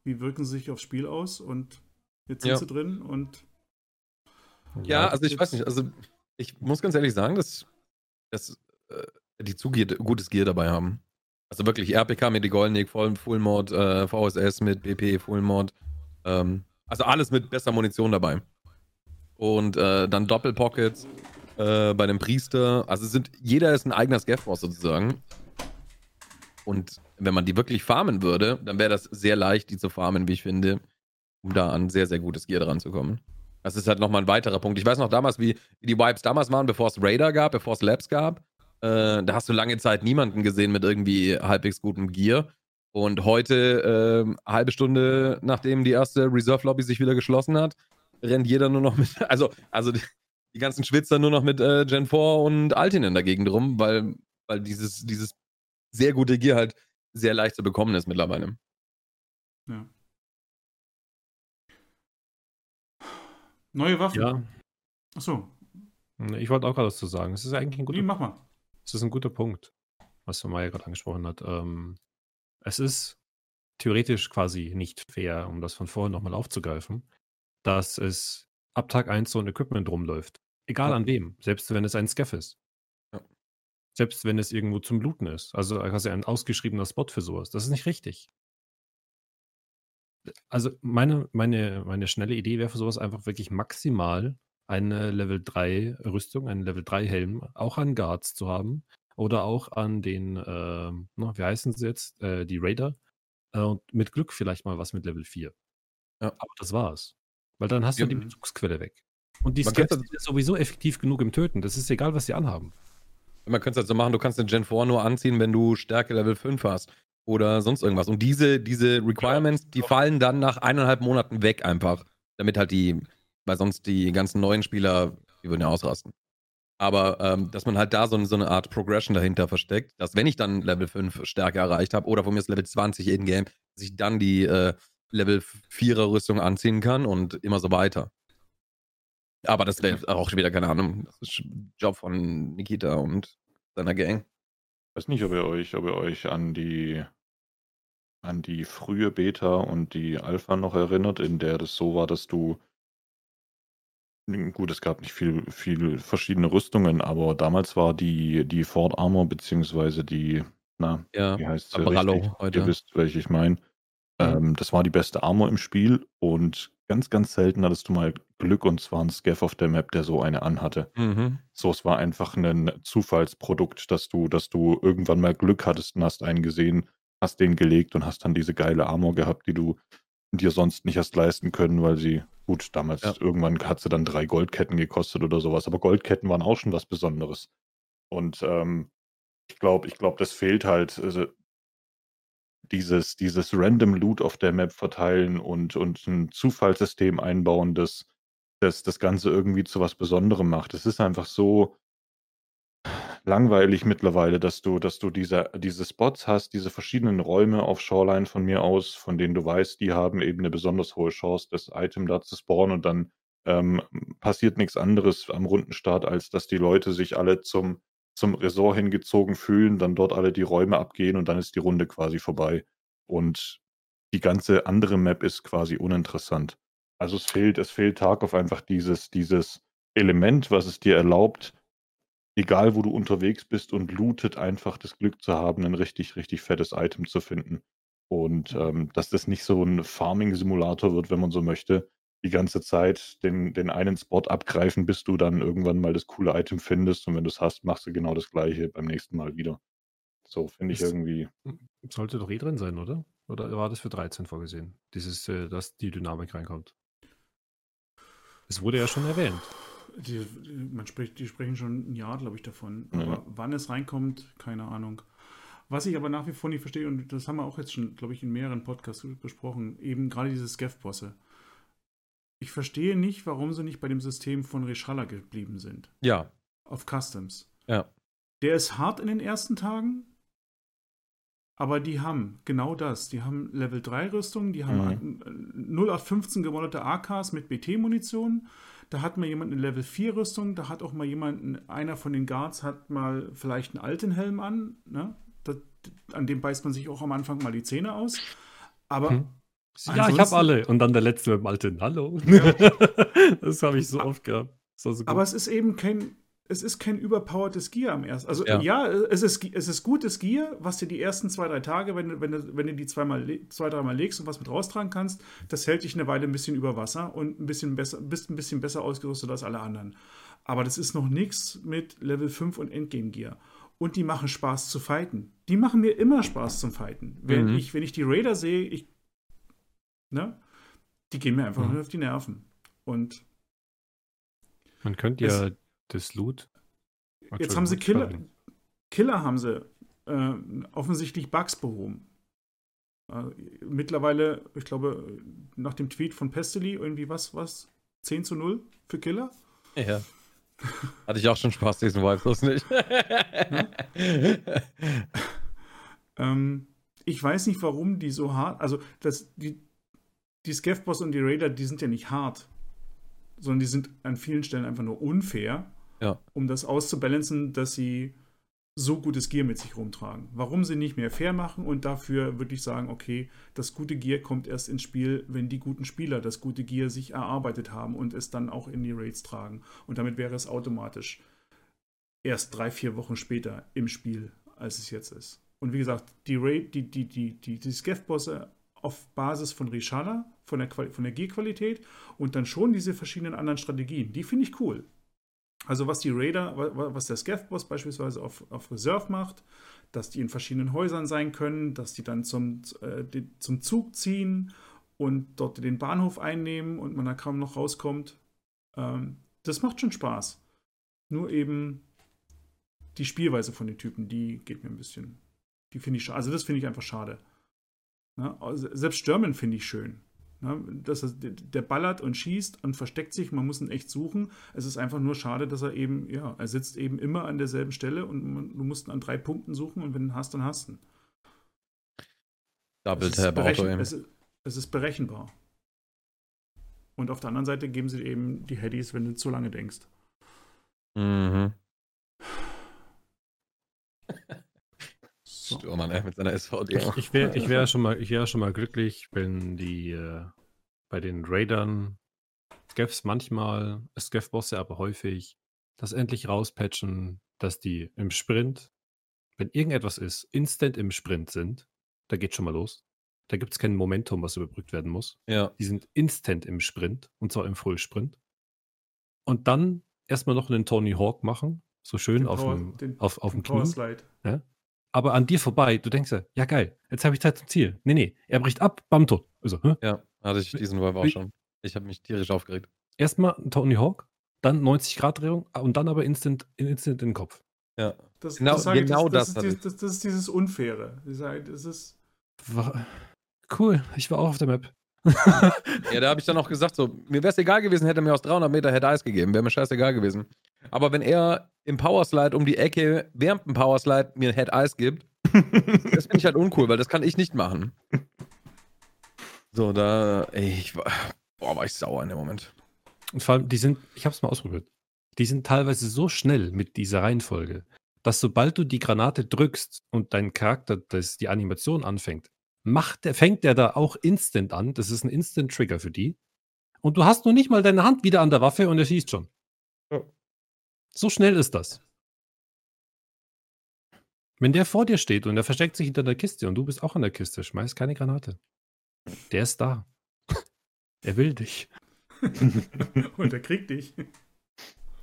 Wie wirken sie sich aufs Spiel aus? Und jetzt sind Ja. sie drin und Ja, also ich weiß nicht, also ich muss ganz ehrlich sagen, dass, dass äh, die zu gutes Gear dabei haben. Also wirklich RPK mit die Full, Full Mod, äh, VSS mit BP, Full Mod. Ähm, also alles mit besser Munition dabei. Und äh, dann Doppelpockets äh, bei dem Priester. Also sind, jeder ist ein eigener Scaffboss sozusagen. Und wenn man die wirklich farmen würde, dann wäre das sehr leicht, die zu farmen, wie ich finde, um da an sehr, sehr gutes Gear dran zu kommen. Das ist halt nochmal ein weiterer Punkt. Ich weiß noch damals, wie, wie die Wipes damals waren, bevor es Raider gab, bevor es Labs gab. Äh, da hast du lange Zeit niemanden gesehen mit irgendwie halbwegs gutem Gear. Und heute, äh, halbe Stunde nachdem die erste Reserve-Lobby sich wieder geschlossen hat, rennt jeder nur noch mit, also, also die, die ganzen Schwitzer nur noch mit äh, Gen 4 und Altin in der Gegend rum, weil, weil dieses, dieses sehr gute Gear halt sehr leicht zu bekommen ist mittlerweile. ja. Neue Waffen. Ja, Achso, ich wollte auch gerade was zu sagen. Es ist eigentlich ein guter, nee, mach mal. Es ist ein guter Punkt, was der Maya gerade angesprochen hat. Ähm, es ist theoretisch quasi nicht fair, um das von vorhin nochmal aufzugreifen, dass es ab Tag 1 so ein Equipment rumläuft. Egal Ja. an wem, selbst wenn es ein Scaff ist. Ja. Selbst wenn es irgendwo zum Looten ist. Also quasi ein ausgeschriebener Spot für sowas. Das ist nicht richtig. Also meine, meine, meine schnelle Idee wäre für sowas einfach wirklich maximal eine Level 3 Rüstung, einen Level 3 Helm, auch an Guards zu haben. Oder auch an den, ähm, na, wie heißen sie jetzt? Äh, die Raider. Äh, und mit Glück vielleicht mal was mit Level 4. Ja. Aber das war's. Weil dann hast Ja. du die Bezugsquelle weg. Und die könnte- sind sowieso effektiv genug im Töten. Das ist egal, was sie anhaben. Man könnte es halt so machen, du kannst den Gen 4 nur anziehen, wenn du Stärke Level 5 hast. Oder sonst irgendwas. Und diese, diese Requirements, die fallen dann nach eineinhalb Monaten weg einfach. Damit halt die, weil sonst die ganzen neuen Spieler, die würden ja ausrasten. Aber ähm, dass man halt da so, so eine Art Progression dahinter versteckt, dass wenn ich dann Level 5 Stärke erreicht habe oder von mir ist Level 20 in-game, dass ich dann die äh, Level 4er Rüstung anziehen kann und immer so weiter. Aber das wäre auch wieder, keine Ahnung, das ist Job von Nikita und seiner Gang. weiß nicht, ob ihr euch, ob ihr euch an die an die frühe Beta und die Alpha noch erinnert, in der das so war, dass du gut, es gab nicht viel, viel verschiedene Rüstungen, aber damals war die, die Ford Armor beziehungsweise die, na, Ja, wie heißt sie Abrallo richtig? heute. Ihr wisst, welche ich meine. Ähm, das war die beste Armor im Spiel und ganz, ganz selten hattest du mal Glück und zwar ein Scaff auf der Map, der so eine anhatte. Mhm. So, es war einfach ein Zufallsprodukt, dass du, dass du irgendwann mal Glück hattest und hast einen gesehen, hast den gelegt und hast dann diese geile Armor gehabt, die du dir sonst nicht hast leisten können, weil sie, gut, damals Ja. irgendwann hat sie dann drei Goldketten gekostet oder sowas, aber Goldketten waren auch schon was Besonderes. Und ähm, ich glaube, ich glaube, das fehlt halt, also dieses, dieses Random Loot auf der Map verteilen und, und ein Zufallssystem einbauen, das, das das Ganze irgendwie zu was Besonderem macht. Es ist einfach so langweilig mittlerweile, dass du, dass du diese, diese Spots hast, diese verschiedenen Räume auf Shoreline von mir aus, von denen du weißt, die haben eben eine besonders hohe Chance, das Item da zu spawnen und dann ähm, passiert nichts anderes am Rundenstart, als dass die Leute sich alle zum, zum Resort hingezogen fühlen, dann dort alle die Räume abgehen und dann ist die Runde quasi vorbei. Und die ganze andere Map ist quasi uninteressant. Also es fehlt, es fehlt Tarkov einfach dieses, dieses Element, was es dir erlaubt, egal wo du unterwegs bist und lootet, einfach das Glück zu haben, ein richtig, richtig fettes Item zu finden. Und ähm, dass das nicht so ein Farming-Simulator wird, wenn man so möchte, die ganze Zeit den, den einen Spot abgreifen, bis du dann irgendwann mal das coole Item findest. Und wenn du es hast, machst du genau das gleiche beim nächsten Mal wieder. So finde ich Das- irgendwie. Sollte doch eh drin sein, oder? Oder war das für 13 vorgesehen? Dieses, äh, dass die Dynamik reinkommt. Es wurde ja schon erwähnt. Die, man spricht, die sprechen schon ein Jahr, glaube ich, davon. Ja. Aber wann es reinkommt, keine Ahnung. Was ich aber nach wie vor nicht verstehe, und das haben wir auch jetzt schon, glaube ich, in mehreren Podcasts besprochen, eben gerade diese Scav-Bosse. Ich verstehe nicht, warum sie nicht bei dem System von Reshala geblieben sind. Ja, Auf Customs. ja. Der ist hart in den ersten Tagen. Aber die haben genau das. Die haben Level 3 Rüstungen, die haben mhm. 0815 gewonnete AKs mit BT-Munition. Da hat mal jemand eine Level 4 Rüstung, da hat auch mal jemand, einer von den Guards hat mal vielleicht einen alten Helm an. Ne? Das, an dem beißt man sich auch am Anfang mal die Zähne aus. Aber. Hm. Ja, ich habe alle. Und dann der letzte mit dem alten Hallo. Ja. das habe ich so oft gehabt. So Aber es ist eben kein, es ist kein überpowertes Gear am ersten. Also ja, ja es, ist, es ist gutes Gear, was dir die ersten zwei, drei Tage, wenn, wenn, du, wenn du die zweimal, zwei, dreimal legst und was mit raustragen kannst, das hält dich eine Weile ein bisschen über Wasser und ein bisschen besser, bist ein bisschen besser ausgerüstet als alle anderen. Aber das ist noch nichts mit Level 5 und Endgame Gear. Und die machen Spaß zu fighten. Die machen mir immer Spaß zum Fighten. Wenn, mhm. ich, wenn ich die Raider sehe, ich, ne, die gehen mir einfach mhm. nur auf die Nerven. Und man könnte ja das Loot. Jetzt haben sie Killer. Killer haben sie äh, offensichtlich Bugs behoben. Äh, mittlerweile, ich glaube, nach dem Tweet von Pestily, irgendwie was, was? 10 zu 0 für Killer? Ja. Hatte ich auch schon Spaß, diesen Vibe, das nicht. ähm, ich weiß nicht, warum die so hart, also das, die, die Scavboss und die Raider, die sind ja nicht hart, sondern die sind an vielen Stellen einfach nur unfair ja. um das auszubalancen, dass sie so gutes Gear mit sich rumtragen. Warum sie nicht mehr fair machen und dafür würde ich sagen, okay, das gute Gear kommt erst ins Spiel, wenn die guten Spieler das gute Gear sich erarbeitet haben und es dann auch in die Raids tragen. Und damit wäre es automatisch erst drei, vier Wochen später im Spiel, als es jetzt ist. Und wie gesagt, die Raid, die, die, die, die, die Scav-Bosse auf Basis von Rishala, von der, von der Gear-Qualität und dann schon diese verschiedenen anderen Strategien, die finde ich cool. Also was die Raider, was der Scav-Boss beispielsweise auf, auf Reserve macht, dass die in verschiedenen Häusern sein können, dass die dann zum, äh, die, zum Zug ziehen und dort den Bahnhof einnehmen und man da kaum noch rauskommt. Ähm, das macht schon Spaß. Nur eben die Spielweise von den Typen, die geht mir ein bisschen. Die finde ich schade. Also das finde ich einfach schade. Ja, also selbst German finde ich schön. Ja, das ist, der ballert und schießt und versteckt sich, man muss ihn echt suchen. Es ist einfach nur schade, dass er eben, ja, er sitzt eben immer an derselben Stelle und man, du musst ihn an drei Punkten suchen und wenn du ihn hast, dann hast du ihn. Double Tap Auto es, ist, es ist berechenbar. Und auf der anderen Seite geben sie eben die Headies, wenn du zu lange denkst. Mhm. Stürmer, ne? Mit seiner SVD. Ich, ich wäre ich wär schon, mal, wär schon mal glücklich, wenn die äh, bei den Raidern Scavs manchmal, Scav-Bosse aber häufig, das endlich rauspatchen, dass die im Sprint, wenn irgendetwas ist, instant im Sprint sind. Da geht schon mal los. Da gibt es kein Momentum, was überbrückt werden muss. Ja. Die sind instant im Sprint und zwar im Full-Sprint. Und dann erstmal noch einen Tony Hawk machen, so schön den auf, Power, dem, den, auf, auf dem Knie. Ja? Aber an dir vorbei. Du denkst ja, geil, jetzt habe ich Zeit zum Ziel. Nee, nee, er bricht ab, bam, tot. Also, hä? Ja, hatte ich diesen Vibe auch schon. Ich habe mich tierisch aufgeregt. Erstmal Tony Hawk, dann 90-Grad-Drehung und dann aber instant, instant in den Kopf. Ja. Das, genau das, genau das, das, ist, das, das, ist dieses Unfaire. Das ist. War, cool, ich war auch auf der Map. ja, da habe ich dann auch gesagt, so, mir wäre es egal gewesen, hätte er mir aus 300 Meter Head Eis gegeben, wäre mir scheißegal gewesen. Aber wenn er im Powerslide um die Ecke während dem Powerslide mir Head Eis gibt, das finde ich halt uncool, weil das kann ich nicht machen. So, da, ey, ich war, boah, war ich sauer in dem Moment. Und vor allem, die sind, ich habe es mal ausprobiert, die sind teilweise so schnell mit dieser Reihenfolge, dass sobald du die Granate drückst und dein Charakter, das die Animation anfängt, macht der, fängt der da auch instant an. Das ist ein Instant-Trigger für die. Und du hast noch nicht mal deine Hand wieder an der Waffe und er schießt schon. Ja. So schnell ist das. Wenn der vor dir steht und er versteckt sich hinter der Kiste und du bist auch an der Kiste, schmeiß keine Granate. Der ist da. er will dich. und er kriegt dich.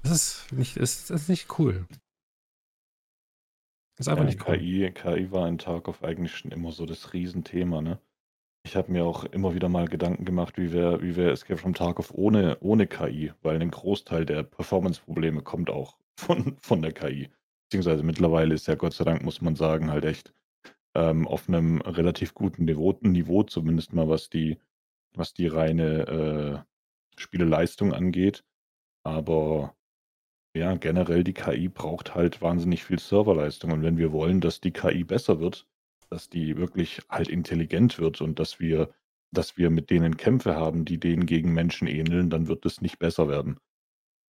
Das ist nicht, das ist nicht cool. Ist einfach ja, nicht cool. KI, KI war in Tarkov eigentlich schon immer so das Riesenthema, ne? Ich habe mir auch immer wieder mal Gedanken gemacht, wie wäre wie wär Escape from Tarkov ohne, ohne KI, weil ein Großteil der Performance-Probleme kommt auch von, von der KI. Beziehungsweise mittlerweile ist ja Gott sei Dank, muss man sagen, halt echt ähm, auf einem relativ guten Niveau, Niveau, zumindest mal was die, was die reine äh, Spieleleistung angeht. Aber ja, generell die KI braucht halt wahnsinnig viel Serverleistung. Und wenn wir wollen, dass die KI besser wird, dass die wirklich halt intelligent wird und dass wir dass wir mit denen Kämpfe haben, die denen gegen Menschen ähneln, dann wird es nicht besser werden.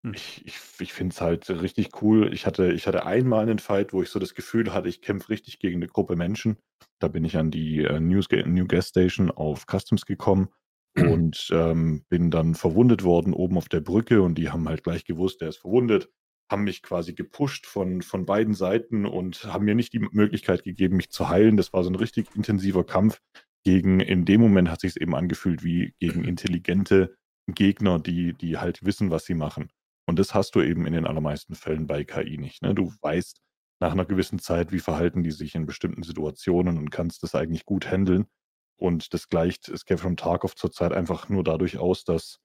Hm. Ich ich ich finde es halt richtig cool. Ich hatte ich hatte einmal einen Fight, wo ich so das Gefühl hatte, ich kämpfe richtig gegen eine Gruppe Menschen. Da bin ich an die, äh, News New Gas Station auf Customs gekommen und, ähm, bin dann verwundet worden oben auf der Brücke und die haben halt gleich gewusst, der ist verwundet, haben mich quasi gepusht von von beiden Seiten und haben mir nicht die Möglichkeit gegeben, mich zu heilen. Das war so ein richtig intensiver Kampf gegen in dem Moment hat sich's eben angefühlt wie gegen intelligente Gegner, die die halt wissen, was sie machen. Und das hast du eben in den allermeisten Fällen bei KI nicht, ne? Du weißt nach einer gewissen Zeit, wie verhalten die sich in bestimmten Situationen und kannst das eigentlich gut handeln. Und das gleicht Escape from Tarkov zurzeit einfach nur dadurch aus, dass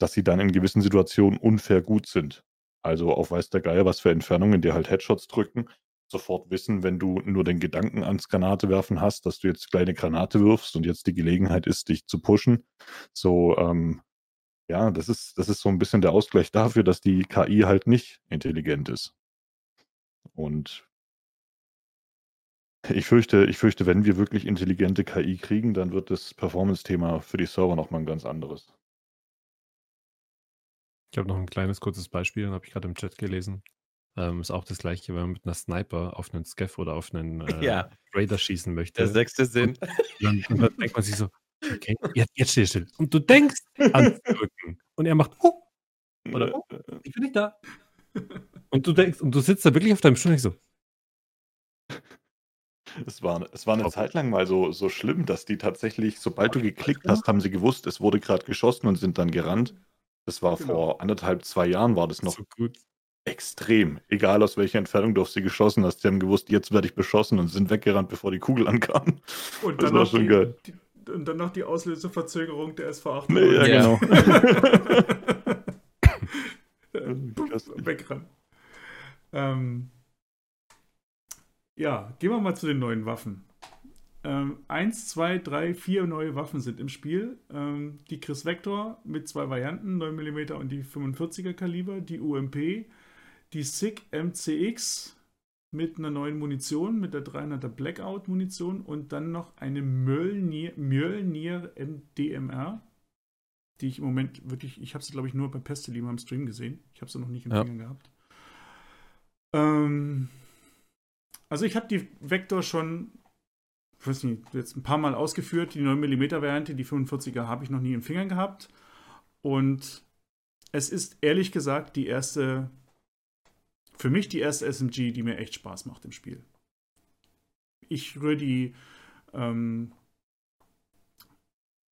dass sie dann in gewissen Situationen unfair gut sind. Also, auf weiß der Geier, was für Entfernungen dir halt Headshots drücken, sofort wissen, wenn du nur den Gedanken ans Granate werfen hast, dass du jetzt kleine Granate wirfst und jetzt die Gelegenheit ist, dich zu pushen. So, ähm, ja, das ist das ist so ein bisschen der Ausgleich dafür, dass die KI halt nicht intelligent ist. Und ich fürchte ich fürchte, wenn wir wirklich intelligente KI kriegen, dann wird das Performance-Thema für die Server noch mal 'n ganz anderes. Ich habe noch ein kleines kurzes Beispiel, habe ich gerade im Chat gelesen. Ähm, ist auch das Gleiche, wenn man mit einer Sniper auf einen Scav oder auf einen äh, Ja. Raider schießen Der möchte. sechste Sinn. Und dann und dann denkt man sich so: „Okay, jetzt jetzt steh still.“ Und du denkst anzudrücken und er macht: „Oh“ oder „Oh, ich bin nicht da.“ Und du denkst und du sitzt da wirklich auf deinem Stuhl und denkst so Es war es war 'ne Top. Zeit lang mal so so schlimm, dass die tatsächlich, sobald du Auf geklickt hast, haben sie gewusst, es wurde grad geschossen und sind dann gerannt. Das war Genau. vor 1,5, 2 Jahren war das noch so extrem. Egal aus welcher Entfernung du auf sie geschossen hast, die haben gewusst, jetzt werde ich beschossen und sind weggerannt, bevor die Kugel ankam. Und Das war schon die geil. die und dann noch die Auslöseverzögerung der SV8 Ne, ja, Ja. genau. Äh, Klasse. Wegrennen. Ähm, ja, gehen wir mal zu den neuen Waffen. Ähm, eins, zwei, drei, vier neue Waffen sind im Spiel. Ähm, die Chris Vector mit zwei Varianten, 9 mm und die 45er Kaliber, die UMP, die SIG MCX mit einer neuen Munition, mit der 300er Blackout Munition und dann noch eine Mjölnir, Mjölnir MDMR, die ich im Moment wirklich, ich habe sie glaube ich nur bei Pestelim am Stream gesehen. Ich habe sie noch nicht in Ja. Fingern gehabt. Ähm, also ich habe die Vector schon, ich weiß nicht, jetzt ein paar Mal ausgeführt. Die 9mm Variante, die 45er habe ich noch nie in Fingern gehabt. Und es ist ehrlich gesagt die erste, für mich die erste SMG, die mir echt Spaß macht im Spiel. Ich rühre die, ähm,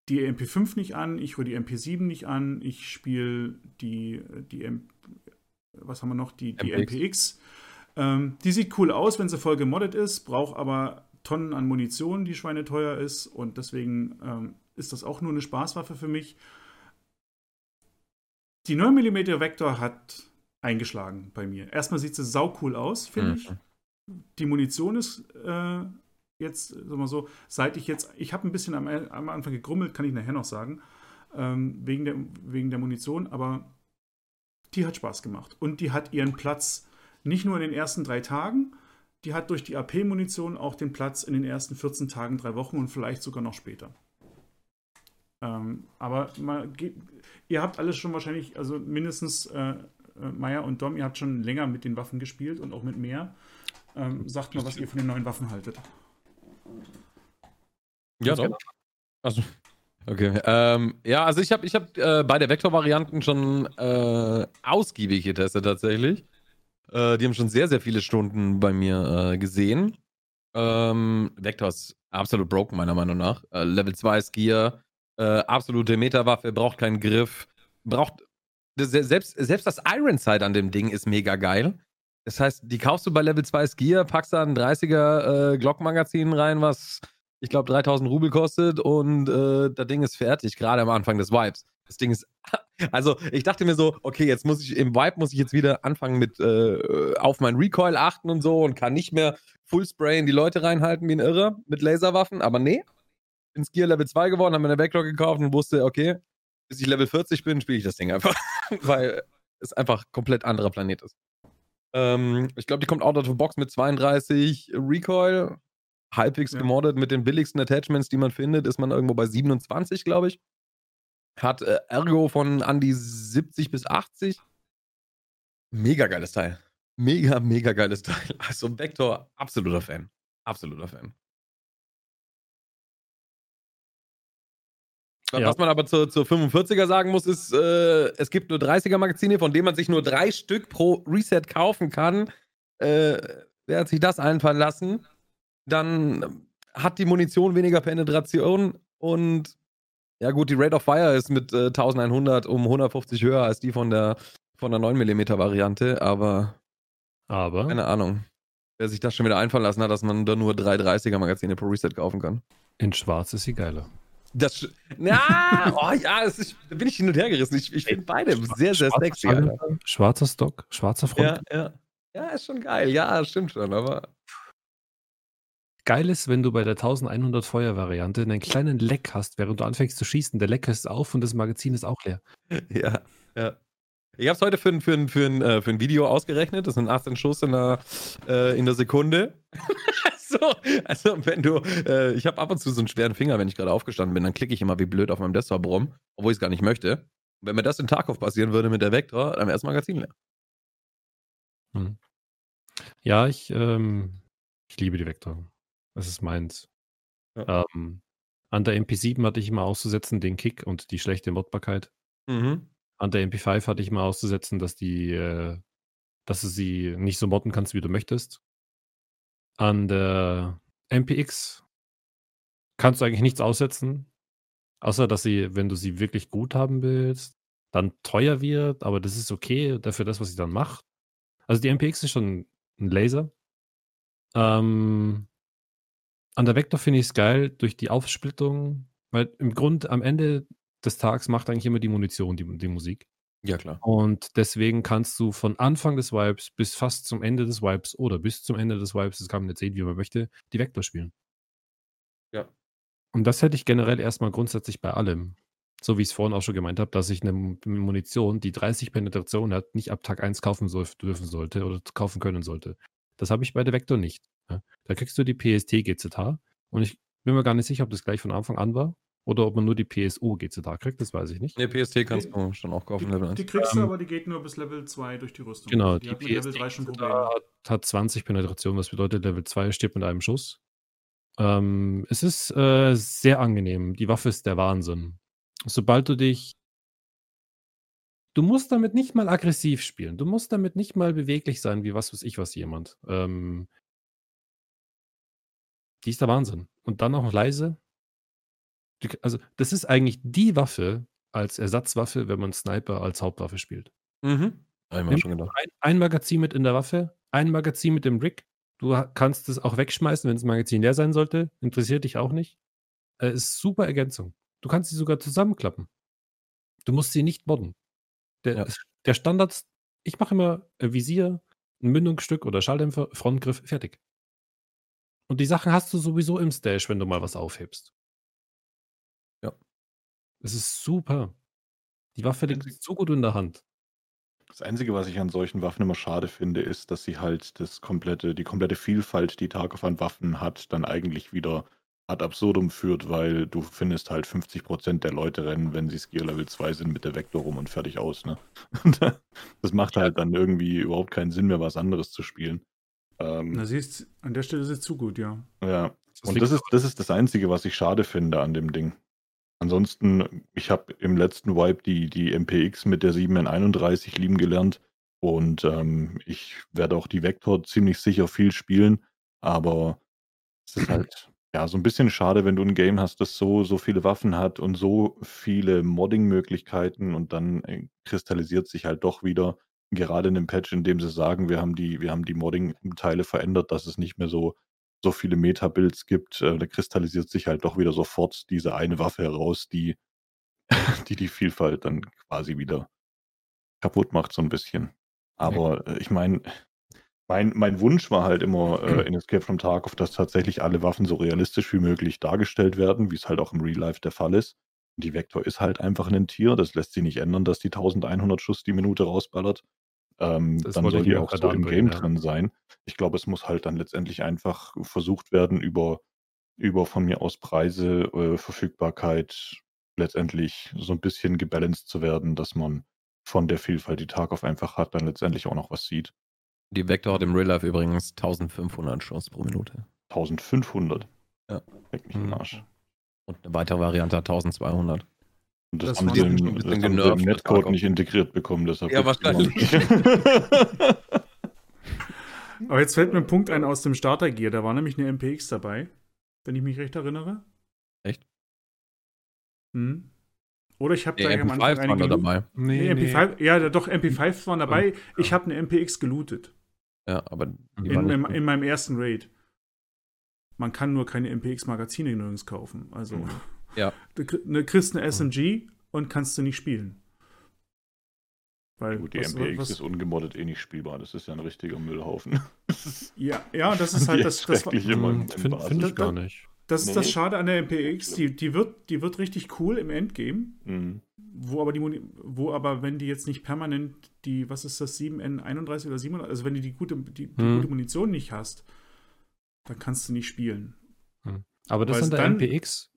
die MP5 nicht an, ich rühre die MP7 nicht an, ich spiele die, die was haben wir noch, die, die MPX. MPX. Ähm, die sieht cool aus, wenn sie voll gemoddet ist, braucht aber Tonnen an Munition, die schweineteuer ist und deswegen ähm, ist das auch nur eine Spaßwaffe für mich. Die 9mm Vector hat eingeschlagen bei mir. Erstmal sieht sie sau cool aus, finde ich. Mhm. Die Munition ist äh, jetzt, sagen wir mal so, seit ich jetzt, ich habe ein bisschen am, am Anfang gegrummelt, kann ich nachher noch sagen, ähm, wegen, der, wegen der Munition, aber die hat Spaß gemacht. Und die hat ihren Platz nicht nur in den ersten drei Tagen, die hat durch die AP-Munition auch den Platz in den ersten 14 Tagen, drei Wochen und vielleicht sogar noch später. Ähm, aber mal, ihr habt alles schon wahrscheinlich, also mindestens äh, äh, Meier und Dom, ihr habt schon länger mit den Waffen gespielt und auch mit mehr. Ähm, sagt mal, was ihr von den neuen Waffen haltet. Ja, doch. Also, okay. Ähm, ja, also ich habe ich hab, äh, beide Vektor-Varianten schon äh, ausgiebig getestet tatsächlich. Äh, die haben schon sehr, sehr viele Stunden bei mir äh, gesehen. Ähm, Vector ist absolut broken, meiner Meinung nach. Äh, Level 2 ist Gear, äh, absolute Metawaffe, braucht keinen Griff, braucht. das- Selbst, selbst das Iron Sight an dem Ding ist mega geil. Das heißt, die kaufst du bei Level 2 Gear, packst da ein 30er äh, Glock-Magazin rein, was ich glaube 3000 Rubel kostet und äh, das Ding ist fertig, gerade am Anfang des Vibes. Das Ding ist, also ich dachte mir so, okay, jetzt muss ich, im Vibe muss ich jetzt wieder anfangen mit äh, auf mein Recoil achten und so und kann nicht mehr Fullspray in die Leute reinhalten wie ein Irrer mit Laserwaffen, aber nee, bin Gear Level 2 geworden, habe mir eine Backlog gekauft und wusste, okay, bis ich Level 40 bin, spiele ich das Ding einfach, weil es einfach komplett anderer Planet ist. Ähm, ich glaube, die kommt out of the box mit 32 Recoil, halbwegs Ja. gemoddet mit den billigsten Attachments, die man findet, ist man irgendwo bei 27, glaube ich. Hat äh, Ergo von an die 70 bis 80. Mega geiles Teil. Mega, mega geiles Teil. Also Vector, absoluter Fan. Absoluter Fan. Ja. Was man aber zur, zur 45er sagen muss, ist, äh, es gibt nur 30er Magazine, von denen man sich nur drei Stück pro Reset kaufen kann. Äh, wer hat sich das einfallen lassen? Dann hat die Munition weniger Penetration und ja gut, die Rate of Fire ist mit äh, 1100 um 150 höher als die von der von der 9mm Variante, aber Aber keine Ahnung. Wer sich das schon wieder einfallen lassen hat, dass man da nur drei 30er Magazine pro Reset kaufen kann. in Schwarz ist sie geiler. Das, na, oh ja, das ist, da bin ich hin und her gerissen. Ich, ich finde beide sehr, sehr Schwarzer sexy. Silber, Schwarzer Stock, schwarzer Front. Ja, ja. Ja, ist schon geil. Ja, stimmt schon, aber Geil ist, wenn du bei der 1100 Feuer-Variante einen kleinen Leck hast, während du anfängst zu schießen. Der Leck ist auf und das Magazin ist auch leer. ja, ja. Ich habe es heute für, ein- für, ein- für, ein, äh, für ein Video ausgerechnet. Das sind 18 Schuss in der, äh, in der Sekunde. so, also wenn du, äh, ich habe ab und zu so einen schweren Finger, wenn ich gerade aufgestanden bin, dann klicke ich immer wie blöd auf meinem Desktop rum, obwohl ich es gar nicht möchte. Wenn mir das in Tarkov passieren würde mit der Vector, dann wäre das Magazin leer. Hm. Ja, ich, ähm, ich liebe die Vector. Das ist meins. Ja. Ähm, an der MP7 hatte ich immer auszusetzen den Kick und die schlechte Modbarkeit. Mhm. An der MP5 hatte ich immer auszusetzen, dass die, äh, dass du sie nicht so modden kannst, wie du möchtest. An der MPX kannst du eigentlich nichts aussetzen, außer dass sie, wenn du sie wirklich gut haben willst, dann teuer wird, aber das ist okay dafür das, was sie dann macht. Also die MPX ist schon ein Laser. Ähm, an der Vector finde ich es geil durch die Aufsplittung, weil im Grund am Ende des Tags macht eigentlich immer die Munition die, die Musik. Ja, klar. Und deswegen kannst du von Anfang des Vibes bis fast zum Ende des Vibes oder bis zum Ende des Vibes, das kann man jetzt sehen, wie man möchte, die Vector spielen. Ja. Und das hätte ich generell erstmal grundsätzlich bei allem. So wie ich es vorhin auch schon gemeint habe, dass ich eine Mu- Munition, die 30 Penetration hat, nicht ab Tag 1 kaufen soll, dürfen sollte oder kaufen können sollte. Das habe ich bei der Vector nicht. Ja. Da kriegst du die PST GZH und ich bin mir gar nicht sicher, ob das gleich von Anfang an war oder ob man nur die PSU GZH kriegt, das weiß ich nicht. Ne, PST kannst du schon auch kaufen, Level Die, 1. die kriegst du, Ähm, aber die geht nur bis Level 2 durch die Rüstung. Genau, die, die hat mit Level PST 3 schon GZH Probleme. hat, hat 20 Penetration, was bedeutet, Level 2 stirbt mit einem Schuss. Ähm, es ist äh, sehr angenehm. Die Waffe ist der Wahnsinn. Sobald du dich. Du musst damit nicht mal aggressiv spielen. Du musst damit nicht mal beweglich sein, wie was weiß ich was jemand. Ähm, die ist der Wahnsinn. Und dann auch noch leise. Also, das ist eigentlich die Waffe als Ersatzwaffe, wenn man Sniper als Hauptwaffe spielt. Mhm. Nimm schon gedacht. ein, ein Magazin mit in der Waffe, ein Magazin mit dem Rig. Du kannst es auch wegschmeißen, wenn das Magazin leer sein sollte. Interessiert dich auch nicht. Äh, ist super Ergänzung. Du kannst sie sogar zusammenklappen. Du musst sie nicht modden. Der, Ja. der Standard, ich mache immer äh, Visier, ein Mündungsstück oder Schalldämpfer, Frontgriff, fertig. Und die Sachen hast du sowieso im Stash, wenn du mal was aufhebst. Ja. Es ist super. Die Waffe liegt so gut in der Hand. Das Einzige, was ich an solchen Waffen immer schade finde, ist, dass sie halt das komplette, die komplette Vielfalt, die Tarkov an Waffen hat, dann eigentlich wieder ad absurdum führt, weil du findest halt 50% der Leute rennen, wenn sie Skill Level 2 sind, mit der Vektor rum und fertig aus. Ne? das macht halt dann irgendwie überhaupt keinen Sinn mehr, was anderes zu spielen. Ähm, Na, siehst, an der Stelle ist es zu gut, ja. ja, Das und das ist, das ist das Einzige, was ich schade finde an dem Ding. Ansonsten, ich habe im letzten Wipe die, die MPX mit der 7N31 lieben gelernt. Und ähm, ich werde auch die Vector ziemlich sicher viel spielen, aber es ist halt ja so ein bisschen schade, wenn du ein Game hast, das so, so viele Waffen hat und so viele Modding-Möglichkeiten und dann äh, kristallisiert sich halt doch wieder, gerade in dem Patch, in dem sie sagen, wir haben die, wir haben die Modding-Teile verändert, dass es nicht mehr so so viele Meta-Builds gibt, äh, da kristallisiert sich halt doch wieder sofort diese eine Waffe heraus, die die, die Vielfalt dann quasi wieder kaputt macht, so ein bisschen. Aber äh, ich meine, mein, mein Wunsch war halt immer äh, in Escape from Tarkov, dass tatsächlich alle Waffen so realistisch wie möglich dargestellt werden, wie es halt auch im Real Life der Fall ist. Die Vector ist halt einfach ein Tier, das lässt sich nicht ändern, dass die 1100 Schuss die Minute rausballert. ähm, Das dann soll die auch so im Game ja. drin sein. Ich glaube, es muss halt dann letztendlich einfach versucht werden, über, über von mir aus Preise, äh, Verfügbarkeit letztendlich so ein bisschen gebalanced zu werden, dass man von der Vielfalt, die Tarkov einfach hat, dann letztendlich auch noch was sieht. Die Vector hat im Real Life übrigens 1500 Schuss pro Minute. 1500. Ja. Leck mich im Mhm. Arsch. Und eine weitere Variante hat 1200. Und das, Das haben sie im, das haben im Netcode nicht integriert bekommen. Deshalb Ja, wahrscheinlich. nicht. Aber jetzt fällt mir ein Punkt ein aus dem Starter-Gear. Da war nämlich eine MPX dabei, wenn ich mich recht erinnere. Echt? Hm. Oder ich habe Die da am MP5 Anfang waren eine da dabei. Nee, MP5, ja, doch, MP5 waren dabei. Ich habe eine MPX gelootet. Ja, aber In, waren in, in meinem ersten Raid. Man kann nur keine MPX-Magazine nirgends kaufen. Also, Ja. du ne, kriegst eine SMG und kannst du nicht spielen. Weil, Gut, die was- MPX was- ist ungemoddet eh nicht spielbar. Das ist ja ein richtiger Müllhaufen. Ja, ja, das ist halt das, das, Finde Basis. find ich Das- gar nicht. das ist das Nee. Schade an der MPX. Die, die, wird, die wird richtig cool im Endgame. Mhm. Wo aber, die, Muni- wo aber, wenn die jetzt nicht permanent die, was ist das, 7N31 oder 700, also wenn du die gute, die, die Hm. gute Munition nicht hast, dann kannst du nicht spielen. Aber das an der dann- MPX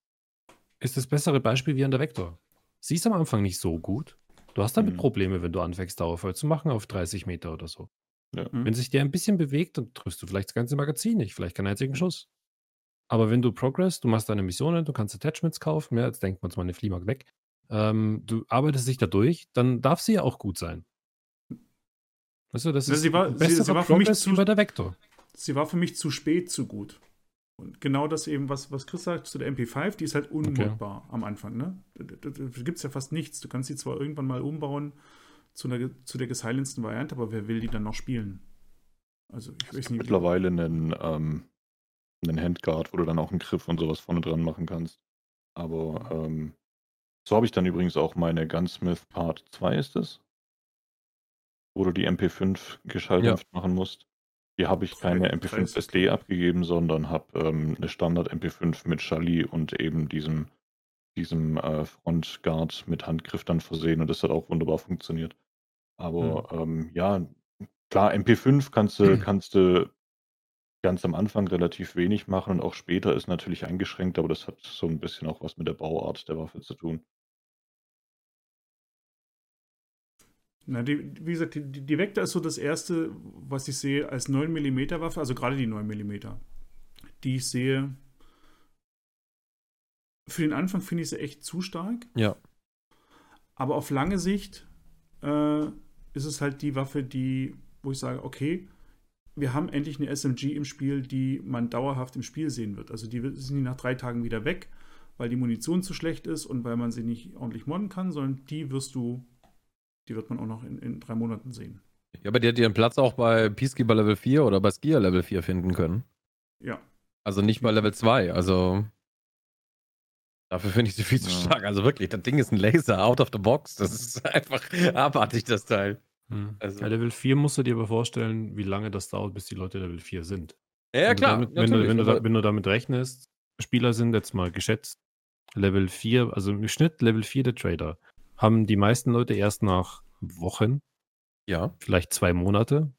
ist das bessere Beispiel wie an der Vector. Sie ist am Anfang nicht so gut. Du hast damit Mhm. Probleme, wenn du anfängst, Dauerfeuer zu machen auf 30 Meter oder so. Ja. Mhm. Wenn sich der ein bisschen bewegt, dann triffst du vielleicht das ganze Magazin nicht, vielleicht keinen einzigen Schuss. Aber wenn du progress, du machst deine Missionen, du kannst Attachments kaufen, ja, jetzt wir uns mal eine Fliehmark weg, ähm, du arbeitest dich da durch, dann darf sie ja auch gut sein. Weißt du, das Na, ist sie war- sie- sie war für mich zu- bei der Vector. Sie war für mich zu spät zu gut. Und genau das eben, was, was Chris sagt zu der MP5, die ist halt unmodbar am Anfang. Ne? Da, da, da gibt es ja fast nichts. Du kannst sie zwar irgendwann mal umbauen zu, einer, zu der gesilenceden Variante, aber wer will die dann noch spielen? Also ich weiß nicht. Mittlerweile einen, ähm, einen Handguard, wo du dann auch einen Griff und sowas vorne dran machen kannst. Aber ähm, so habe ich dann übrigens auch meine Gunsmith Part 2 ist es, wo du die MP5 geschalldämpft machen musst. Hier habe ich keine Drei- MP5 30. SD abgegeben, sondern habe ähm, eine Standard MP5 mit Charlie und eben diesem, diesem äh, Frontguard mit Handgriff dann versehen und das hat auch wunderbar funktioniert. Aber ähm, ja, klar, MP5 kannst du, kannst du ganz am Anfang relativ wenig machen und auch später ist natürlich eingeschränkt, aber das hat so ein bisschen auch was mit der Bauart der Waffe zu tun. Na, die, wie gesagt, die, die Vector ist so das erste, was ich sehe als 9 mm Waffe, also gerade die 9 mm, die ich sehe. Für den Anfang finde ich sie echt zu stark. Ja. Aber auf lange Sicht äh, ist es halt die Waffe, die, wo ich sage, okay, wir haben endlich eine SMG im Spiel, die man dauerhaft im Spiel sehen wird. Also die sind die nach drei Tagen wieder weg, weil die Munition zu schlecht ist und weil man sie nicht ordentlich modden kann, sondern die wirst du, die wird man auch noch in, in drei Monaten sehen. Ja, aber die hat ihren Platz auch bei Peacekeeper Level 4 oder bei Skier Level 4 finden können. Ja. Also nicht bei Level 2. Also dafür finde ich sie viel zu Ja. stark. Also wirklich, das Ding ist ein Laser out of the box. Das ist einfach abartig, das Teil. Hm. Also- Ja, Level 4 musst du dir aber vorstellen, wie lange das dauert, bis die Leute Level 4 sind. Ja, ja Wenn du klar. Damit, wenn, du, wenn, du da, wenn du damit rechnest, Spieler sind jetzt mal geschätzt Level 4, also im Schnitt Level 4 der Trader, haben die meisten Leute erst nach Wochen, ja. vielleicht zwei Monate.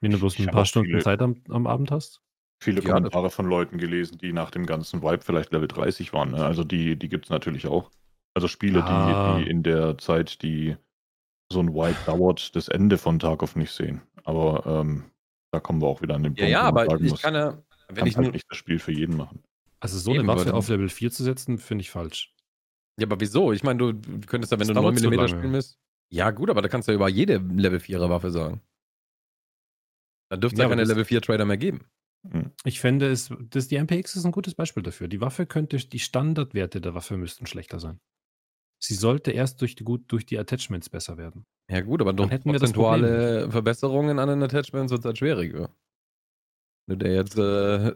Wenn du bloß Ich ein paar Stunden viele- Zeit am, am Abend hast. Viele Ja, Kommentare von Leuten gelesen, die nach dem ganzen Vibe vielleicht Level 30 waren. Ne? Also die, die gibt es natürlich auch. Also Spiele, Ah. die, die in der Zeit, die so ein Vibe dauert, das Ende von Tarkov nicht sehen. Aber ähm, da kommen wir auch wieder an den Ja, Punkt, ja, wo man aber sagen ich muss, kann ja, wenn kannst ich halt nur, nicht das Spiel für jeden machen. Also so Eben, eine Waffe auf Level 4 zu setzen, finde ich falsch. Ja, aber wieso? Ich meine, du du könntest ja, wenn Das du 9 dauert zu mm spielen willst. Ja, gut, aber da kannst du ja über jede Level 4er Waffe sagen. Da dürfte es Ja, keine Level 4 Trader mehr geben. Hm. Ich fände es, das, die MPX ist ein gutes Beispiel dafür. Die Waffe könnte, die Standardwerte der Waffe müssten schlechter sein. Sie sollte erst durch die, gut, durch die Attachments besser werden. Ja, gut, aber durch hätten wir prozentuale Verbesserungen an den Attachments wird es halt schwieriger. Wenn du dir jetzt, äh,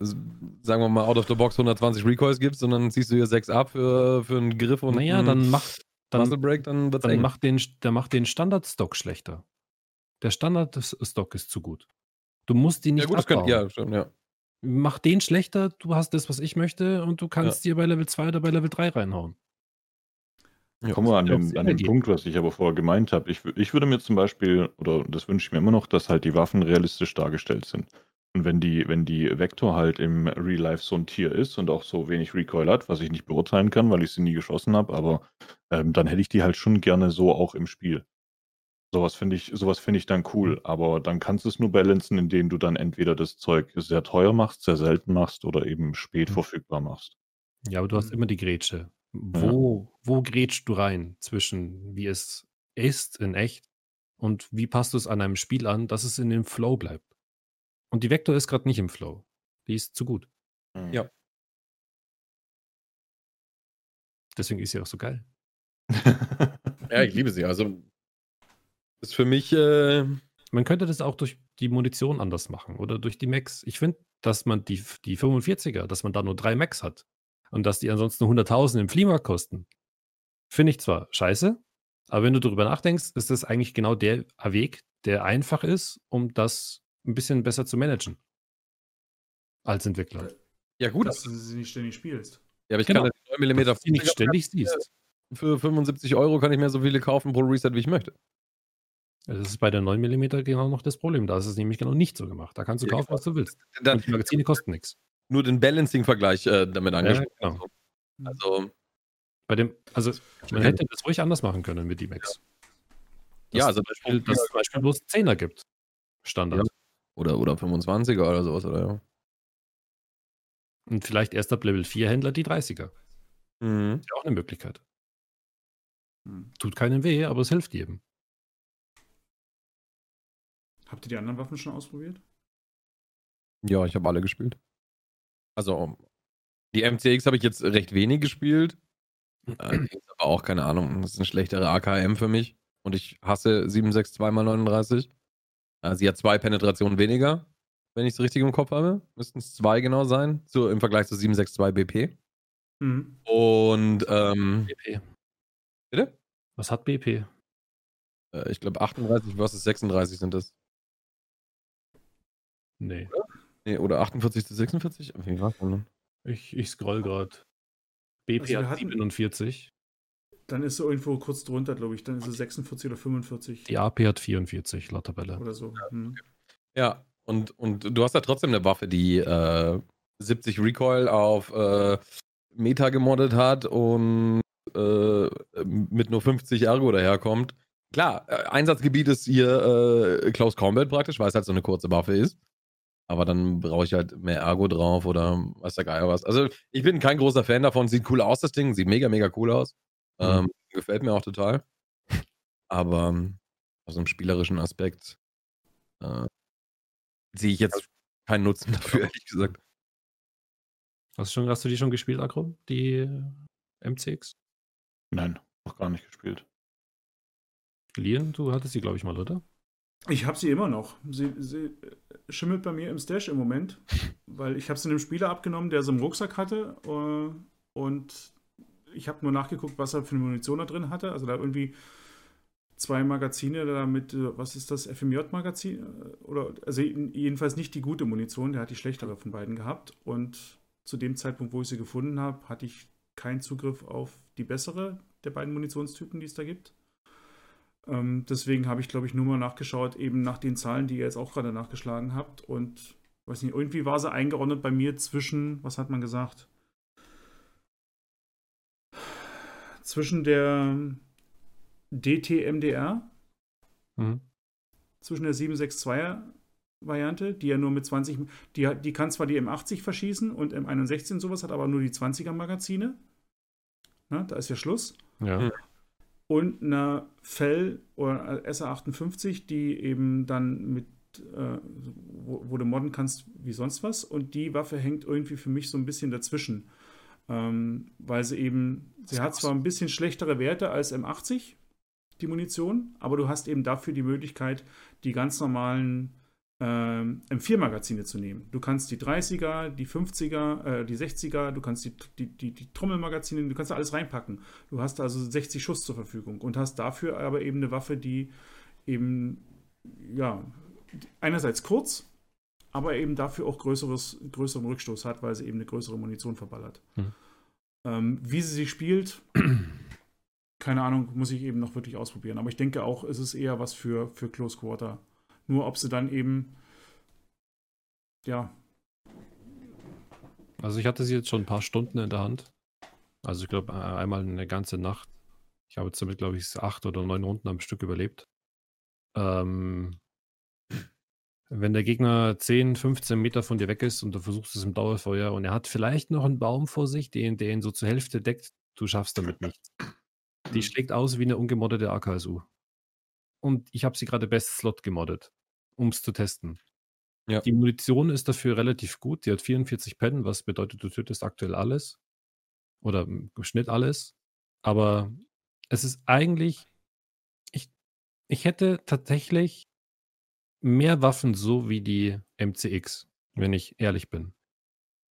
sagen wir mal, out of the box 120 Recoils gibst und dann ziehst du hier 6 ab für, für einen Griff und naja, einen dann macht, dann, Break, dann wird's dann eng. macht den, der macht den Standardstock schlechter. Der Standardstock ist zu gut. Du musst ihn nicht ja, gut, das abbauen. könnte, ja, stimmt, ja. Mach den schlechter, du hast das, was ich möchte, und du kannst dir bei Level 2 oder bei Level 3 reinhauen. Kommen wir an Ja, den, an den. Punkt, was ich aber vorher gemeint habe. Ich, ich würde mir zum Beispiel, oder das wünsche ich mir immer noch, dass halt die Waffen realistisch dargestellt sind. Und wenn die, wenn die Vector halt im Real Life so ein Tier ist und auch so wenig Recoil hat, was ich nicht beurteilen kann, weil ich sie nie geschossen habe, aber ähm, dann hätte ich die halt schon gerne so auch im Spiel. Sowas finde ich, sowas finde ich dann cool, aber dann kannst du es nur balancen, indem du dann entweder das Zeug sehr teuer machst, sehr selten machst oder eben spät Mhm. verfügbar machst. Ja, aber du hast Mhm. immer die Grätsche. Wo, wo grätschst du rein zwischen wie es ist in echt und wie passt du es an einem Spiel an, dass es in dem Flow bleibt? Und die Vector ist gerade nicht im Flow. Die ist zu gut. Ja. Deswegen ist sie auch so geil. Ja, ich liebe sie. Also ist für mich äh, Man könnte das auch durch die Munition anders machen oder durch die Max. Ich finde, dass man die, die 45er, dass man da nur drei Max hat und dass die ansonsten 100.000 im Fliehmarkt kosten, finde ich zwar scheiße, aber wenn du darüber nachdenkst, ist das eigentlich genau der Weg, der einfach ist, um das ein bisschen besser zu managen. Als Entwickler. ja gut, dass du sie nicht ständig spielst. ja, aber ich Genau. kann ja die 9 mm Dass du die nicht ständig siehst. für 75 Euro kann ich mir so viele kaufen pro Reset, wie ich möchte. Das ist bei der 9 mm genau noch das Problem. Da ist es nämlich genau nicht so gemacht. Da kannst du Ja, kaufen, was du willst. Dann Und die Magazine kosten nichts. nur den Balancing-Vergleich äh, damit angesprochen. genau. Also, Bei dem, also man hätte das ruhig anders machen können mit D-Max. ja, also zum Beispiel, dass es zum Beispiel bloß 10er gibt. Standard. Oder, oder 25er oder sowas, oder ja. Und vielleicht erst ab Level 4 Händler die 30er. Mhm. Ist ja auch eine Möglichkeit. Hm. Tut keinem weh, aber es hilft jedem. Habt ihr die anderen Waffen schon ausprobiert? Ja, ich habe alle gespielt. Also, die MCX habe ich jetzt recht wenig gespielt. Äh, aber auch keine Ahnung. Das ist eine schlechtere AKM für mich. Und ich hasse 762x39. Äh, sie hat zwei Penetrationen weniger, wenn ich es richtig im Kopf habe. Müssten es zwei genau sein, so im Vergleich zu 762 BP. Mhm. Und, ähm, BP. bitte? Was hat BP? Äh, ich glaube 38 versus 36 sind das. Nee. Nee, oder 48 zu 46? Wie war's denn? nun? Ich, ich scroll gerade. BP Also hat hatten- 47. Dann ist so irgendwo kurz drunter, glaube ich. Dann ist es 46 oder 45 Die AP hat 44 laut Tabelle. oder so. Hm. Ja, und, und du hast ja trotzdem eine Waffe, die äh, 70 Recoil auf äh, Meta gemoddet hat und äh, mit nur 50 Ergo daherkommt. Klar, äh, Einsatzgebiet ist hier äh, Close Combat praktisch, weil es halt so eine kurze Waffe ist. Aber dann brauche ich halt mehr Ergo drauf oder weiß der Geier was. Also ich bin kein großer Fan davon. Sieht cool aus, das Ding. Sieht mega, mega cool aus. Ähm, gefällt mir auch total. Aber ähm, aus einem spielerischen Aspekt äh, sehe ich jetzt keinen Nutzen dafür, ehrlich gesagt. Hast, du schon, hast du die schon gespielt, Agro? Die äh, MCX? Nein, noch gar nicht gespielt. Lian, du hattest sie, glaube ich, mal, oder? Ich habe sie immer noch. Sie, sie äh, schimmelt bei mir im Stash im Moment, weil ich habe sie einem Spieler abgenommen, der sie im Rucksack hatte äh, und ich habe nur nachgeguckt, was er für eine Munition da drin hatte. Also da irgendwie zwei Magazine da mit, äh, was ist das, FMJ-Magazin? Äh, Oder, also jedenfalls nicht die gute Munition, der hat die schlechtere von beiden gehabt. Und zu dem Zeitpunkt, wo ich sie gefunden habe, hatte ich keinen Zugriff auf die bessere der beiden Munitionstypen, die es da gibt. Ähm, deswegen habe ich, glaube ich, nur mal nachgeschaut, eben nach den Zahlen, die ihr jetzt auch gerade nachgeschlagen habt. Und weiß nicht, irgendwie war sie eingeordnet bei mir zwischen, was hat man gesagt? Zwischen der DTMDR, Mhm. zwischen der 762er Variante, die ja nur mit 20, die, hat- die kann zwar die M80 verschießen und M61 und sowas, hat aber nur die 20er Magazine. Na, da ist ja Schluss. Ja. Mhm. Und eine Fell oder SR58, die eben dann mit, äh, wo, wo du modden kannst wie sonst was. Und die Waffe hängt irgendwie für mich so ein bisschen dazwischen. Ähm, weil sie eben, sie hat zwar ein bisschen schlechtere Werte als M80, die Munition, aber du hast eben dafür die Möglichkeit, die ganz normalen ähm, M4-Magazine zu nehmen. Du kannst die 30er, die 50er, äh, die 60er, du kannst die, die, die, die Trommelmagazine, du kannst da alles reinpacken. Du hast also 60 Schuss zur Verfügung und hast dafür aber eben eine Waffe, die eben, ja, einerseits kurz, aber eben dafür auch größeres, größeren Rückstoß hat, weil sie eben eine größere Munition verballert. Hm. Ähm, wie sie sich spielt, keine Ahnung, muss ich eben noch wirklich ausprobieren. Aber ich denke auch, es ist eher was für, für Close Quarter. Nur ob sie dann eben, ja. Also ich hatte sie jetzt schon ein paar Stunden in der Hand. Also ich glaube einmal eine ganze Nacht. Ich habe jetzt damit, glaube ich, acht oder neun Runden am Stück überlebt. Ähm, wenn der Gegner 10, 15 Meter von dir weg ist und du versuchst es im Dauerfeuer und er hat vielleicht noch einen Baum vor sich, den, der ihn so zur Hälfte deckt, du schaffst damit nichts. Die schlägt aus wie eine ungemoddete AKSU. Und ich habe sie gerade Best Slot gemoddet, um es zu testen. Ja. Die Munition ist dafür relativ gut. Die hat 44 Pen, was bedeutet, du tötest aktuell alles. Oder im Schnitt alles. Aber es ist eigentlich. Ich, ich hätte tatsächlich mehr Waffen so wie die MCX, wenn ich ehrlich bin.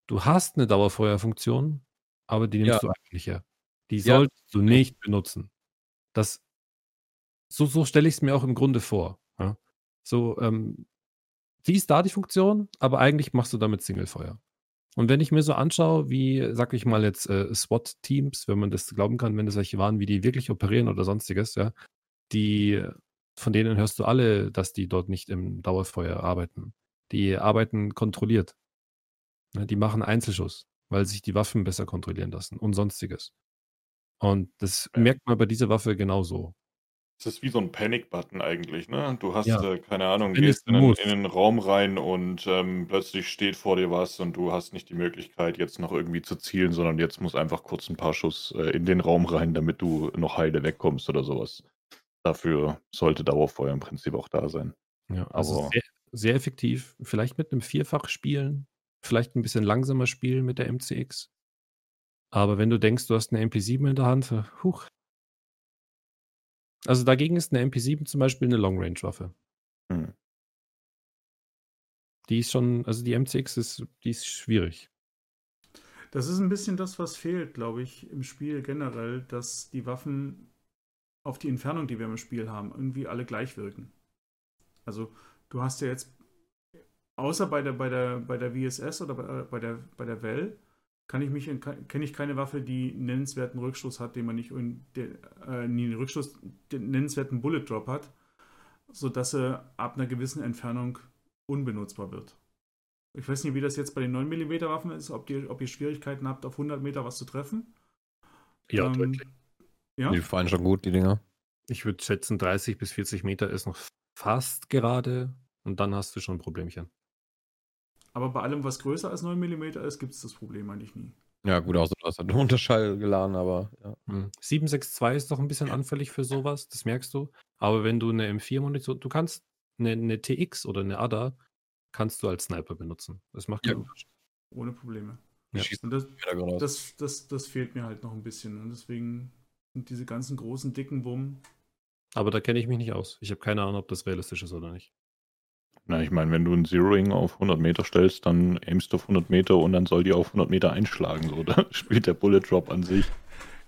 Du hast eine Dauerfeuerfunktion, aber die nimmst Ja. du eigentlich her. Die Ja. solltest du nicht benutzen. Das, so, so stelle ich es mir auch im Grunde vor. Ja? So, ähm, die ist da die Funktion, aber eigentlich machst du damit Singlefeuer. Und wenn ich mir so anschaue, wie, sag ich mal jetzt, äh, SWAT-Teams, wenn man das glauben kann, wenn das welche waren, wie die wirklich operieren oder sonstiges, ja, die, von denen hörst du alle, dass die dort nicht im Dauerfeuer arbeiten. Die arbeiten kontrolliert. Ne, die machen Einzelschuss, weil sich die Waffen besser kontrollieren lassen und sonstiges. Und das Ja. merkt man bei dieser Waffe genauso. Es ist wie so ein Panic-Button eigentlich, ne? Du hast, Ja. äh, keine Ahnung, Wenn gehst in in 'nen Raum rein und, ähm, plötzlich steht vor dir was und du hast nicht die Möglichkeit, jetzt noch irgendwie zu zielen, sondern jetzt muss einfach kurz ein paar Schuss, äh, in den Raum rein, damit du noch heile wegkommst oder sowas. Dafür sollte Dauerfeuer im Prinzip auch da sein. Ja, also Aber sehr, sehr effektiv. Vielleicht mit einem Vierfach spielen, vielleicht ein bisschen langsamer spielen mit der MCX. Aber wenn du denkst, du hast eine MP7 in der Hand, huch. Also dagegen ist eine MP7 zum Beispiel eine Long-Range-Waffe. Mhm. Die ist schon, also die MCX ist, die ist schwierig. Das ist ein bisschen das, was fehlt, glaube ich, im Spiel generell, dass die Waffen auf die Entfernung, die wir im Spiel haben, irgendwie alle gleich wirken. Also du hast ja jetzt, außer bei der, bei der, bei der VSS oder bei, bei der, bei der Well, kann ich mich, kenne ich keine Waffe, die einen nennenswerten Rückstoß hat, den man nicht, in, den, äh, nie einen Rückstoß, den nennenswerten Bullet Drop hat, sodass er ab einer gewissen Entfernung unbenutzbar wird. Ich weiß nicht, wie das jetzt bei den 9 mm Waffen ist, ob ihr, ob ihr Schwierigkeiten habt, auf 100 Meter was zu treffen. Ja, Ähm, deutlich. Ja, Die fallen schon gut, die Dinger. Ich würde schätzen, 30 bis 40 Meter ist noch fast gerade und dann hast du schon ein Problemchen. aber bei allem, was größer als 9 mm ist, gibt es das Problem eigentlich nie. Ja, gut, außer du hast halt einen Unterschall geladen, aber ja. Hm. 762 ist doch ein bisschen anfällig für sowas, das merkst du. Aber wenn du eine M4-Munition, du kannst eine, eine TX oder eine ADA, kannst du als Sniper benutzen. Das macht Ja. keinen Unterschied. Ohne Probleme. Ja. das, das, das, das fehlt mir halt noch ein bisschen. Und deswegen sind diese ganzen großen, dicken Wummen. Aber da kenne ich mich nicht aus. Ich habe keine Ahnung, ob das realistisch ist oder nicht. Na, ich meine, wenn du 'n Zeroing auf 100 Meter stellst, dann aimst du auf 100 Meter und dann soll die auf 100 Meter einschlagen, so. Da spielt der Bullet Drop an sich,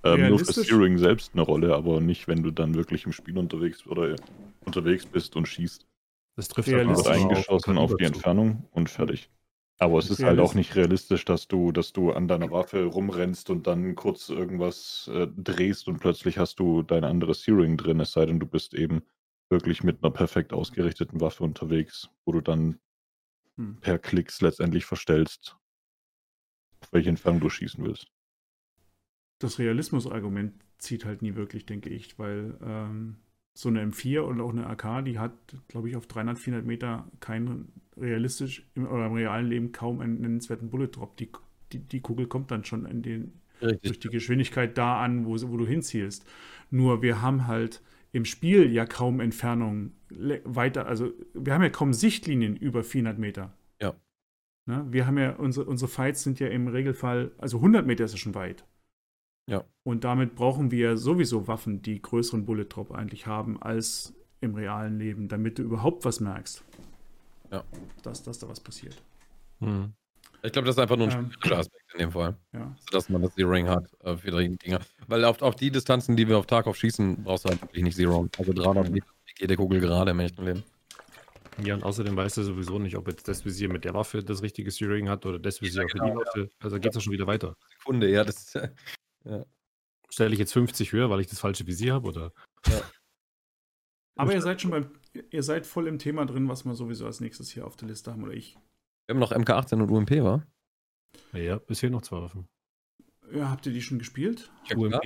ähm, nur Realistisch? Zeroing selbst eine Rolle, aber nicht, wenn du dann wirklich im Spiel unterwegs oder unterwegs bist und schießt. Das trifft halt eingeschossen auf die. Entfernung und fertig. Aber es ist halt auch nicht realistisch, dass du dass du an deiner Waffe rumrennst und dann kurz irgendwas, äh, drehst und plötzlich hast du dein anderes Zeroing drin, es sei denn, du bist eben wirklich mit 'ner perfekt ausgerichteten Waffe unterwegs, wo du dann Hm. per Klicks letztendlich verstellst auf welche Entfernung du schießen willst. Das Realismusargument zieht halt nie wirklich, denke ich, weil ähm, so eine M4 und auch eine AK, die hat, glaube ich, auf 300, 400 Meter keinen realistisch im, oder im realen Leben kaum einen nennenswerten Bullet Drop. Die, die, die Kugel kommt dann schon in den, durch die Geschwindigkeit da an, wo, wo du hinzielst. Nur wir haben halt im Spiel ja kaum Entfernungen weiter, also wir haben ja kaum Sichtlinien über 400 Meter. Ja. Ne? Wir haben ja, unsere, unsere Fights sind ja im Regelfall, also 100 Meter ist ja schon weit. Ja. Und damit brauchen wir sowieso Waffen, die größeren Bullet Drop eigentlich haben als im realen Leben, damit du überhaupt was merkst. Ja. Dass, dass da was passiert. Hm. Ich glaube, das ist einfach nur ein Ähm. Aspekt in dem Fall. Ja. Also, dass man das Zeroing hat äh, für die Dinger. Weil auf, auf die Distanzen, die wir auf Tarkov schießen, brauchst du halt wirklich nicht Zero. Also 300 Meter fliegt jede Kugel gerade im echten Leben. Ja, und außerdem weißt du sowieso nicht, ob jetzt das Visier mit der Waffe das richtige Steering hat oder das Visier für die genau, Waffe. Also geht es ja schon wieder weiter. Sekunde, ja, das ist. Ja, Stelle ich jetzt 50 höher, weil ich das falsche Visier habe, oder? Aber ihr seid schon beim, ihr seid voll im Thema drin, was wir sowieso als nächstes hier auf der Liste haben, oder ich. Wir haben noch MK18 und UMP, wa? Ja, bisher noch zwei Waffen. Ja, habt ihr die schon gespielt? Ja, UMP?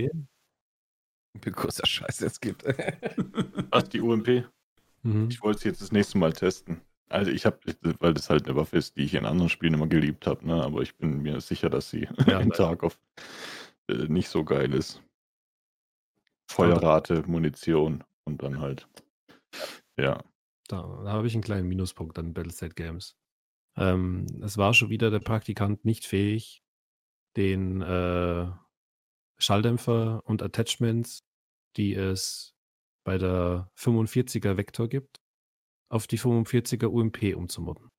Wie großer Scheiß es gibt. Was, die UMP? Mhm. Ich wollte es jetzt das nächste Mal testen. Also ich habe, weil das halt eine Waffe ist, die ich in anderen Spielen immer geliebt habe, ne? aber ich bin mir sicher, dass sie Ja, in nein. Tarkov äh, nicht so geil ist. Feuerrate, Munition und dann halt. Ja. Da, da habe ich einen kleinen Minuspunkt an Battlestate Games. Ähm, es war schon wieder der Praktikant nicht fähig, den äh, Schalldämpfer und Attachments, die es bei der 45er Vector gibt, auf die 45er UMP umzumodden.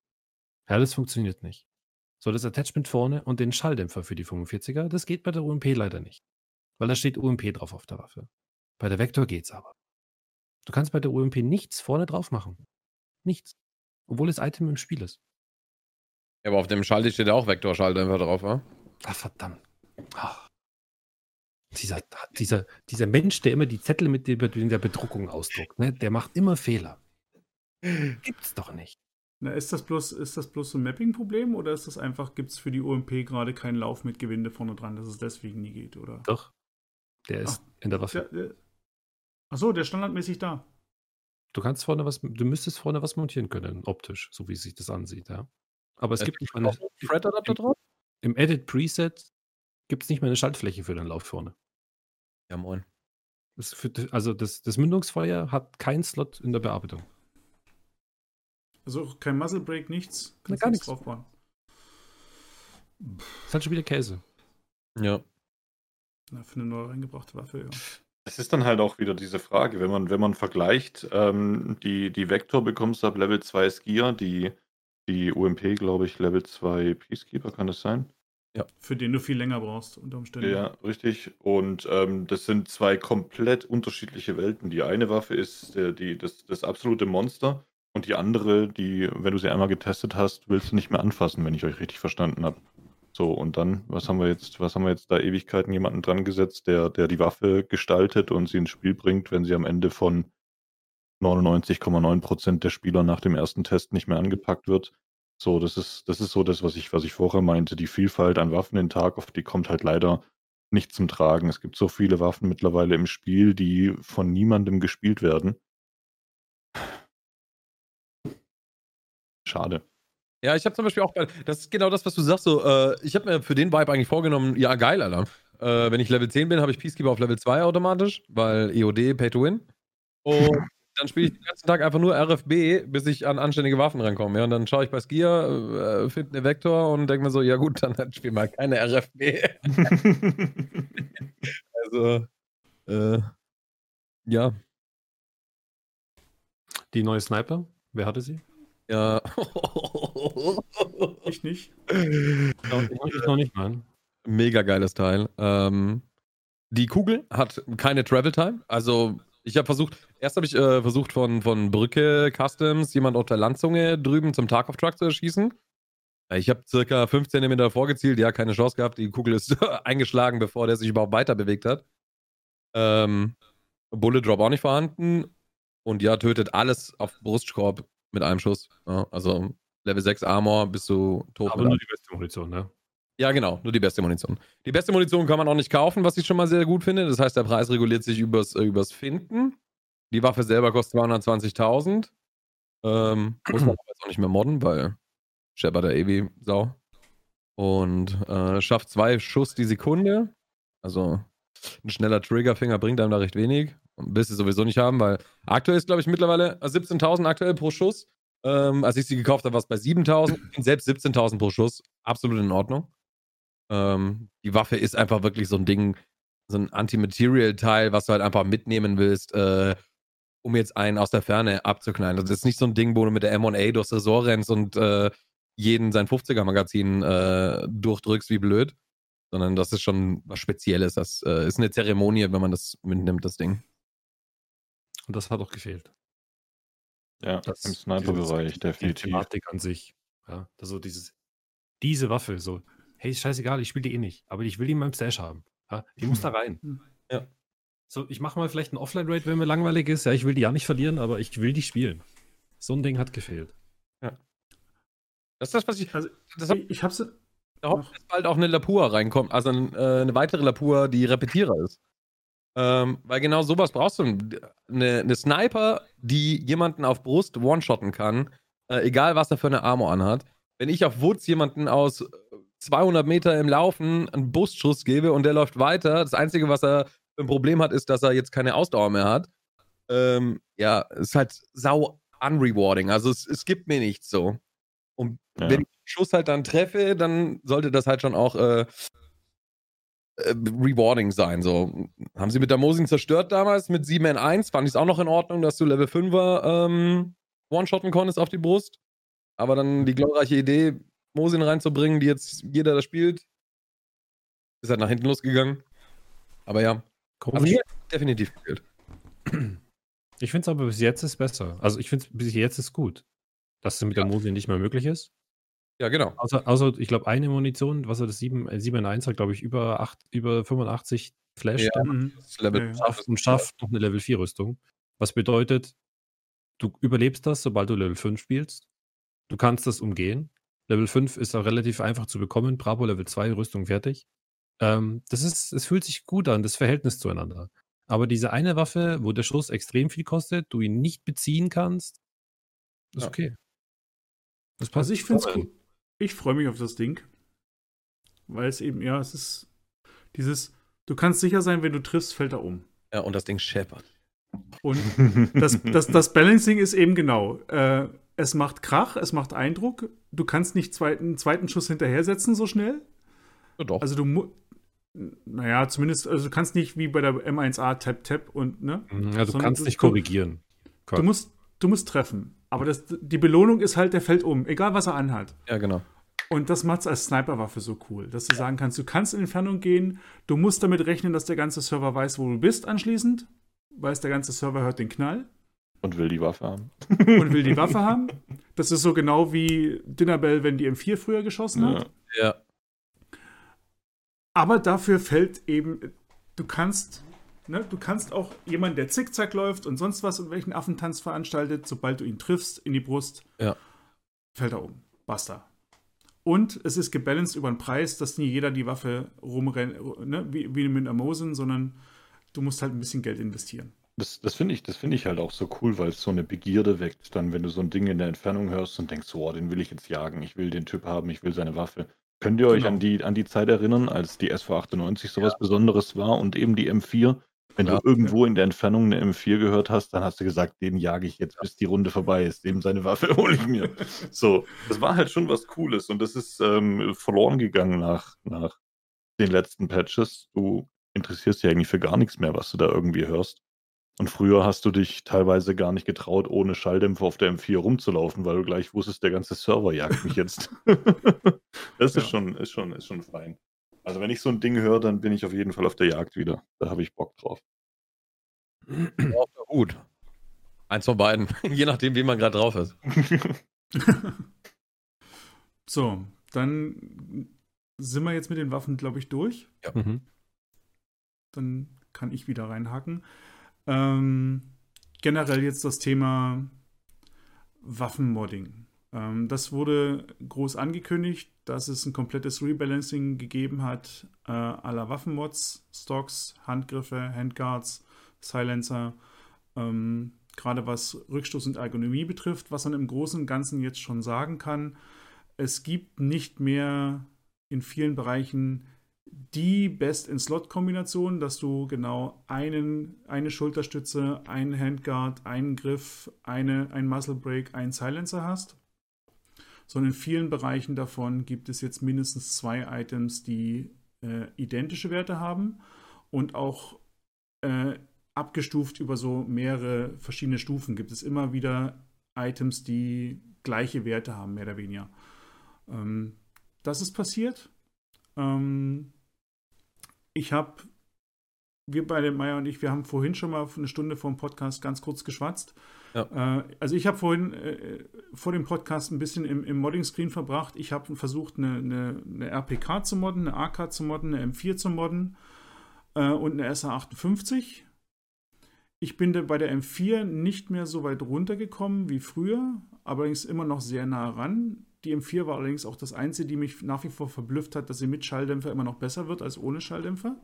Ja, das funktioniert nicht. So, das Attachment vorne und den Schalldämpfer für die 45er, das geht bei der UMP leider nicht. Weil da steht UMP drauf auf der Waffe. Bei der Vector geht's aber. Du kannst bei der UMP nichts vorne drauf machen. Nichts. Obwohl das Item im Spiel ist. Ja, aber auf dem Schalter steht ja auch Vektorschalldämpfer drauf, wa? Ach, verdammt. Ach. Dieser, dieser, dieser Mensch, der immer die Zettel mit der, mit der Bedruckung ausdruckt, ne, der macht immer Fehler. Gibt's doch nicht. Na, ist das bloß, ist das bloß so ein Mapping-Problem oder ist das einfach, gibt es für die UMP gerade keinen Lauf mit Gewinde vorne dran, dass es deswegen nie geht, oder? Doch. Der ist in der Waffe. Der, der, achso, der ist standardmäßig da. Du kannst vorne was, du müsstest vorne was montieren können, optisch, so wie sich das ansieht, ja. Aber es Es gibt nicht mal eine, einen Thread-Adapter drauf? im Edit Preset gibt es nicht mehr eine Schaltfläche für den Lauf vorne. Ja, moin. Das für, also das, das Mündungsfeuer hat keinen Slot in der Bearbeitung. Also kein Muzzle Break, nichts. Na, gar nichts. draufbauen. ist halt schon wieder Käse. Ja. Na, für eine neu reingebrachte Waffe, ja. Es ist dann halt auch wieder diese Frage, wenn man, wenn man vergleicht, ähm, die, die Vector bekommst du ab Level 2 Skier, die, die UMP, glaube ich, Level 2 Peacekeeper, kann das sein? Für den du viel länger brauchst, unter Umständen. Ja, richtig. Und ähm, das sind zwei komplett unterschiedliche Welten. Die eine Waffe ist der, die, das, das absolute Monster und die andere, die, wenn du sie einmal getestet hast, willst du nicht mehr anfassen, wenn ich euch richtig verstanden habe. So, und dann, was haben wir jetzt, was haben wir jetzt da Ewigkeiten jemanden dran gesetzt, der, der die Waffe gestaltet und sie ins Spiel bringt, wenn sie am Ende von 99,9% der Spieler nach dem ersten Test nicht mehr angepackt wird. So, das ist, das ist so das, was ich, was ich vorher meinte. Die Vielfalt an Waffen in Tarkov, die kommt halt leider nicht zum Tragen. Es gibt so viele Waffen mittlerweile im Spiel, die von niemandem gespielt werden. Schade. Ja, ich habe zum Beispiel auch, bei, das ist genau das, was du sagst, so, äh, ich habe mir für den Vibe eigentlich vorgenommen, ja geil, Alter. Äh, wenn ich Level 10 bin, habe ich Peacekeeper auf Level 2 automatisch, weil EOD, Pay to Win. Und dann spiele ich den ganzen Tag einfach nur RFB, bis ich an anständige Waffen rankomme. Ja, und dann schaue ich bei Skier, äh, finde eine Vektor und denke mir so, ja gut, dann halt spiel mal keine RFB. also, äh, ja, Die neue Sniper, wer hatte sie? Ja. Ich nicht. Ich noch nicht, nein. Mega geiles Teil. Ähm, die Kugel hat keine Travel Time. Also, ich habe versucht, erst habe ich äh, versucht, von, von Brücke Customs jemand auf der Landzunge drüben zum Tarkov Truck zu erschießen. Äh, Ich habe circa 5 cm vorgezielt, ja, keine Chance gehabt. Die Kugel ist eingeschlagen, bevor der sich überhaupt weiter bewegt hat. Ähm, Bullet Drop auch nicht vorhanden. Und ja, tötet alles auf Brustkorb mit einem Schuss. Ja, also Level 6 Armor bist du tot. Aber nur die beste Munition, ne? ja, genau, nur die beste Munition. Die beste Munition kann man auch nicht kaufen, was ich schon mal sehr gut finde. Das heißt, der Preis reguliert sich übers, äh, übers Finden. Die Waffe selber kostet 220.000. Ähm, muss man aber jetzt auch nicht mehr modden, weil Shepard der Ewi Sau. Und äh, schafft zwei Schuss die Sekunde. Also ein schneller Triggerfinger bringt einem da recht wenig. Willst du sowieso nicht haben, weil aktuell ist, glaube ich, mittlerweile äh, 17.000 aktuell pro Schuss. Ähm, als ich sie gekauft habe, war es bei 7.000. Selbst 17.000 pro Schuss. Absolut in Ordnung. Ähm, die Waffe ist einfach wirklich so ein Ding, so ein Anti-Material-Teil, was du halt einfach mitnehmen willst, äh, um jetzt einen aus der Ferne abzuknallen. Das ist nicht so ein Ding, wo du mit der M1A durchs Resort rennst und äh, jeden sein 50er-Magazin äh, durchdrückst wie blöd, sondern das ist schon was Spezielles. Das äh, ist eine Zeremonie, wenn man das mitnimmt, das Ding. Und das hat auch gefehlt. Ja, Das, im Sniper-Bereich, definitiv. Die Thematik an sich. Ja, also dieses, diese Waffe, so, hey, ist scheißegal, ich spiele die eh nicht, aber ich will die in meinem Stash haben. Ja, die muss da rein. Hm. Ja. So, ich mache mal vielleicht einen Offline-Raid, wenn mir langweilig ist. Ja, ich will die ja nicht verlieren, aber ich will die spielen. So ein Ding hat gefehlt. Das ist das, was ich. Also, Das hab, ich, ich hab's. da hoffe, dass bald auch eine Lapua reinkommt. Also äh, eine weitere Lapua, die Repetierer ist. Ähm, weil genau sowas brauchst du. Eine, eine Sniper, die jemanden auf Brust one-shotten kann, äh, egal was er für eine Armor anhat. Wenn ich auf Woods jemanden aus 200 Meter im Laufen einen Brustschuss gebe und der läuft weiter, das Einzige, was er für ein Problem hat, ist, dass er jetzt keine Ausdauer mehr hat. Ähm, ja, ist halt sau unrewarding. Also es, es gibt mir nichts so. Und Ja. wenn ich den Schuss halt dann treffe, dann sollte das halt schon auch äh, äh, rewarding sein. So. Haben sie mit der Mosin zerstört damals mit 7 in 1, fand ich es auch noch in Ordnung, dass du Level 5er ähm, one-shotten konntest auf die Brust. Aber dann die glorreiche Idee, Mosin reinzubringen, die jetzt jeder da spielt, ist halt nach hinten losgegangen. Aber ja, aber hat definitiv gefehlt. Ich finde es aber bis jetzt ist besser. Also ich finde es bis jetzt ist gut. Dass es mit der Mosin nicht mehr möglich ist. Ja, genau. Außer, außer ich glaube, eine Munition, was er das 7, äh, 7 in 1 hat, glaube ich, über, 8, über 85 Flash. Ja. Mhm. Das Level Ja, und schafft noch eine Level 4 Rüstung. Was bedeutet, du überlebst das, sobald du Level 5 spielst. Du kannst das umgehen. Level 5 ist auch relativ einfach zu bekommen. Bravo Level 2, Rüstung fertig. Ähm, das ist, es fühlt sich gut an, das Verhältnis zueinander. Aber diese eine Waffe, wo der Schuss extrem viel kostet, du ihn nicht beziehen kannst, ist Ja. okay. Das passt. Also ich finde es gut. Ich freue mich auf das Ding. Weil es eben, ja, es ist dieses, du kannst sicher sein, wenn du triffst, fällt er um. Ja, und das Ding scheppert. Und das, das, das Balancing ist eben genau. Äh, es macht Krach, es macht Eindruck. Du kannst nicht zweiten, einen zweiten Schuss hinterher setzen so schnell. Ja, doch. Also du musst, naja, zumindest, also du kannst nicht wie bei der M1A Tap Tap und, ne? Mhm, Ja, du kannst du- nicht du- korrigieren. Du musst, du musst treffen. Aber das, die Belohnung ist halt, der fällt um, egal was er anhat. ja, genau. Und das macht es als Sniperwaffe so cool, dass du sagen kannst, du kannst in Entfernung gehen, du musst damit rechnen, dass der ganze Server weiß, wo du bist anschließend, weiß der ganze Server hört den Knall Und will die Waffe haben. und will die Waffe haben. Das ist so genau wie Dinnerbell, wenn die M4 früher geschossen hat. Ja. Ja. Aber dafür fällt eben, du kannst, ne, du kannst auch jemanden, der zickzack läuft und sonst was und welchen Affentanz veranstaltet, sobald du ihn triffst in die Brust, Ja. fällt er um. Basta. Und es ist gebalanced über den Preis, dass nie jeder die Waffe rumrennt, ne, wie, wie mit einer Mosin, sondern du musst halt ein bisschen Geld investieren. Das, das finde ich, das finde ich halt auch so cool, weil es so eine Begierde weckt, dann, wenn du so ein Ding in der Entfernung hörst und denkst, oh, den will ich jetzt jagen, ich will den Typ haben, ich will seine Waffe. Könnt ihr euch Genau. an die, an die Zeit erinnern, als die SV98 sowas Besonderes war und eben die M4? Wenn Ja. du irgendwo in der Entfernung eine M4 gehört hast, dann hast du gesagt, den jage ich jetzt, bis die Runde vorbei ist. Dem seine Waffe hole ich mir. So, das war halt schon was Cooles und das ist ähm, verloren gegangen nach, nach den letzten Patches. Du interessierst dich eigentlich für gar nichts mehr, was du da irgendwie hörst. Und früher hast du dich teilweise gar nicht getraut, ohne Schalldämpfer auf der M4 rumzulaufen, weil du gleich wusstest, der ganze Server jagt mich jetzt. das ist, Ja. schon, ist, schon, ist schon fein. Also wenn ich so ein Ding höre, dann bin ich auf jeden Fall auf der Jagd wieder. Da habe ich Bock drauf. Auf der Hut. Eins von beiden. Je nachdem, wie man gerade drauf ist. So, dann sind wir jetzt mit den Waffen, glaube ich, durch. Mhm. dann kann ich wieder reinhaken. Ähm, generell jetzt das Thema Waffenmodding. Ähm, das wurde groß angekündigt, dass es ein komplettes Rebalancing gegeben hat äh, aller Waffenmods, Stocks, Handgriffe, Handguards, Silencer. Ähm, Gerade was Rückstoß und Ergonomie betrifft, was man im Großen und Ganzen jetzt schon sagen kann. Es gibt nicht mehr in vielen Bereichen die Best-in-Slot-Kombination, dass du genau einen, eine Schulterstütze, einen Handguard, einen Griff, eine, ein Muscle Break, einen Silencer hast. Sondern in vielen Bereichen davon gibt es jetzt mindestens zwei Items, die äh, identische Werte haben und auch äh, abgestuft über so mehrere verschiedene Stufen gibt es immer wieder Items, die gleiche Werte haben, mehr oder weniger. Ähm, das ist passiert. Ähm, ich habe, wir beide, Meier und ich, wir haben vorhin schon mal eine Stunde vor dem Podcast ganz kurz geschwatzt. Ja. Äh, also ich habe vorhin äh, vor dem Podcast ein bisschen im, im Modding-Screen verbracht. Ich habe versucht, eine, eine, eine RPK zu modden, eine AK zu modden, eine M4 zu modden. äh, und eine SA58. Ich bin bei der M4 nicht mehr so weit runtergekommen wie früher, allerdings immer noch sehr nah ran. Die M4 war allerdings auch das Einzige, die mich nach wie vor verblüfft hat, dass sie mit Schalldämpfer immer noch besser wird als ohne Schalldämpfer.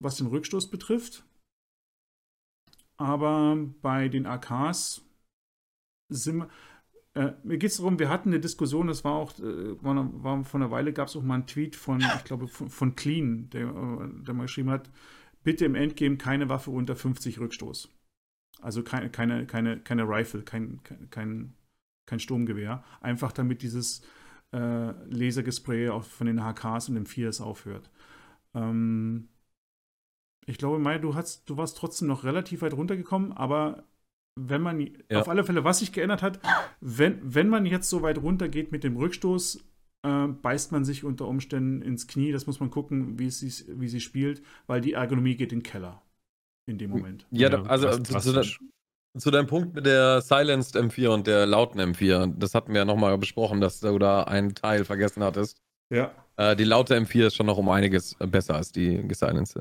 Was den Rückstoß betrifft. Aber bei den AKs sind wir, äh, mir geht es darum, wir hatten eine Diskussion, das war auch, äh, war, war vor einer Weile gab es auch mal einen Tweet von, ich glaube, von, von Clean, der, äh, der mal geschrieben hat, bitte im Endgame keine Waffe unter 50 Rückstoß. Also keine, keine, keine, keine Rifle, kein, kein, kein Sturmgewehr. Einfach damit dieses äh, Lasergespray auch von den HKs und dem 4S aufhört. Ähm, ich glaube, Mai, du, hast, du warst trotzdem noch relativ weit runtergekommen, aber wenn man, ja. auf alle Fälle, was sich geändert hat, wenn, wenn man jetzt so weit runter geht mit dem Rückstoß, äh, beißt man sich unter Umständen ins Knie. Das muss man gucken, wie sie, wie sie spielt, weil die Ergonomie geht in den Keller in dem Moment. Ja, ja also zu, zu, zu, deinem Punkt mit der Silenced M4 und der lauten M4, das hatten wir ja nochmal besprochen, dass du da einen Teil vergessen hattest. Ja. Äh, die laute M4 ist schon noch um einiges besser als die gesilenced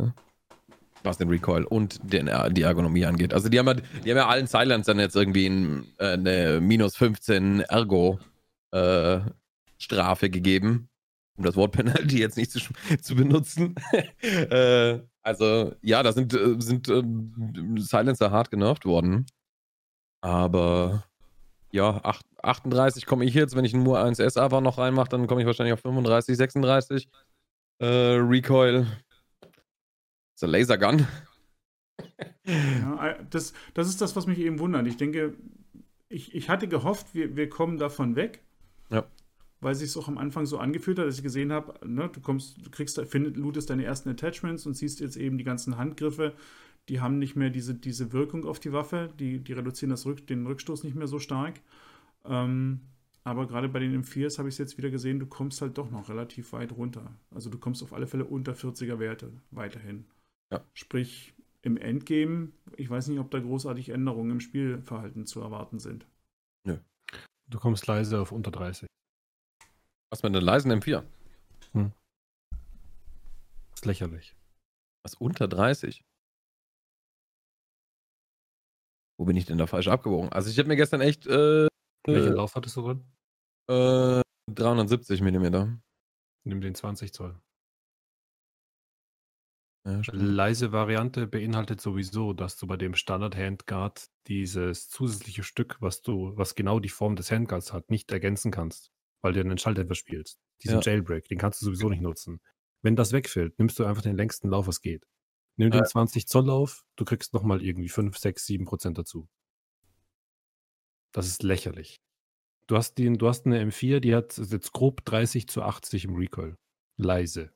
was den Recoil und den, äh, die Ergonomie angeht. Also die haben ja, die haben ja allen Silencern jetzt irgendwie ein, äh, eine minus 15 Ergo äh, Strafe gegeben, um das Wort Penalty jetzt nicht zu, zu benutzen. äh, also ja, da sind, äh, sind äh, Silencer hart genervt worden. Aber ja, 8, 38 komme ich jetzt, wenn ich nur 1S aber noch reinmache, dann komme ich wahrscheinlich auf 35, 36. Äh, Recoil ist ein Lasergun. ja, äh, das, das ist das, was mich eben wundert. Ich denke, ich, ich hatte gehofft, wir, wir kommen davon weg. Ja. Weil sich es auch am Anfang so angefühlt hat, dass ich gesehen habe, ne, du kommst, du kriegst, findest, lootest deine ersten Attachments und siehst jetzt eben die ganzen Handgriffe, die haben nicht mehr diese, diese Wirkung auf die Waffe, die, die reduzieren das Rück, den Rückstoß nicht mehr so stark. Ähm, aber gerade bei den M4s habe ich es jetzt wieder gesehen, du kommst halt doch noch relativ weit runter. Also du kommst auf alle Fälle unter 40er Werte weiterhin. Ja. Sprich, im Endgame, ich weiß nicht, ob da großartig Änderungen im Spielverhalten zu erwarten sind. Nö. Du kommst leise auf unter 30. Was mit einer leisen M4? Hm. Das ist lächerlich. Was unter 30? Wo bin ich denn da falsch abgewogen? Also ich habe mir gestern echt. Äh, Welchen äh, Lauf hattest du drin? Äh, 370 mm. Nimm den 20 Zoll. Ja, Leise Variante beinhaltet sowieso, dass du bei dem Standard Handguard dieses zusätzliche Stück, was du, was genau die Form des Handguards hat, nicht ergänzen kannst, weil du einen Schalldämpfer spielst. Diesen ja. Jailbreak, den kannst du sowieso nicht nutzen. Wenn das wegfällt, nimmst du einfach den längsten Lauf, was geht. Nimm den 20 Zoll Lauf, du kriegst nochmal irgendwie 5, 6, 7 Prozent dazu. Das ist lächerlich. Du hast, den, du hast eine M4, die hat jetzt grob 30 zu 80 im Recoil. Leise.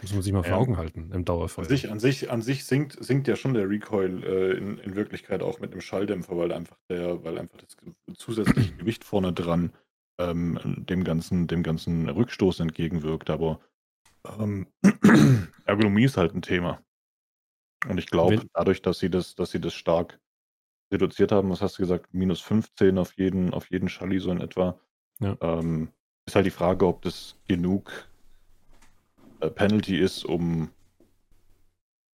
Das muss ich mal vor Augen halten im Dauerfall. An sich, an sich, an sich sinkt, sinkt ja schon der Recoil äh, in, in Wirklichkeit auch mit dem Schalldämpfer, weil einfach der, weil einfach das zusätzliche Gewicht vorne dran ähm, dem ganzen, dem ganzen Rückstoß entgegenwirkt. Aber ähm, Ergonomie ist halt ein Thema. Und ich glaube, dadurch, dass sie das, dass sie das stark reduziert haben, was hast du gesagt, minus 15 auf jeden, auf jeden Schalli so in etwa, ja. ähm, ist halt die Frage, ob das genug Penalty ist, um,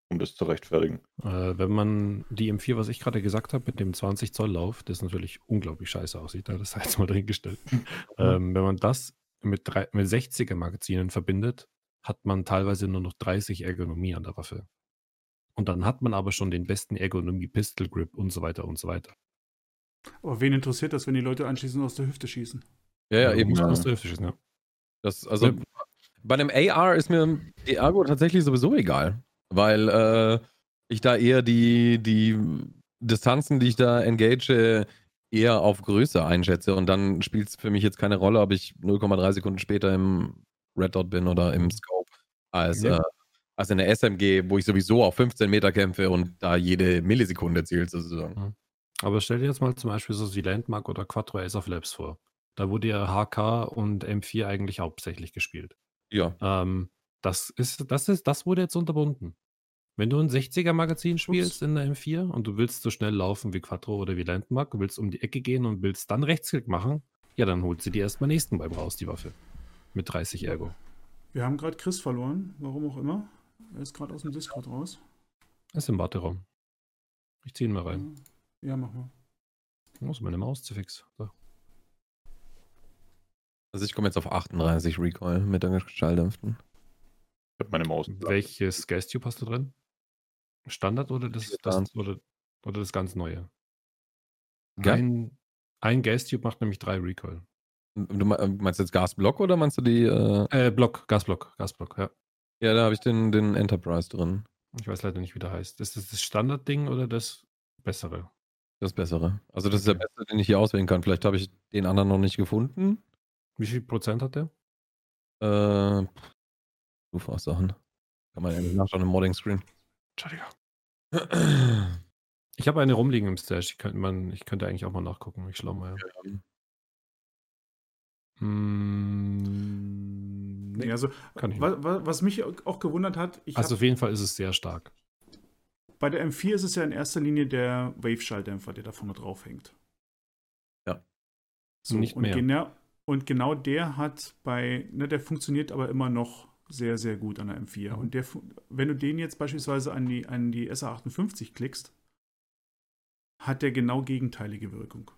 um das zu rechtfertigen. Äh, wenn man die M4, was ich gerade gesagt habe, mit dem 20 Zoll Lauf, das natürlich unglaublich scheiße aussieht, das sei jetzt mal dahingestellt. Mhm. ähm, wenn man das mit, drei, mit 60er Magazinen verbindet, hat man teilweise nur noch 30 Ergonomie an der Waffe. Und dann hat man aber schon den besten Ergonomie Pistol Grip und so weiter und so weiter. Aber wen interessiert das, wenn die Leute anschließend aus der Hüfte schießen? Ja, ja, eben. Ja. Aus der Hüfte schießen, ja. Das, also, ja bei einem AR ist mir die Ergo tatsächlich sowieso egal, weil äh, ich da eher die, die Distanzen, die ich da engage, eher auf Größe einschätze und dann spielt es für mich jetzt keine Rolle, ob ich 0,3 Sekunden später im Red Dot bin oder im Scope, als, ja. äh, als in der SMG, wo ich sowieso auf 15 Meter kämpfe und da jede Millisekunde zählt sozusagen. Aber stell dir jetzt mal zum Beispiel so die Landmark oder Quattro Ace of Labs vor. Da wurde ja HK und M4 eigentlich hauptsächlich gespielt. Ja. Ähm, das ist, das ist, das wurde jetzt unterbunden. Wenn du ein 60er-Magazin spielst Ups. in der M4 und du willst so schnell laufen wie Quattro oder wie Landmark, du willst um die Ecke gehen und willst dann Rechtsklick machen, ja, dann holt sie dir erstmal nächsten beim raus, die Waffe. Mit 30 Ergo. Wir haben gerade Chris verloren, warum auch immer. Er ist gerade aus dem Discord raus. Er ist im Warteraum. Ich ziehe ihn mal rein. Ja, mach mal. Muss meine Maus zu fix. So. Also ich komme jetzt auf 38 Recoil mit der Schalldämpften. Ich habe meine Maus. Welches Gas-Tube hast du drin? Standard oder das, das, oder, oder das ganz neue? Ja. Ein, ein Gas-Tube macht nämlich drei Recoil. Du me- meinst jetzt Gasblock oder meinst du die? Äh, Äh, Block, Gasblock, Gasblock, ja. ja, da habe ich den, den Enterprise drin. Ich weiß leider nicht, wie der heißt. Ist das das Standardding oder das bessere? Das Bessere. Also das ist der beste, den ich hier auswählen kann. Vielleicht habe ich den anderen noch nicht gefunden. Wie viel Prozent hat der? Äh, pff, du fragst Sachen. Kann man ja nicht nachschauen im Modding-Screen. Entschuldigung. Ich habe eine rumliegen im Stash. Ich könnte, man, ich könnte eigentlich auch mal nachgucken. Ich schlau mal. Ja. Hm, Nee, also, kann ich nicht. wa, wa, was mich auch gewundert hat, ich Also hab, auf jeden Fall ist es sehr stark. bei der M4 ist es ja in erster Linie der Wave-Schalldämpfer, der da vorne drauf hängt. Ja. So, Nicht und mehr. Und genau der hat bei, ne, der funktioniert aber immer noch sehr, sehr gut an der M4. Mhm. Und der, wenn du den jetzt beispielsweise an die, an die SA58 klickst, hat der genau gegenteilige Wirkung.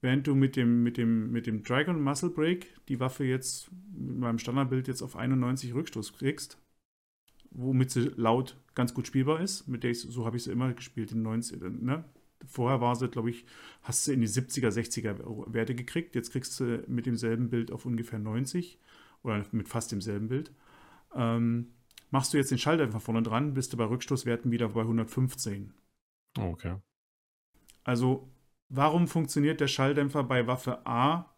Während du mit dem, mit dem, mit dem Dragon Muscle Break die Waffe jetzt mit meinem Standardbild jetzt auf 91 Rückstoß kriegst, womit sie laut ganz gut spielbar ist, mit der ich, so habe ich sie immer gespielt in 90, ne? Vorher war sie, glaube ich, hast du in die 70er, 60er Werte gekriegt. Jetzt kriegst du mit demselben Bild auf ungefähr 90 oder mit fast demselben Bild. Ähm, machst du jetzt den Schalldämpfer vorne dran, bist du bei Rückstoßwerten wieder bei 115. Oh, okay. Also, warum funktioniert der Schalldämpfer bei Waffe A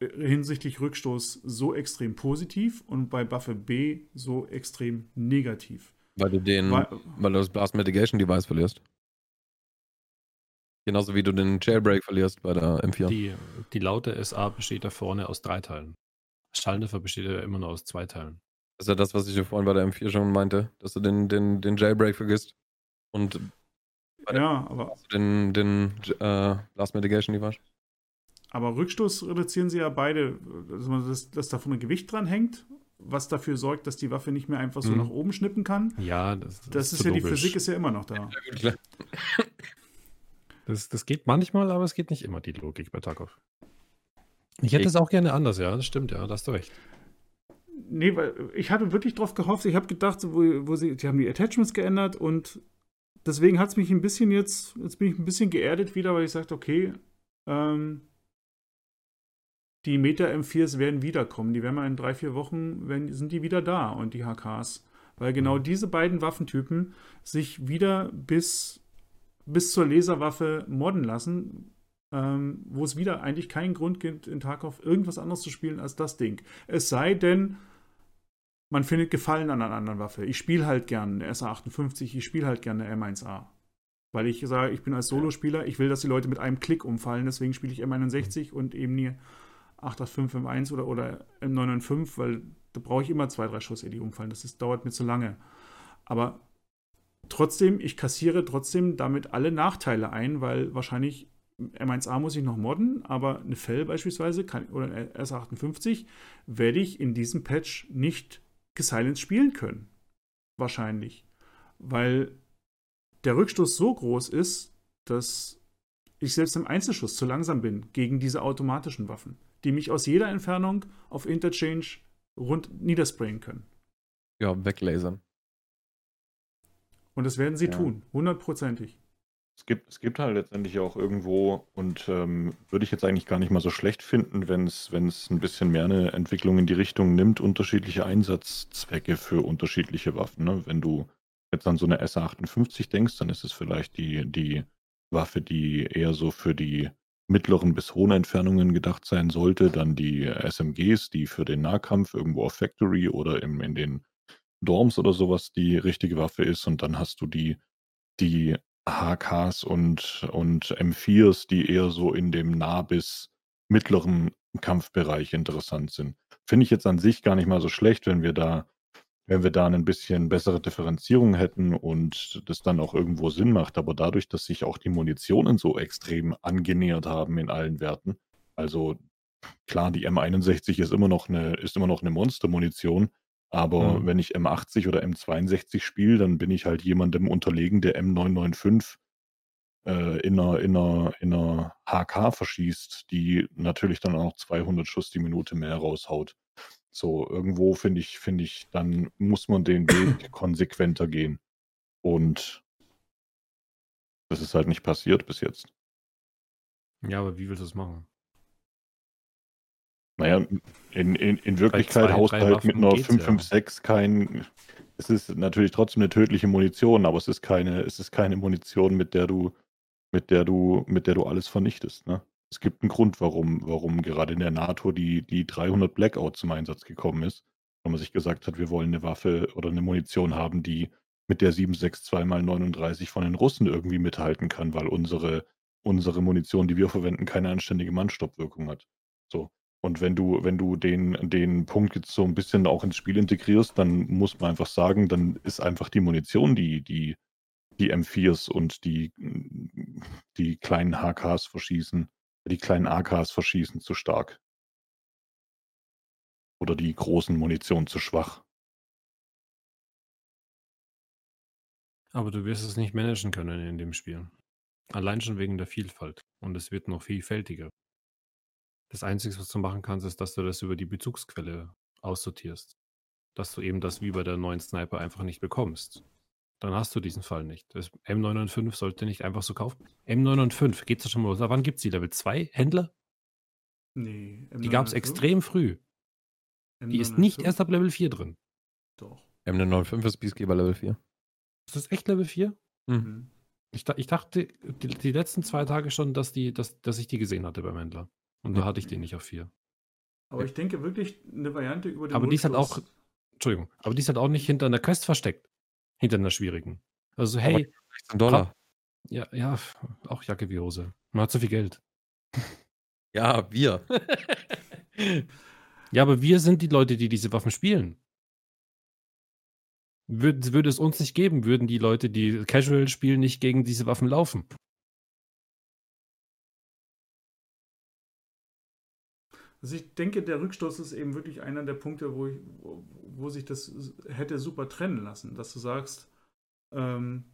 hinsichtlich Rückstoß so extrem positiv und bei Waffe B so extrem negativ? Weil du den, Weil, weil du das Blast Mitigation Device verlierst. Genauso wie du den Jailbreak verlierst bei der M4. Die, die laute SA besteht da vorne aus drei Teilen. Schalldämpfer besteht ja immer nur aus zwei Teilen. Das ist ja das, was ich dir vorhin bei der M4 schon meinte, dass du den, den, den Jailbreak vergisst. Und ja, aber, hast du den, den äh, Blast Mitigation Device. aber Rückstoß reduzieren sie ja beide, dass, das, dass da vorne Gewicht dran hängt, was dafür sorgt, dass die Waffe nicht mehr einfach so Mhm. nach oben schnippen kann. Ja, das, Das ist zu ja, die logisch. Physik ist ja immer noch da. Das, das geht manchmal, aber es geht nicht immer, die Logik bei Tarkov. Ich hätte Ich- es auch gerne anders, ja, das stimmt, ja, da hast du recht. Nee, weil ich hatte wirklich drauf gehofft. Ich habe gedacht, so, wo, wo sie, die haben die Attachments geändert und deswegen hat es mich ein bisschen jetzt, jetzt bin ich ein bisschen geerdet wieder, weil ich sagte, okay, ähm, die Meta M4s werden wiederkommen. Die werden mal in drei, vier Wochen, werden, sind die wieder da und die HKs. Weil genau Mhm. diese beiden Waffentypen sich wieder bis, bis zur Laserwaffe modden lassen, ähm, wo es wieder eigentlich keinen Grund gibt, in Tarkov irgendwas anderes zu spielen als das Ding. Es sei denn, man findet Gefallen an einer anderen Waffe. Ich spiele halt gern eine SA58, ich spiele halt gerne eine M1A. Weil ich sage, ich bin als Solospieler, ich will, dass die Leute mit einem Klick umfallen, deswegen spiele ich M61 und eben nie 885 M1 oder, oder M995, weil da brauche ich immer zwei, drei Schuss, ehe die umfallen. Das ist, dauert mir zu lange. Aber trotzdem, ich kassiere trotzdem damit alle Nachteile ein, weil wahrscheinlich M1A muss ich noch modden, aber eine Fell beispielsweise kann, oder eine S58 werde ich in diesem Patch nicht gesilenced spielen können. Wahrscheinlich. Weil der Rückstoß so groß ist, dass ich selbst im Einzelschuss zu langsam bin gegen diese automatischen Waffen, die mich aus jeder Entfernung auf Interchange rund niedersprayen können. Ja, weglasern. Und das werden sie Ja. tun, hundertprozentig. Es gibt, es gibt halt letztendlich auch irgendwo, und ähm, würde ich jetzt eigentlich gar nicht mal so schlecht finden, wenn es wenn es ein bisschen mehr eine Entwicklung in die Richtung nimmt, unterschiedliche Einsatzzwecke für unterschiedliche Waffen. Ne? Wenn du jetzt an so eine SA58 denkst, dann ist es vielleicht die, die Waffe, die eher so für die mittleren bis hohen Entfernungen gedacht sein sollte. Dann die SMGs, die für den Nahkampf irgendwo auf Factory oder im, in den Dorms oder sowas die richtige Waffe ist. Und dann hast du die, die HKs und, und M4s, die eher so in dem nah bis mittleren Kampfbereich interessant sind. Finde ich jetzt an sich gar nicht mal so schlecht, wenn wir da, wenn wir da ein bisschen bessere Differenzierung hätten und das dann auch irgendwo Sinn macht. Aber dadurch, dass sich auch die Munitionen so extrem angenähert haben in allen Werten, also klar, die M61 ist immer noch eine, ist immer noch eine Monstermunition, aber Mhm. wenn ich M80 oder M62 spiele, dann bin ich halt jemandem unterlegen, der M995 äh, in einer, in einer, in einer HK verschießt, die natürlich dann auch 200 Schuss die Minute mehr raushaut. So, irgendwo finde ich, finde ich, dann muss man den Weg konsequenter gehen. Und das ist halt nicht passiert bis jetzt. Ja, aber wie willst du es machen? Naja, in, in, in Wirklichkeit zwei, haust du drei halt mit einer geht's ja. 556 kein. Es ist natürlich trotzdem eine tödliche Munition, aber es ist keine, es ist keine Munition, mit der du, mit der du, mit der du alles vernichtest. Ne? Es gibt einen Grund, warum, warum gerade in der NATO die, die 300 Blackout zum Einsatz gekommen ist, weil man sich gesagt hat, wir wollen eine Waffe oder eine Munition haben, die mit der 762 mal 39 von den Russen irgendwie mithalten kann, weil unsere, unsere Munition, die wir verwenden, keine anständige Mannstoppwirkung hat. So. Und wenn du, wenn du den, den Punkt jetzt so ein bisschen auch ins Spiel integrierst, dann muss man einfach sagen, dann ist einfach die Munition, die, die, die M4s und die, die kleinen HKs verschießen, die kleinen AKs verschießen zu stark. Oder die großen Munition zu schwach. Aber du wirst es nicht managen können in dem Spiel. Allein schon wegen der Vielfalt. Und es wird noch vielfältiger. Das Einzige, was du machen kannst, ist, dass du das über die Bezugsquelle aussortierst. Dass du eben das wie bei der neuen Sniper einfach nicht bekommst. Dann hast du diesen Fall nicht. Das M995 sollte nicht einfach so kaufen. M995, geht's da schon mal los? Wann gibt's die? Level 2 Händler? Nee. Die gab's extrem früh. Die ist nicht erst ab Level 4 drin. Doch. M995 ist Peacekeeper Level 4. Ist das echt Level 4? Mhm. Ich, da- ich dachte die, die letzten zwei Tage schon, dass, die, dass, dass ich die gesehen hatte beim Händler. Und da hatte ich die nicht auf 4. Aber ich denke wirklich eine Variante über den Aber die ist halt auch, Entschuldigung, aber die ist halt auch nicht hinter einer Quest versteckt. Hinter einer schwierigen. Also, Aber- hey, 16 Dollar. ja, ja, auch Jacke wie Hose. Man hat so viel Geld. Ja, wir. Ja, aber wir sind die Leute, die diese Waffen spielen. Würde, würde es uns nicht geben, würden die Leute, die Casual spielen, nicht gegen diese Waffen laufen. Also ich denke, der Rückstoß ist eben wirklich einer der Punkte, wo, ich, wo, wo sich das hätte super trennen lassen, dass du sagst, ähm,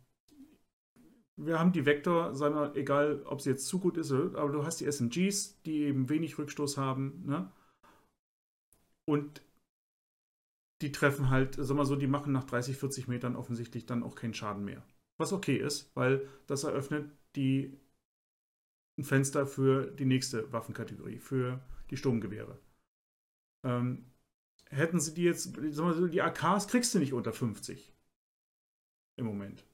wir haben die Vector, sagen wir, egal ob sie jetzt zu gut ist, aber du hast die SMGs, die eben wenig Rückstoß haben, ne? Und die treffen halt, sag mal so, die machen nach 30, 40 Metern offensichtlich dann auch keinen Schaden mehr. Was okay ist, weil das eröffnet die ein Fenster für die nächste Waffenkategorie, für die Sturmgewehre. Ähm, hätten sie die jetzt, sag mal so, die AKs kriegst du nicht unter 50 im Moment.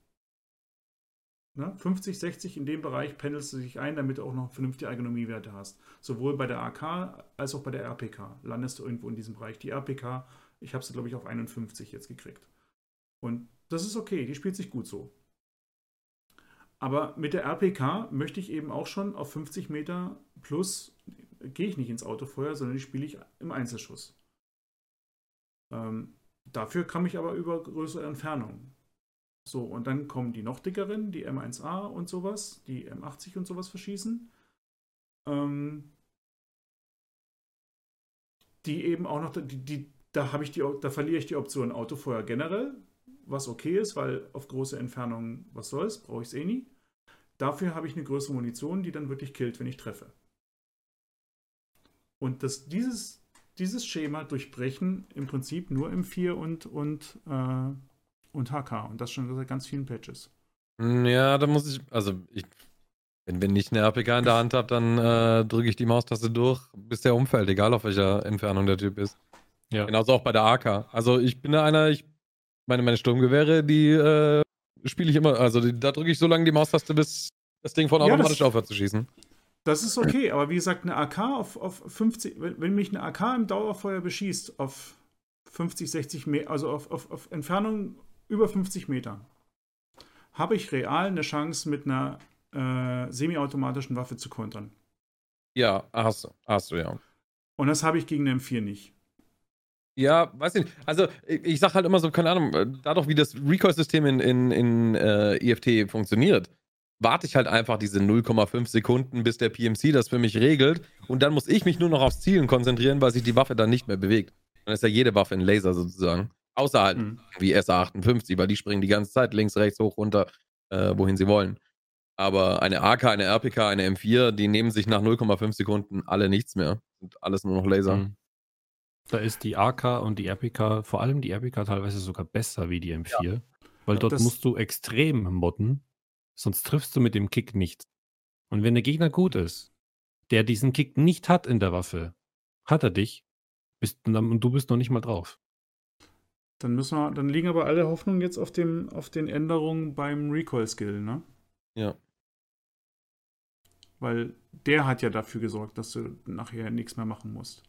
Ne? 50, 60 in dem Bereich pendelst du dich ein, damit du auch noch vernünftige Ergonomiewerte hast. Sowohl bei der AK als auch bei der RPK landest du irgendwo in diesem Bereich. Die RPK, ich habe sie glaube ich auf 51 jetzt gekriegt. Und das ist okay, die spielt sich gut so. Aber mit der RPK möchte ich eben auch schon auf 50 Meter plus gehe ich nicht ins Autofeuer, sondern die spiele ich im Einzelschuss. Ähm, dafür kam ich aber über größere Entfernungen. So, und dann kommen die noch dickeren, die M1A und sowas, die M80 und sowas verschießen. Ähm, die eben auch noch, die, die, da habe ich die, da verliere ich die Option Autofeuer generell, was okay ist, weil auf große Entfernungen, was soll's, brauche ich es eh nie. Dafür habe ich eine größere Munition, die dann wirklich killt, wenn ich treffe. Und das, dieses, dieses Schema durchbrechen im Prinzip nur im 4 und, und, äh, und HK. Und das schon seit ganz vielen Patches. Ja, da muss ich, also ich, wenn, wenn ich eine RPK in der Hand habe, dann äh, drücke ich die Maustaste durch, bis der umfällt, egal auf welcher Entfernung der Typ ist. Ja. Genauso auch bei der AK. Also ich bin da einer, ich meine, meine Sturmgewehre, die äh, spiele ich immer, also die, da drücke ich so lange die Maustaste, bis das Ding von Ja, automatisch aufhört zu schießen. Das ist okay, aber wie gesagt, eine AK auf, auf 50, wenn, wenn mich eine AK im Dauerfeuer beschießt, auf 50, 60 Meter, also auf, auf, auf Entfernung über 50 Meter, habe ich real eine Chance, mit einer äh, semiautomatischen Waffe zu kontern. Ja, hast du, hast du, ja. Und das habe ich gegen eine M4 nicht. Ja, weiß ich nicht. Also, ich, ich sag halt immer so, keine Ahnung, äh, dadurch, wie das Recoil-System in, in, in äh, EFT funktioniert, warte ich halt einfach diese 0,5 Sekunden, bis der PMC das für mich regelt. Und dann muss ich mich nur noch aufs Zielen konzentrieren, weil sich die Waffe dann nicht mehr bewegt. Dann ist ja jede Waffe ein Laser sozusagen. Außer halt Mhm. wie SA58, weil die springen die ganze Zeit links, rechts, hoch, runter, äh, wohin sie wollen. Aber eine AK, eine RPK, eine M4, die nehmen sich nach 0,5 Sekunden alle nichts mehr. Sind alles nur noch Laser. Mhm. Da ist die AK und die RPK, vor allem die RPK teilweise sogar besser wie die M4, weil dort Das- musst du extrem modden, sonst triffst du mit dem Kick nichts. Und wenn der Gegner gut ist, der diesen Kick nicht hat in der Waffe, hat er dich bist, und du bist noch nicht mal drauf. Dann müssen wir, dann liegen aber alle Hoffnungen jetzt auf, dem, auf den Änderungen beim Recoil-Skill, ne? Ja. Weil der hat ja dafür gesorgt, dass du nachher nichts mehr machen musst.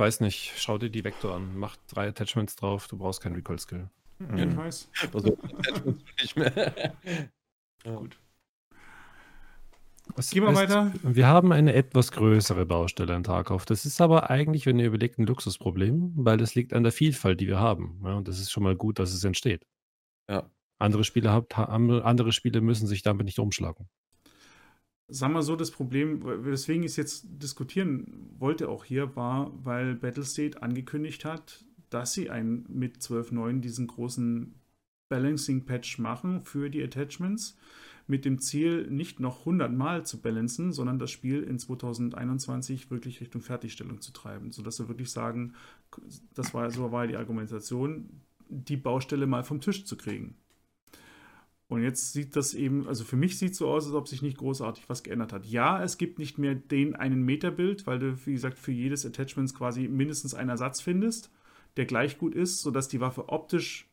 Weiß nicht, schau dir die Vector an, mach drei Attachments drauf, du brauchst keinen Recoil-Skill. Ja, ich Mhm. weiß. Also, nicht mehr. Gut. Was- Gehen wir weiter. Wir haben eine etwas größere Baustelle in Tarkov. Das ist aber eigentlich, wenn ihr überlegt, ein Luxusproblem, weil das liegt an der Vielfalt, die wir haben. Ja, und das ist schon mal gut, dass es entsteht. Ja. Andere Spiele, habt, haben, andere Spiele müssen sich damit nicht umschlagen. Sag mal so, das Problem, weswegen ich es jetzt diskutieren wollte auch hier, war, weil Battlestate angekündigt hat, dass sie einen mit 12.9 diesen großen Balancing-Patch machen für die Attachments, mit dem Ziel, nicht noch 100 Mal zu balancen, sondern das Spiel in 2021 wirklich Richtung Fertigstellung zu treiben, sodass sie wirklich sagen, das war, so war die Argumentation, die Baustelle mal vom Tisch zu kriegen. Und jetzt sieht das eben, also für mich sieht es so aus, als ob sich nicht großartig was geändert hat. Ja, es gibt nicht mehr den einen Meterbild, weil du, wie gesagt, für jedes Attachment quasi mindestens einen Ersatz findest, der gleich gut ist, sodass die Waffe optisch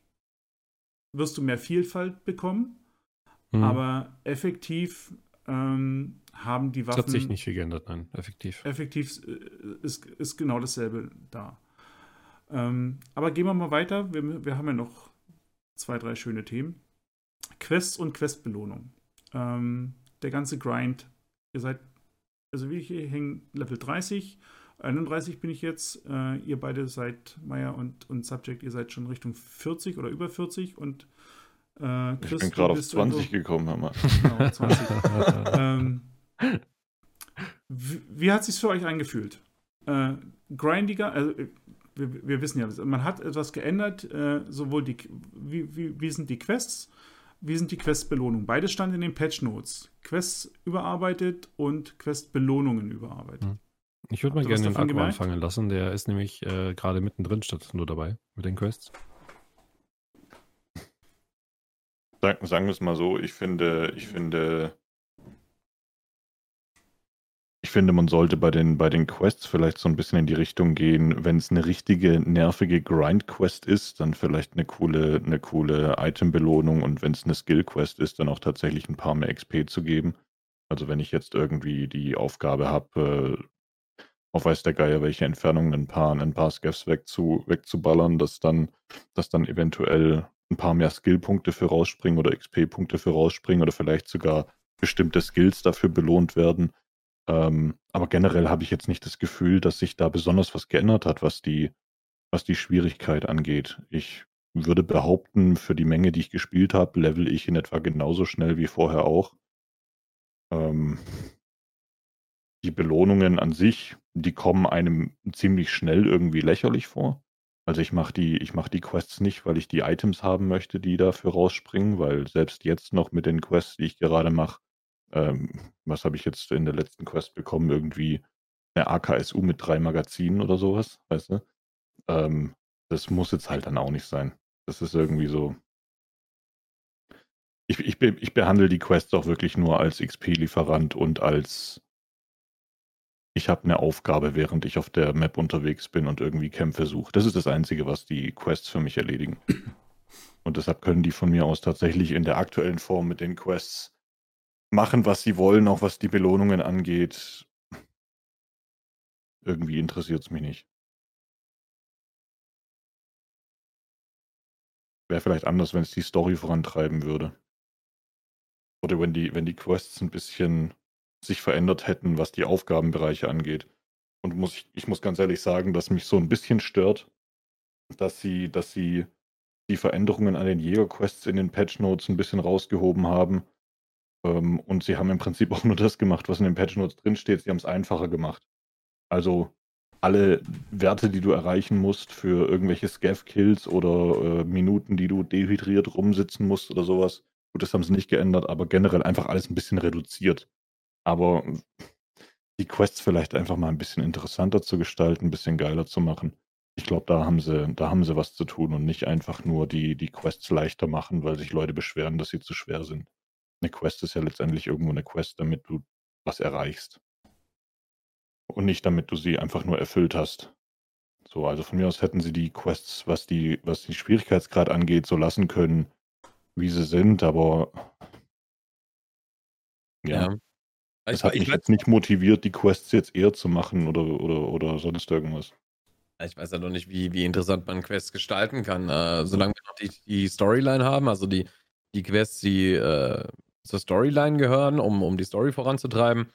wirst du mehr Vielfalt bekommen, Hm. aber effektiv ähm, haben die es Waffen hat sich nicht viel geändert, nein, effektiv. effektiv äh, ist, ist genau dasselbe da. Ähm, aber gehen wir mal weiter. Wir, wir haben ja noch zwei, drei schöne Themen. Quests und Questbelohnung. Ähm, der ganze Grind. Ihr seid, also wir hier hängen Level 30, 31 bin ich jetzt. Äh, ihr beide seid, Maya und, und Subject, ihr seid schon Richtung 40 oder über 40 und äh, Ich Chris, bin du gerade auf bist 20 irgendwo- gekommen, hör mal. Genau, 20. ähm, wie, wie hat sich für euch angefühlt? Äh, grindiger, also äh, wir, wir wissen ja, man hat etwas geändert, äh, sowohl die, wie, wie, wie sind die Quests, wie sind die Questbelohnungen? Beides stand in den Patch Notes. Quests überarbeitet und Questbelohnungen überarbeitet. Hm. Ich würde mal gerne den davon Akku gemerkt? anfangen lassen. Der ist nämlich äh, gerade mittendrin statt nur dabei mit den Quests. Sagen, sagen wir es mal so, ich finde, ich finde, ich finde, man sollte bei den, bei den Quests vielleicht so ein bisschen in die Richtung gehen, wenn es eine richtige, nervige Grind-Quest ist, dann vielleicht eine coole, eine coole Item-Belohnung und wenn es eine Skill-Quest ist, dann auch tatsächlich ein paar mehr XP zu geben. Also wenn ich jetzt irgendwie die Aufgabe habe, äh, auf weiß der Geier, welche Entfernung ein paar, ein paar Scavs wegzu, wegzuballern, dass dann, dass dann eventuell ein paar mehr Skillpunkte für rausspringen oder XP-Punkte für rausspringen oder vielleicht sogar bestimmte Skills dafür belohnt werden. Ähm, aber generell habe ich jetzt nicht das Gefühl, dass sich da besonders was geändert hat, was die, was die Schwierigkeit angeht. Ich würde behaupten, für die Menge, die ich gespielt habe, level ich in etwa genauso schnell wie vorher auch. Ähm, die Belohnungen an sich, die kommen einem ziemlich schnell irgendwie lächerlich vor. Also ich mache die, ich mache die Quests nicht, weil ich die Items haben möchte, die dafür rausspringen, weil selbst jetzt noch mit den Quests, die ich gerade mache, ähm, was habe ich jetzt in der letzten Quest bekommen? Irgendwie eine AKSU mit drei Magazinen oder sowas, weißt du? Ähm, das muss jetzt halt dann auch nicht sein. Das ist irgendwie so. Ich, ich, ich behandle die Quests auch wirklich nur als XP-Lieferant und als ich habe eine Aufgabe, während ich auf der Map unterwegs bin und irgendwie Kämpfe suche. Das ist das Einzige, was die Quests für mich erledigen. Und deshalb können die von mir aus tatsächlich in der aktuellen Form mit den Quests machen, was sie wollen, auch was die Belohnungen angeht. Irgendwie interessiert es mich nicht. Wäre vielleicht anders, wenn es die Story vorantreiben würde. Oder wenn die, wenn die Quests ein bisschen sich verändert hätten, was die Aufgabenbereiche angeht. Und muss ich, ich muss ganz ehrlich sagen, dass mich so ein bisschen stört, dass sie, dass sie die Veränderungen an den Jägerquests in den Patch Notes ein bisschen rausgehoben haben. Ähm, und sie haben im Prinzip auch nur das gemacht, was in den Patch Notes drinsteht. Sie haben es einfacher gemacht. Also alle Werte, die du erreichen musst für irgendwelche Scav-Kills oder äh, Minuten, die du dehydriert rumsitzen musst oder sowas. Gut, das haben sie nicht geändert, aber generell einfach alles ein bisschen reduziert. Aber die Quests vielleicht einfach mal ein bisschen interessanter zu gestalten, ein bisschen geiler zu machen. Ich glaube, da haben sie, da haben sie was zu tun und nicht einfach nur die, die Quests leichter machen, weil sich Leute beschweren, dass sie zu schwer sind. Eine Quest ist ja letztendlich irgendwo eine Quest, damit du was erreichst. Und nicht damit du sie einfach nur erfüllt hast. So, also von mir aus hätten sie die Quests, was die, was den Schwierigkeitsgrad angeht, so lassen können, wie sie sind, aber ja. ja. Es hat mich jetzt nicht motiviert, die Quests jetzt eher zu machen oder, oder, oder sonst irgendwas. Ich weiß ja noch nicht, wie, wie interessant man Quests gestalten kann. Äh, solange wir noch die, die Storyline haben, also die, die Quests, die äh, zur Storyline gehören, um, um die Story voranzutreiben.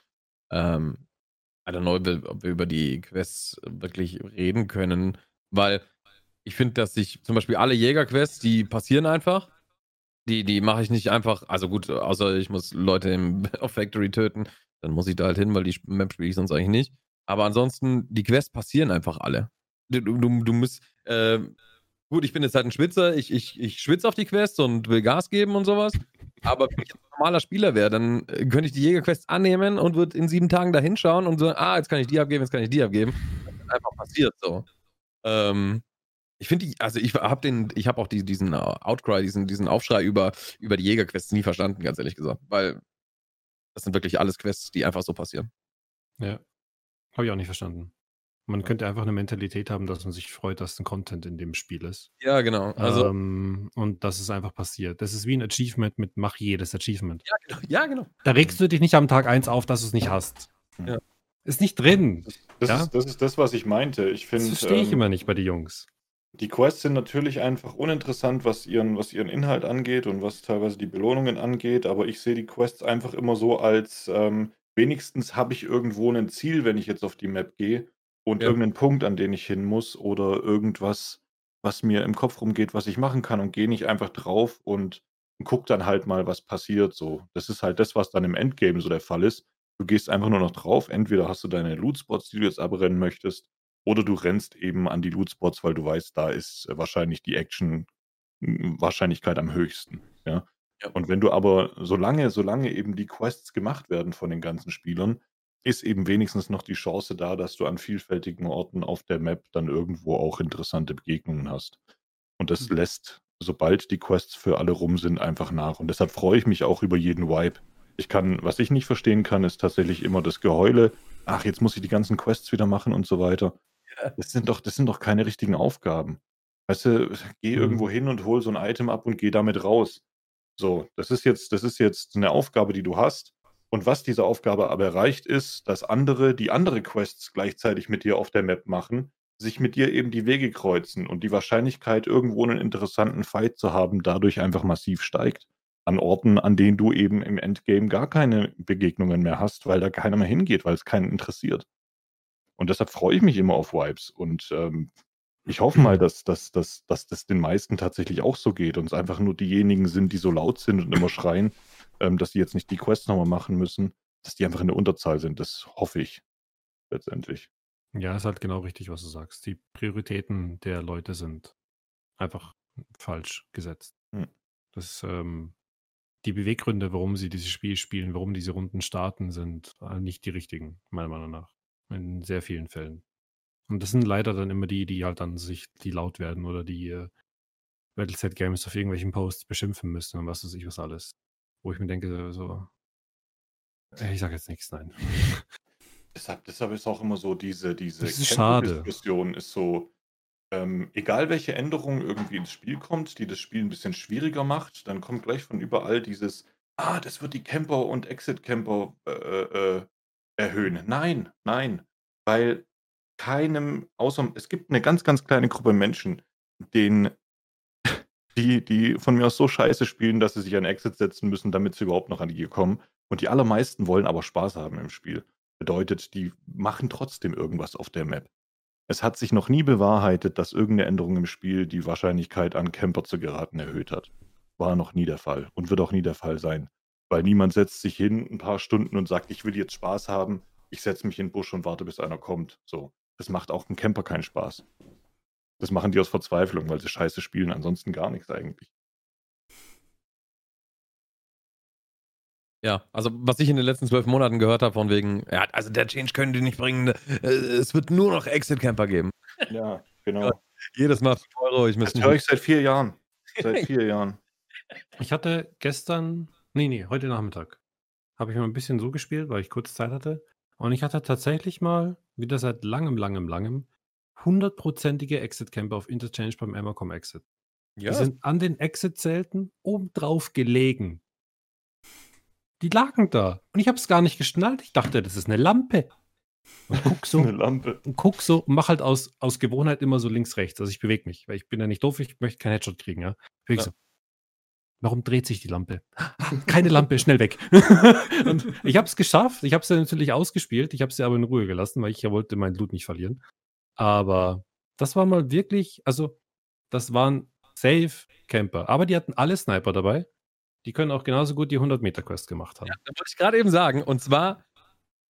Ähm, I don't know, ob wir über die Quests wirklich reden können, weil ich finde, dass sich zum Beispiel alle Jägerquests, die passieren einfach. Die, die mache ich nicht einfach, also gut, außer ich muss Leute im, Factory töten, dann muss ich da halt hin, weil die Map spiele ich sonst eigentlich nicht. Aber ansonsten, die Quests passieren einfach alle. Du, du, du musst, äh, gut, ich bin jetzt halt ein Schwitzer, ich, ich, ich schwitze auf die Quests und will Gas geben und sowas. Aber wenn ich ein normaler Spieler wäre, dann äh, könnte ich die Jägerquests annehmen und würde in sieben Tagen da hinschauen und so, ah, jetzt kann ich die abgeben, jetzt kann ich die abgeben. Das ist einfach passiert so. Ähm, ich finde also ich habe den, ich habe auch die, diesen Outcry, diesen, diesen Aufschrei über, über die Jägerquests nie verstanden, ganz ehrlich gesagt. Weil das sind wirklich alles Quests, die einfach so passieren. Ja. Habe ich auch nicht verstanden. Man könnte einfach eine Mentalität haben, dass man sich freut, dass ein Content in dem Spiel ist. Ja, genau. Also, ähm, und dass es einfach passiert. Das ist wie ein Achievement mit mach jedes Achievement. Ja, genau. Ja, genau. Da regst du dich nicht am Tag 1 auf, dass du es nicht hast. Ja. Ist nicht drin. Das, ja? ist, das ist das, was ich meinte. Ich find, das verstehe ich ähm, immer nicht bei den Jungs. Die Quests sind natürlich einfach uninteressant, was ihren, was ihren Inhalt angeht und was teilweise die Belohnungen angeht, aber ich sehe die Quests einfach immer so als ähm, wenigstens habe ich irgendwo ein Ziel, wenn ich jetzt auf die Map gehe und Ja. irgendeinen Punkt, an den ich hin muss oder irgendwas, was mir im Kopf rumgeht, was ich machen kann und gehe nicht einfach drauf und gucke dann halt mal, was passiert so. Das ist halt das, was dann im Endgame so der Fall ist. Du gehst einfach nur noch drauf. Entweder hast du deine Lootspots, die du jetzt abrennen möchtest, oder du rennst eben an die Lootspots, weil du weißt, da ist äh, wahrscheinlich die Action hm, Wahrscheinlichkeit am höchsten, ja? Ja. Und wenn du aber solange solange eben die Quests gemacht werden von den ganzen Spielern, ist eben wenigstens noch die Chance da, dass du an vielfältigen Orten auf der Map dann irgendwo auch interessante Begegnungen hast. Und das mhm. lässt, sobald die Quests für alle rum sind, einfach nach. Und deshalb freue ich mich auch über jeden Wipe. Ich kann, was ich nicht verstehen kann, ist tatsächlich immer das Geheule. Ach, jetzt muss ich die ganzen Quests wieder machen und so weiter. Das sind doch, das sind doch keine richtigen Aufgaben. Weißt du, geh mhm. irgendwo hin und hol so ein Item ab und geh damit raus. So, das ist jetzt, das ist jetzt eine Aufgabe, die du hast. Und was diese Aufgabe aber erreicht, ist, dass andere, die andere Quests gleichzeitig mit dir auf der Map machen, sich mit dir eben die Wege kreuzen und die Wahrscheinlichkeit, irgendwo einen interessanten Fight zu haben, dadurch einfach massiv steigt. An Orten, an denen du eben im Endgame gar keine Begegnungen mehr hast, weil da keiner mehr hingeht, weil es keinen interessiert. Und deshalb freue ich mich immer auf Vibes. Und ähm, ich hoffe mal, dass, dass, dass, dass das den meisten tatsächlich auch so geht und es einfach nur diejenigen sind, die so laut sind und immer schreien, ähm, dass die jetzt nicht die Quests nochmal machen müssen, dass die einfach in der Unterzahl sind. Das hoffe ich letztendlich. Ja, ist halt genau richtig, was du sagst. Die Prioritäten der Leute sind einfach falsch gesetzt. Hm. Das, ähm, die Beweggründe, warum sie dieses Spiel spielen, warum diese Runden starten, sind äh, nicht die richtigen, meiner Meinung nach. In sehr vielen Fällen. Und das sind leider dann immer die, die halt dann sich, die laut werden oder die äh, Battleset Games auf irgendwelchen Posts beschimpfen müssen und was weiß ich was alles. Wo ich mir denke, so, äh, ich sage jetzt nichts, nein. Deshalb, deshalb ist auch immer so diese, diese das ist schade. Diskussion ist so, ähm, egal welche Änderung irgendwie ins Spiel kommt, die das Spiel ein bisschen schwieriger macht, dann kommt gleich von überall dieses, ah, das wird die Camper und Exit-Camper äh, äh, erhöhen. Nein, nein, weil keinem, außer es gibt eine ganz, ganz kleine Gruppe Menschen, denen die, die von mir aus so scheiße spielen, dass sie sich an Exit setzen müssen, damit sie überhaupt noch an die kommen. Und die allermeisten wollen aber Spaß haben im Spiel. Bedeutet, die machen trotzdem irgendwas auf der Map. Es hat sich noch nie bewahrheitet, dass irgendeine Änderung im Spiel die Wahrscheinlichkeit an Camper zu geraten erhöht hat. War noch nie der Fall und wird auch nie der Fall sein. Weil niemand setzt sich hin ein paar Stunden und sagt, ich will jetzt Spaß haben, ich setze mich in den Busch und warte, bis einer kommt. So. Das macht auch einem Camper keinen Spaß. Das machen die aus Verzweiflung, weil sie scheiße spielen, ansonsten gar nichts eigentlich. Ja, also was ich in den letzten zwölf Monaten gehört habe, von wegen, ja, also der Change können die nicht bringen, äh, es wird nur noch Exit-Camper geben. Ja, genau. Jedes Mal 5 Euro, ich Das müsste höre ich seit vier Jahren. Seit vier Jahren. Ich hatte gestern, nee, nee, heute Nachmittag, habe ich mal ein bisschen so gespielt, weil ich kurz Zeit hatte. Und ich hatte tatsächlich mal, wieder seit langem, langem, langem, hundertprozentige Exit-Camper auf Interchange beim Emmercom Exit. Ja, Die sind an den Exit-Zelten obendrauf gelegen. Die lagen da. Und ich habe es gar nicht geschnallt. Ich dachte, das ist eine Lampe. Und guck Eine so, Lampe. und guck so und mach halt aus, aus Gewohnheit immer so links, rechts. Also ich bewege mich, weil ich bin ja nicht doof, ich möchte keinen Headshot kriegen, ja. Ja. so. Warum dreht sich die Lampe? Keine Lampe, schnell weg. und ich habe es geschafft. Ich habe es ja natürlich ausgespielt. Ich habe sie aber in Ruhe gelassen, weil ich ja wollte mein Blut nicht verlieren. Aber das war mal wirklich, also das waren Safe Camper. Aber die hatten alle Sniper dabei. Die können auch genauso gut die 100-Meter-Quest gemacht haben. Ja, da wollte ich gerade eben sagen. Und zwar,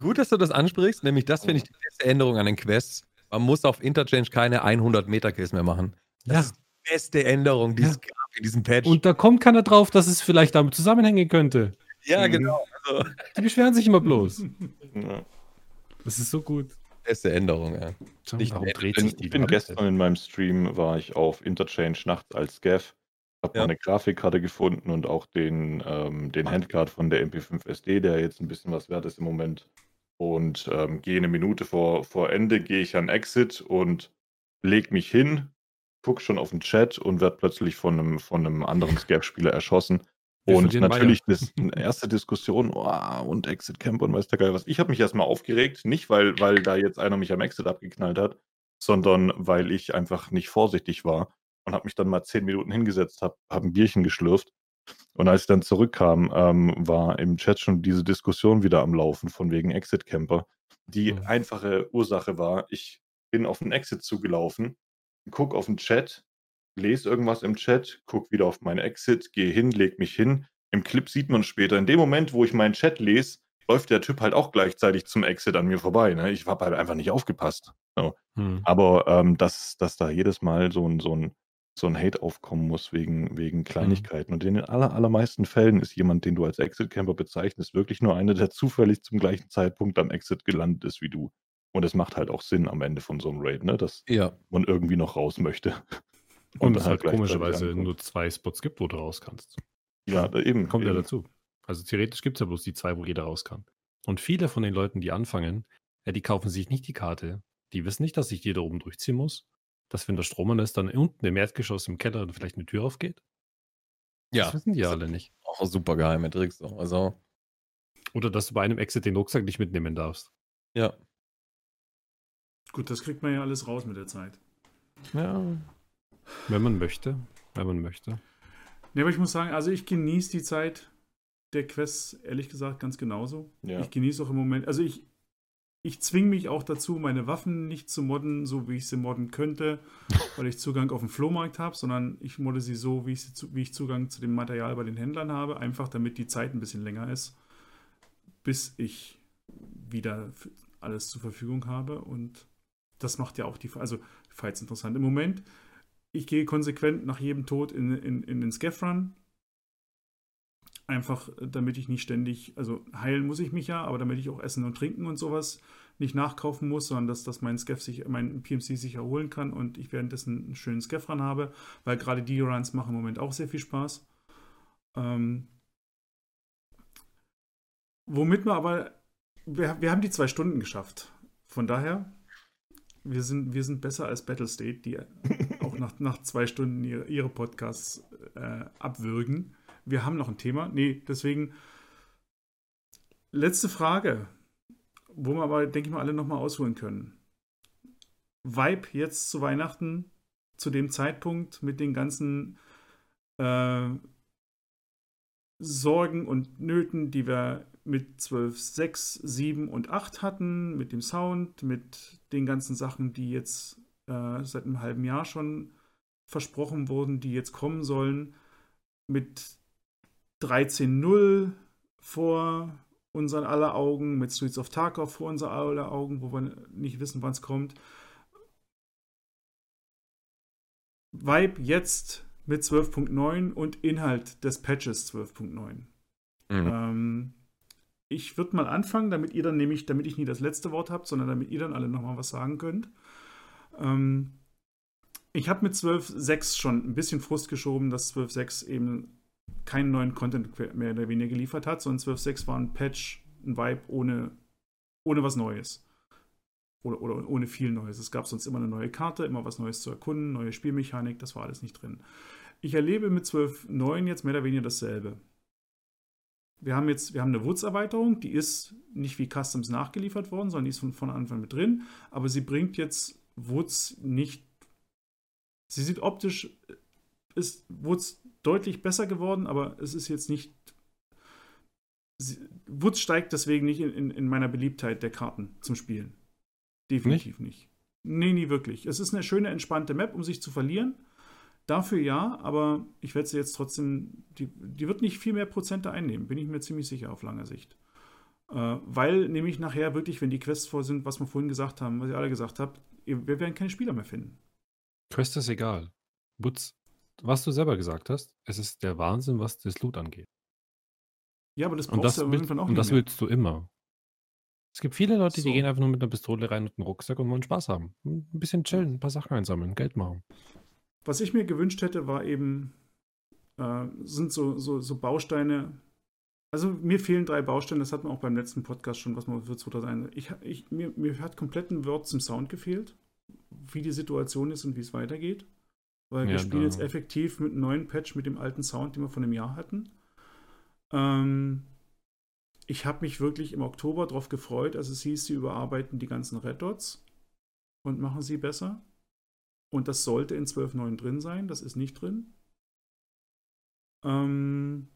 gut, dass du das ansprichst, nämlich das finde ich die beste Änderung an den Quests. Man muss auf Interchange keine 100-Meter-Kills mehr machen. Das Ja. ist die beste Änderung, die es gab in diesem Patch. Und da kommt keiner drauf, dass es vielleicht damit zusammenhängen könnte. ja, Mhm. genau. Also, Die beschweren sich immer bloß. Ja. Das ist so gut. Beste Änderung, ja. Ich bin, ich bin gestern in meinem Stream, war ich auf Interchange nachts als Gav, habe Ja. meine Grafikkarte gefunden und auch den, ähm, den Handcard von der MP5 SD, der jetzt ein bisschen was wert ist im Moment. Und ähm, gehe eine Minute vor, vor Ende, gehe ich an Exit und leg mich hin, guck schon auf den Chat und werde plötzlich von einem, von einem anderen Scav-Spieler erschossen. Und natürlich eine erste Diskussion, oh, und Exit Camp und weiß der Geil was. Ich habe mich erstmal aufgeregt, nicht weil, weil da jetzt einer mich am Exit abgeknallt hat, sondern weil ich einfach nicht vorsichtig war und habe mich dann mal zehn Minuten hingesetzt, habe hab ein Bierchen geschlürft. Und als ich dann zurückkam, ähm, war im Chat schon diese Diskussion wieder am Laufen von wegen Exit Camper. Die Mhm. einfache Ursache war, ich bin auf den Exit zugelaufen, guck auf den Chat, lese irgendwas im Chat, guck wieder auf meinen Exit, gehe hin, leg mich hin. Im Clip sieht man später, in dem Moment, wo ich meinen Chat lese, läuft der Typ halt auch gleichzeitig zum Exit an mir vorbei. Ne? Ich habe halt einfach nicht aufgepasst. So. Hm. Aber ähm, dass, dass da jedes Mal so ein, so ein, so ein Hate aufkommen muss wegen, wegen Kleinigkeiten. Und in den aller, allermeisten Fällen ist jemand, den du als Exit-Camper bezeichnest, wirklich nur einer, der zufällig zum gleichen Zeitpunkt am Exit gelandet ist wie du. Und es macht halt auch Sinn am Ende von so einem Raid, ne? dass Ja. man irgendwie noch raus möchte. Und dann es halt gleichzeitig komischerweise ankommt. nur zwei Spots gibt, wo du raus kannst. Ja, da eben. Kommt ja eben. dazu. Also theoretisch gibt es ja bloß die zwei, wo jeder raus kann. Und viele von den Leuten, die anfangen, ja, die kaufen sich nicht die Karte. Die wissen nicht, dass sich jeder oben durchziehen muss. Dass wenn der Strom an ist, dann unten im Erdgeschoss im Keller vielleicht eine Tür aufgeht. Ja. Das wissen die Das alle nicht. Auch super geheime Tricks. so. Also, Oder dass du bei einem Exit den Rucksack nicht mitnehmen darfst. ja. Gut, das kriegt man ja alles raus mit der Zeit. Ja. Wenn man möchte. Wenn man möchte. Ne, aber ich muss sagen, also ich genieße die Zeit der Quests, ehrlich gesagt, ganz genauso. Ja. Ich genieße auch im Moment, also ich, ich zwinge mich auch dazu, meine Waffen nicht zu modden, so wie ich sie modden könnte, weil ich Zugang auf den Flohmarkt habe, sondern ich modde sie so, wie ich, sie zu, wie ich Zugang zu dem Material bei den Händlern habe, einfach damit die Zeit ein bisschen länger ist, bis ich wieder alles zur Verfügung habe. Und das macht ja auch die, also Fights interessant. Im Moment, ich gehe konsequent nach jedem Tod in, in, in den Scaff-Run. Einfach, äh, damit ich nicht ständig, also heilen muss ich mich ja, aber damit ich auch essen und trinken und sowas nicht nachkaufen muss, sondern dass, dass mein Scaff sich, mein PMC sich erholen kann und ich währenddessen einen schönen Scaff-Run habe, weil gerade die Runs machen im Moment auch sehr viel Spaß. Ähm, womit wir aber, wir, wir haben die zwei Stunden geschafft. Von daher, wir sind, wir sind besser als Battlestate, die auch nach, nach zwei Stunden ihre, ihre Podcasts äh, abwürgen. Wir haben noch ein Thema. Nee, deswegen letzte Frage, wo wir aber, denke ich mal, alle nochmal ausholen können. Vibe jetzt zu Weihnachten, zu dem Zeitpunkt mit den ganzen äh, Sorgen und Nöten, die wir mit 12, 6, 7 und 8 hatten, mit dem Sound, mit den ganzen Sachen, die jetzt äh, seit einem halben Jahr schon versprochen wurden, die jetzt kommen sollen, mit 13.0 vor unseren aller Augen, mit Streets of Tarkov vor unseren aller Augen, wo wir nicht wissen, wann es kommt. Vibe jetzt mit 12.9 und Inhalt des Patches 12.9. Mhm. Ähm, ich würde mal anfangen, damit ihr dann nämlich, damit ich nie das letzte Wort habt, sondern damit ihr dann alle nochmal was sagen könnt. Ähm, ich habe mit 12.6 schon ein bisschen Frust geschoben, dass 12.6 eben keinen neuen Content mehr oder weniger geliefert hat, sondern 12.6 war ein Patch, ein Vibe ohne, ohne was Neues. Oder, oder ohne viel Neues. Es gab sonst immer eine neue Karte, immer was Neues zu erkunden, neue Spielmechanik, das war alles nicht drin. Ich erlebe mit 12.9 jetzt mehr oder weniger dasselbe. Wir haben jetzt, wir haben eine Woods-Erweiterung, die ist nicht wie Customs nachgeliefert worden, sondern die ist von, von Anfang mit drin, aber sie bringt jetzt Woods nicht. Sie sieht optisch, ist Woods deutlich besser geworden, aber es ist jetzt nicht. Woods steigt deswegen nicht in, in, in meiner Beliebtheit der Karten zum Spielen. Definitiv nicht? nicht. Nee, nie wirklich. Es ist eine schöne, entspannte Map, um sich zu verlieren. Dafür ja, aber ich werde sie jetzt trotzdem, die, die wird nicht viel mehr Prozente einnehmen, bin ich mir ziemlich sicher auf lange Sicht. Äh, weil nämlich nachher wirklich, wenn die Quests voll sind, was wir vorhin gesagt haben, was ihr alle gesagt habt, wir werden keine Spieler mehr finden. Quest ist egal. Butz, was du selber gesagt hast, es ist der Wahnsinn, was das Loot angeht. Ja, aber das brauchst und das du willst, irgendwann auch Und das mehr. willst du immer. Es gibt viele Leute, so. die gehen einfach nur mit einer Pistole rein und einem Rucksack und wollen Spaß haben. Ein bisschen chillen, ein paar Sachen einsammeln, Geld machen. Was ich mir gewünscht hätte, war eben, äh, sind so, so, so Bausteine. Also mir fehlen drei Bausteine, das hatten wir auch beim letzten Podcast schon, was man für 2001. Ich, ich, mir, mir hat komplett ein Wort zum Sound gefehlt, wie die Situation ist und wie es weitergeht. Weil ja, wir spielen da. jetzt effektiv mit einem neuen Patch mit dem alten Sound, den wir von einem Jahr hatten. Ähm, ich habe mich wirklich im Oktober darauf gefreut, als es hieß, sie überarbeiten die ganzen Red Dots und machen sie besser. Und das sollte in 12.9 drin sein. Das ist nicht drin. Ähm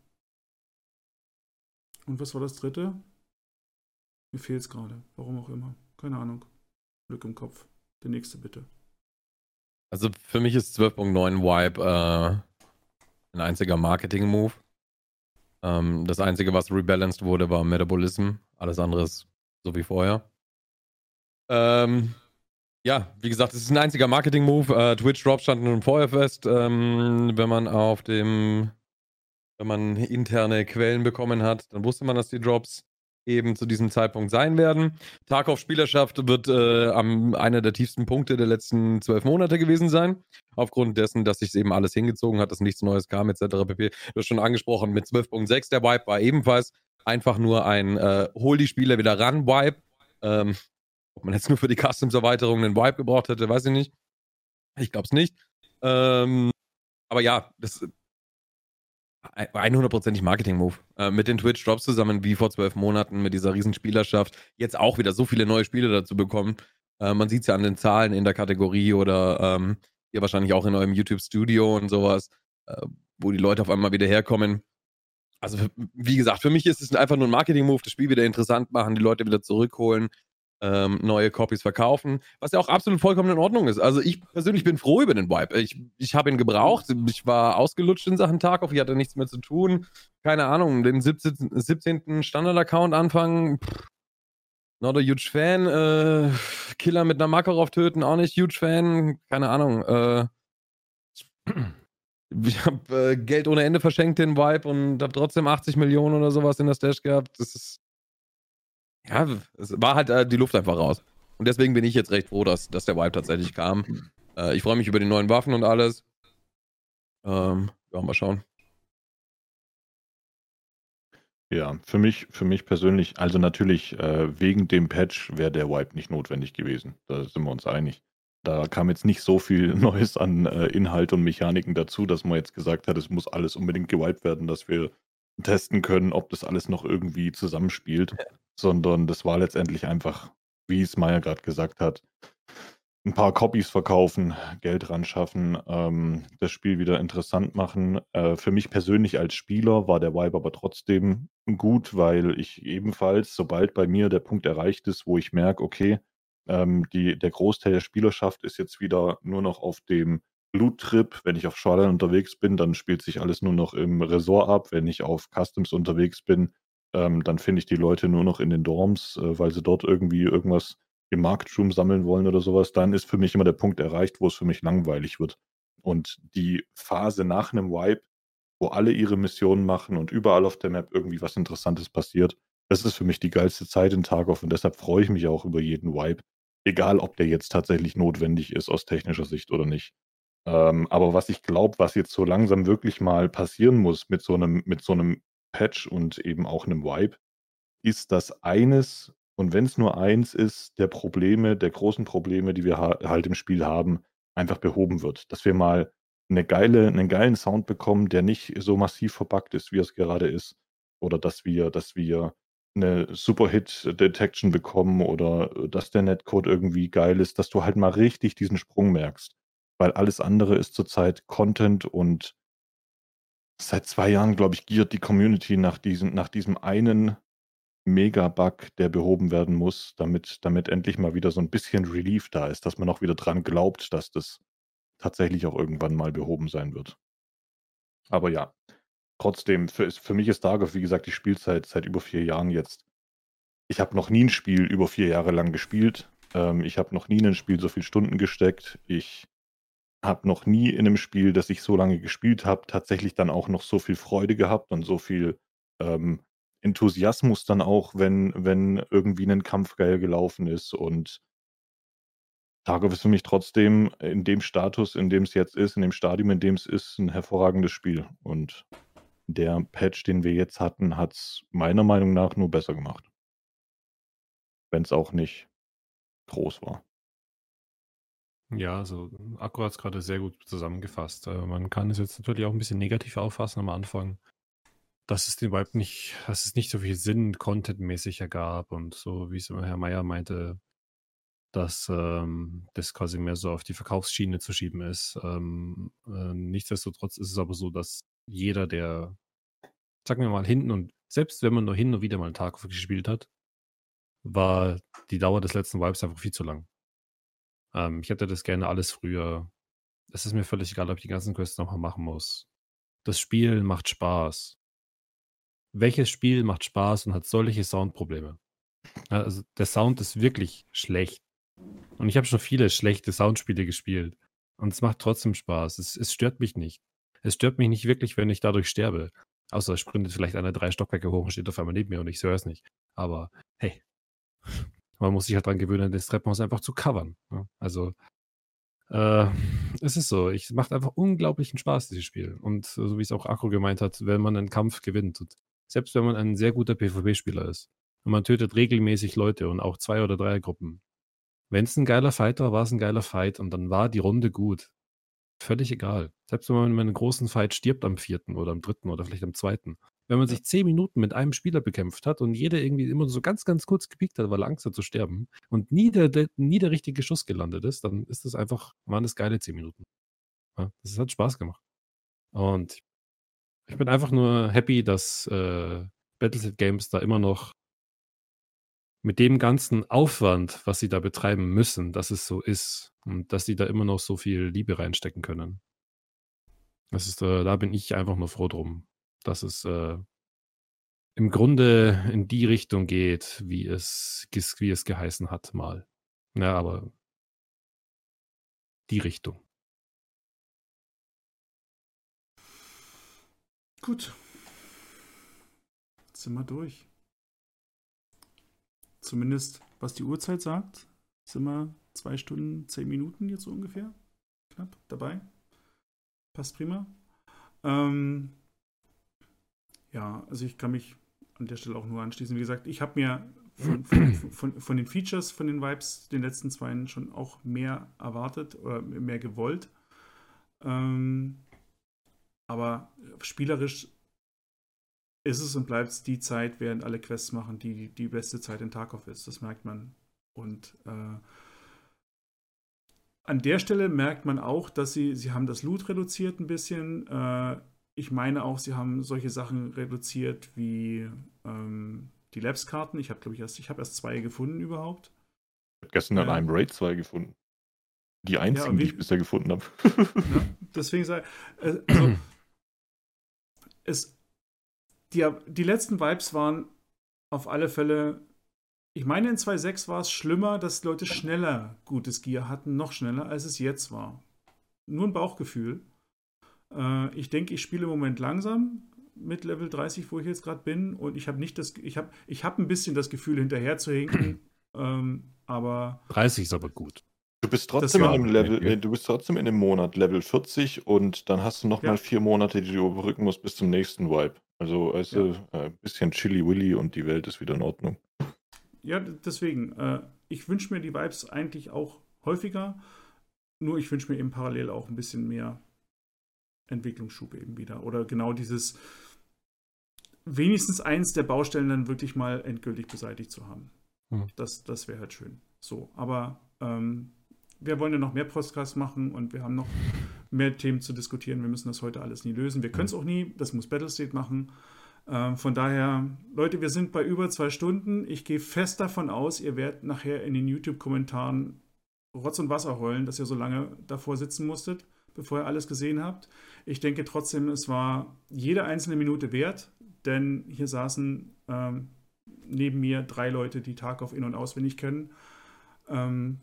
und was war das dritte? Mir fehlt es gerade. Warum auch immer. Keine Ahnung. Glück im Kopf. Der nächste bitte. Also für mich ist 12.9 Wipe äh, ein einziger Marketing-Move. Ähm, das einzige, was rebalanced wurde, war Metabolism. Alles andere ist so wie vorher. Ähm, ja, wie gesagt, es ist ein einziger Marketing-Move. Äh, Twitch-Drops standen nun vorher fest. Ähm, wenn man auf dem, wenn man interne Quellen bekommen hat, dann wusste man, dass die Drops eben zu diesem Zeitpunkt sein werden. Tarkov Spielerschaft wird äh, am, einer der tiefsten Punkte der letzten zwölf Monate gewesen sein. Aufgrund dessen, dass sich eben alles hingezogen hat, dass nichts Neues kam, etc. pp. Du hast schon angesprochen, mit 12.6 der Wipe war ebenfalls einfach nur ein äh, Hol die Spieler wieder ran Wipe. Ähm, ob man jetzt nur für die Customs-Erweiterung einen Vibe gebraucht hätte, weiß ich nicht. Ich glaube es nicht. Ähm, aber ja, das 100%ig Marketing-Move. Äh, mit den Twitch-Drops zusammen, wie vor zwölf Monaten, mit dieser riesen Spielerschaft, jetzt auch wieder so viele neue Spiele dazu bekommen. Äh, man sieht es ja an den Zahlen in der Kategorie oder ähm, ihr wahrscheinlich auch in eurem YouTube-Studio und sowas, äh, wo die Leute auf einmal wieder herkommen. Also, wie gesagt, für mich ist es einfach nur ein Marketing-Move, das Spiel wieder interessant machen, die Leute wieder zurückholen ähm, neue Copies verkaufen, was ja auch absolut vollkommen in Ordnung ist. Also ich persönlich bin froh über den Vibe. Ich, ich habe ihn gebraucht, ich war ausgelutscht in Sachen Tarkov, ich hatte nichts mehr zu tun. Keine Ahnung, den 17. 17. Standard-Account anfangen, pff, not a huge fan. Äh, Killer mit einer Makarov töten, auch nicht huge fan. Keine Ahnung. Äh, ich habe äh, Geld ohne Ende verschenkt, den Vibe, und habe trotzdem 80 Millionen oder sowas in der Stash gehabt. Das ist ja, es war halt äh, die Luft einfach raus. Und deswegen bin ich jetzt recht froh, dass, dass der Vibe tatsächlich kam. Äh, ich freue mich über die neuen Waffen und alles. Ähm, ja, mal schauen. Ja, für mich, für mich persönlich, also natürlich, äh, wegen dem Patch wäre der Wipe nicht notwendig gewesen. Da sind wir uns einig. Da kam jetzt nicht so viel Neues an äh, Inhalt und Mechaniken dazu, dass man jetzt gesagt hat, es muss alles unbedingt gewiped werden, dass wir testen können, ob das alles noch irgendwie zusammenspielt. Sondern das war letztendlich einfach, wie es Maya gerade gesagt hat, ein paar Copies verkaufen, Geld ran schaffen, ähm, das Spiel wieder interessant machen. Äh, für mich persönlich als Spieler war der Vibe aber trotzdem gut, weil ich ebenfalls, sobald bei mir der Punkt erreicht ist, wo ich merke, okay, ähm, die, der Großteil der Spielerschaft ist jetzt wieder nur noch auf dem Loot-Trip. Wenn ich auf Shoreline unterwegs bin, dann spielt sich alles nur noch im Resort ab. Wenn ich auf Customs unterwegs bin, ähm, dann finde ich die Leute nur noch in den Dorms, äh, weil sie dort irgendwie irgendwas im Marketroom sammeln wollen oder sowas. Dann ist für mich immer der Punkt erreicht, wo es für mich langweilig wird. Und die Phase nach einem Wipe, wo alle ihre Missionen machen und überall auf der Map irgendwie was Interessantes passiert, das ist für mich die geilste Zeit in Tarkov und deshalb freue ich mich auch über jeden Wipe, egal ob der jetzt tatsächlich notwendig ist aus technischer Sicht oder nicht. Ähm, aber was ich glaube, was jetzt so langsam wirklich mal passieren muss mit so einem, mit so einem Patch und eben auch einem Wipe, ist, dass eines, und wenn es nur eins ist, der Probleme, der großen Probleme, die wir ha halt im Spiel haben, einfach behoben wird. Dass wir mal eine geile, einen geilen Sound bekommen, der nicht so massiv verbuggt ist, wie es gerade ist. Oder dass wir, dass wir eine Super-Hit-Detection bekommen oder äh, dass der Netcode irgendwie geil ist, dass du halt mal richtig diesen Sprung merkst. Weil alles andere ist zurzeit Content und seit zwei Jahren, glaube ich, giert die Community nach diesem, nach diesem einen Mega-Bug, der behoben werden muss, damit, damit endlich mal wieder so ein bisschen Relief da ist, dass man auch wieder dran glaubt, dass das tatsächlich auch irgendwann mal behoben sein wird. Aber ja, trotzdem, für, für mich ist Darkov, wie gesagt, die Spielzeit seit über vier Jahren jetzt. Ich habe noch nie ein Spiel über vier Jahre lang gespielt. Ähm, ich habe noch nie in ein Spiel so viele Stunden gesteckt. Ich habe noch nie in einem Spiel, das ich so lange gespielt habe, tatsächlich dann auch noch so viel Freude gehabt und so viel ähm, Enthusiasmus dann auch, wenn, wenn irgendwie ein Kampf geil gelaufen ist. Und Tarkov ist für mich trotzdem in dem Status, in dem es jetzt ist, in dem Stadium, in dem es ist, ein hervorragendes Spiel. Und der Patch, den wir jetzt hatten, hat es meiner Meinung nach nur besser gemacht. Wenn es auch nicht groß war. Ja, also Akku hat es gerade sehr gut zusammengefasst. Äh, man kann es jetzt natürlich auch ein bisschen negativ auffassen am Anfang, dass es den Vibe nicht, dass es nicht so viel Sinn contentmäßig ergab und so, wie es immer Herr Meier meinte, dass ähm, das quasi mehr so auf die Verkaufsschiene zu schieben ist. Ähm, äh, nichtsdestotrotz ist es aber so, dass jeder, der, sagen wir mal, hinten und selbst wenn man nur hin und wieder mal einen Tag gespielt hat, war die Dauer des letzten Vibes einfach viel zu lang. Ähm, ich hätte das gerne alles früher. Es ist mir völlig egal, ob ich die ganzen Quests nochmal machen muss. Das Spiel macht Spaß. Welches Spiel macht Spaß und hat solche Soundprobleme? Also der Sound ist wirklich schlecht. Und ich habe schon viele schlechte Soundspiele gespielt. Und es macht trotzdem Spaß. Es, es, stört mich nicht. Es stört mich nicht wirklich, wenn ich dadurch sterbe. Außer es sprintet vielleicht eine drei Stockwerke hoch und steht auf einmal neben mir und ich höre es nicht. Aber hey, man muss sich halt dran gewöhnen, das Treppenhaus einfach zu covern. Ne? Also, äh, es ist so. Es macht einfach unglaublichen Spaß, dieses Spiel. Und so wie es auch Akro gemeint hat, wenn man einen Kampf gewinnt. Und selbst wenn man ein sehr guter PvP-Spieler ist. Und man tötet regelmäßig Leute und auch zwei oder drei Gruppen. Wenn es ein geiler Fight war, war es ein geiler Fight und dann war die Runde gut. Völlig egal. Selbst wenn man in einem großen Fight stirbt am vierten oder am dritten oder vielleicht am zweiten wenn man sich zehn Minuten mit einem Spieler bekämpft hat und jeder irgendwie immer so ganz, ganz kurz gepiekt hat, weil er Angst hat zu sterben und nie der, der, nie der richtige Schuss gelandet ist, dann ist das einfach, waren das geile zehn Minuten. Ja, das hat Spaß gemacht. Und ich bin einfach nur happy, dass äh, Battlefield Games da immer noch mit dem ganzen Aufwand, was sie da betreiben müssen, dass es so ist und dass sie da immer noch so viel Liebe reinstecken können. Das ist, äh, da bin ich einfach nur froh drum dass es äh, im Grunde in die Richtung geht, wie es, wie es geheißen hat mal. Ja, aber die Richtung. Gut. Jetzt sind wir durch. Zumindest was die Uhrzeit sagt, sind wir zwei Stunden, zehn Minuten jetzt so ungefähr. Knapp dabei. Passt prima. Ähm, ja, also ich kann mich an der Stelle auch nur anschließen. Wie gesagt, ich habe mir von, von, von, von, den Features, von den Vibes, den letzten zwei schon auch mehr erwartet oder mehr gewollt. Ähm, aber spielerisch ist es und bleibt es die Zeit, während alle Quests machen, die die beste Zeit in Tarkov ist. Das merkt man. Und äh, an der Stelle merkt man auch, dass sie, sie haben das Loot reduziert ein bisschen. Äh, ich meine auch, sie haben solche Sachen reduziert wie ähm, die Labs-Karten. Ich habe, glaube ich, erst, ich habe erst zwei gefunden überhaupt. Ich habe gestern an einem Raid zwei gefunden. Die einzigen, ja, die ich bisher gefunden habe. ja, deswegen sei, äh, also, es, die, die letzten Vibes waren auf alle Fälle ich meine, in 2.6 war es schlimmer, dass Leute schneller gutes Gear hatten, noch schneller, als es jetzt war. Nur ein Bauchgefühl. Äh, ich denke, ich spiele im Moment langsam mit Level 30, wo ich jetzt gerade bin, und ich habe nicht das, ich habe, ich habe ein bisschen das Gefühl, hinterher zu hinken, ähm, aber 30 ist aber gut. Du bist trotzdem in einem Level, äh, du bist trotzdem in einem Monat Level 40 und dann hast du noch ja. mal vier Monate, die du überbrücken musst bis zum nächsten Vibe. Also, also ja. ein bisschen Chili Willy und die Welt ist wieder in Ordnung. Ja, deswegen. Äh, ich wünsche mir die Vibes eigentlich auch häufiger. Nur ich wünsche mir eben parallel auch ein bisschen mehr Entwicklungsschub eben wieder. Oder genau dieses, wenigstens eins der Baustellen dann wirklich mal endgültig beseitigt zu haben. Mhm. Das, das wäre halt schön. So, aber ähm, wir wollen ja noch mehr Podcasts machen und wir haben noch mehr Themen zu diskutieren. Wir müssen das heute alles nie lösen. Wir können es auch nie, das muss Battlestate machen. Ähm, von daher, Leute, wir sind bei über zwei Stunden. Ich gehe fest davon aus, ihr werdet nachher in den YouTube-Kommentaren Rotz und Wasser heulen, dass ihr so lange davor sitzen musstet, bevor ihr alles gesehen habt. Ich denke trotzdem, es war jede einzelne Minute wert, denn hier saßen ähm, neben mir drei Leute, die Tag auf in- und auswendig kennen ähm,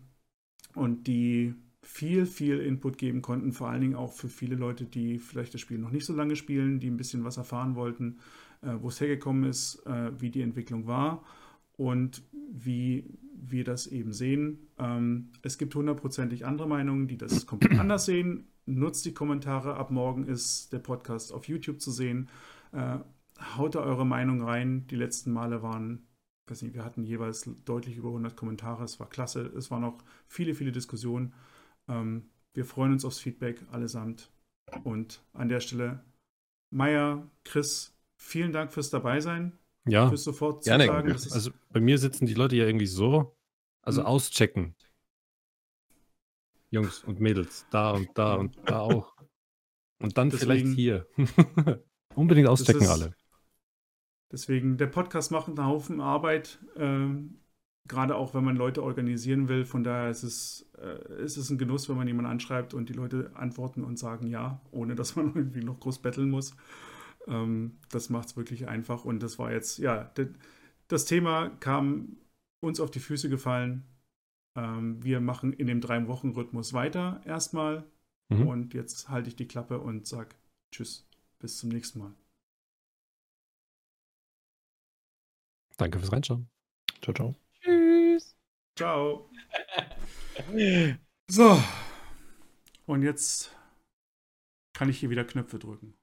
und die viel, viel Input geben konnten, vor allen Dingen auch für viele Leute, die vielleicht das Spiel noch nicht so lange spielen, die ein bisschen was erfahren wollten äh, wo es hergekommen ist, äh, wie die Entwicklung war und wie wir das eben sehen. Ähm, es gibt hundertprozentig andere Meinungen, die das komplett anders sehen. Nutzt die Kommentare. Ab morgen ist der Podcast auf YouTube zu sehen. Äh, haut da eure Meinung rein. Die letzten Male waren, weiß nicht, wir hatten jeweils deutlich über 100 Kommentare. Es war klasse. Es waren auch viele, viele Diskussionen. Ähm, wir freuen uns aufs Feedback allesamt. Und an der Stelle, Meier, Chris, vielen Dank fürs Dabeisein. Ja. Fürs sofort Gerne. Zusagen, also bei mir sitzen die Leute ja irgendwie so. Also hm. auschecken. Jungs und Mädels, da und da und da auch. Und dann deswegen, vielleicht hier. Unbedingt auschecken ist, alle. Deswegen, der Podcast macht einen Haufen Arbeit, ähm, gerade auch wenn man Leute organisieren will. Von daher ist es, äh, ist es ein Genuss, wenn man jemanden anschreibt und die Leute antworten und sagen ja, ohne dass man irgendwie noch groß betteln muss. Ähm, das macht es wirklich einfach. Und das war jetzt, ja, das Thema kam uns auf die Füße gefallen. Ähm, wir machen in dem Drei-Wochen-Rhythmus weiter erstmal. Mhm. Und jetzt halte ich die Klappe und sage Tschüss, bis zum nächsten Mal. Danke fürs Reinschauen. Ciao, ciao. Tschüss. Ciao. so. Und jetzt kann ich hier wieder Knöpfe drücken.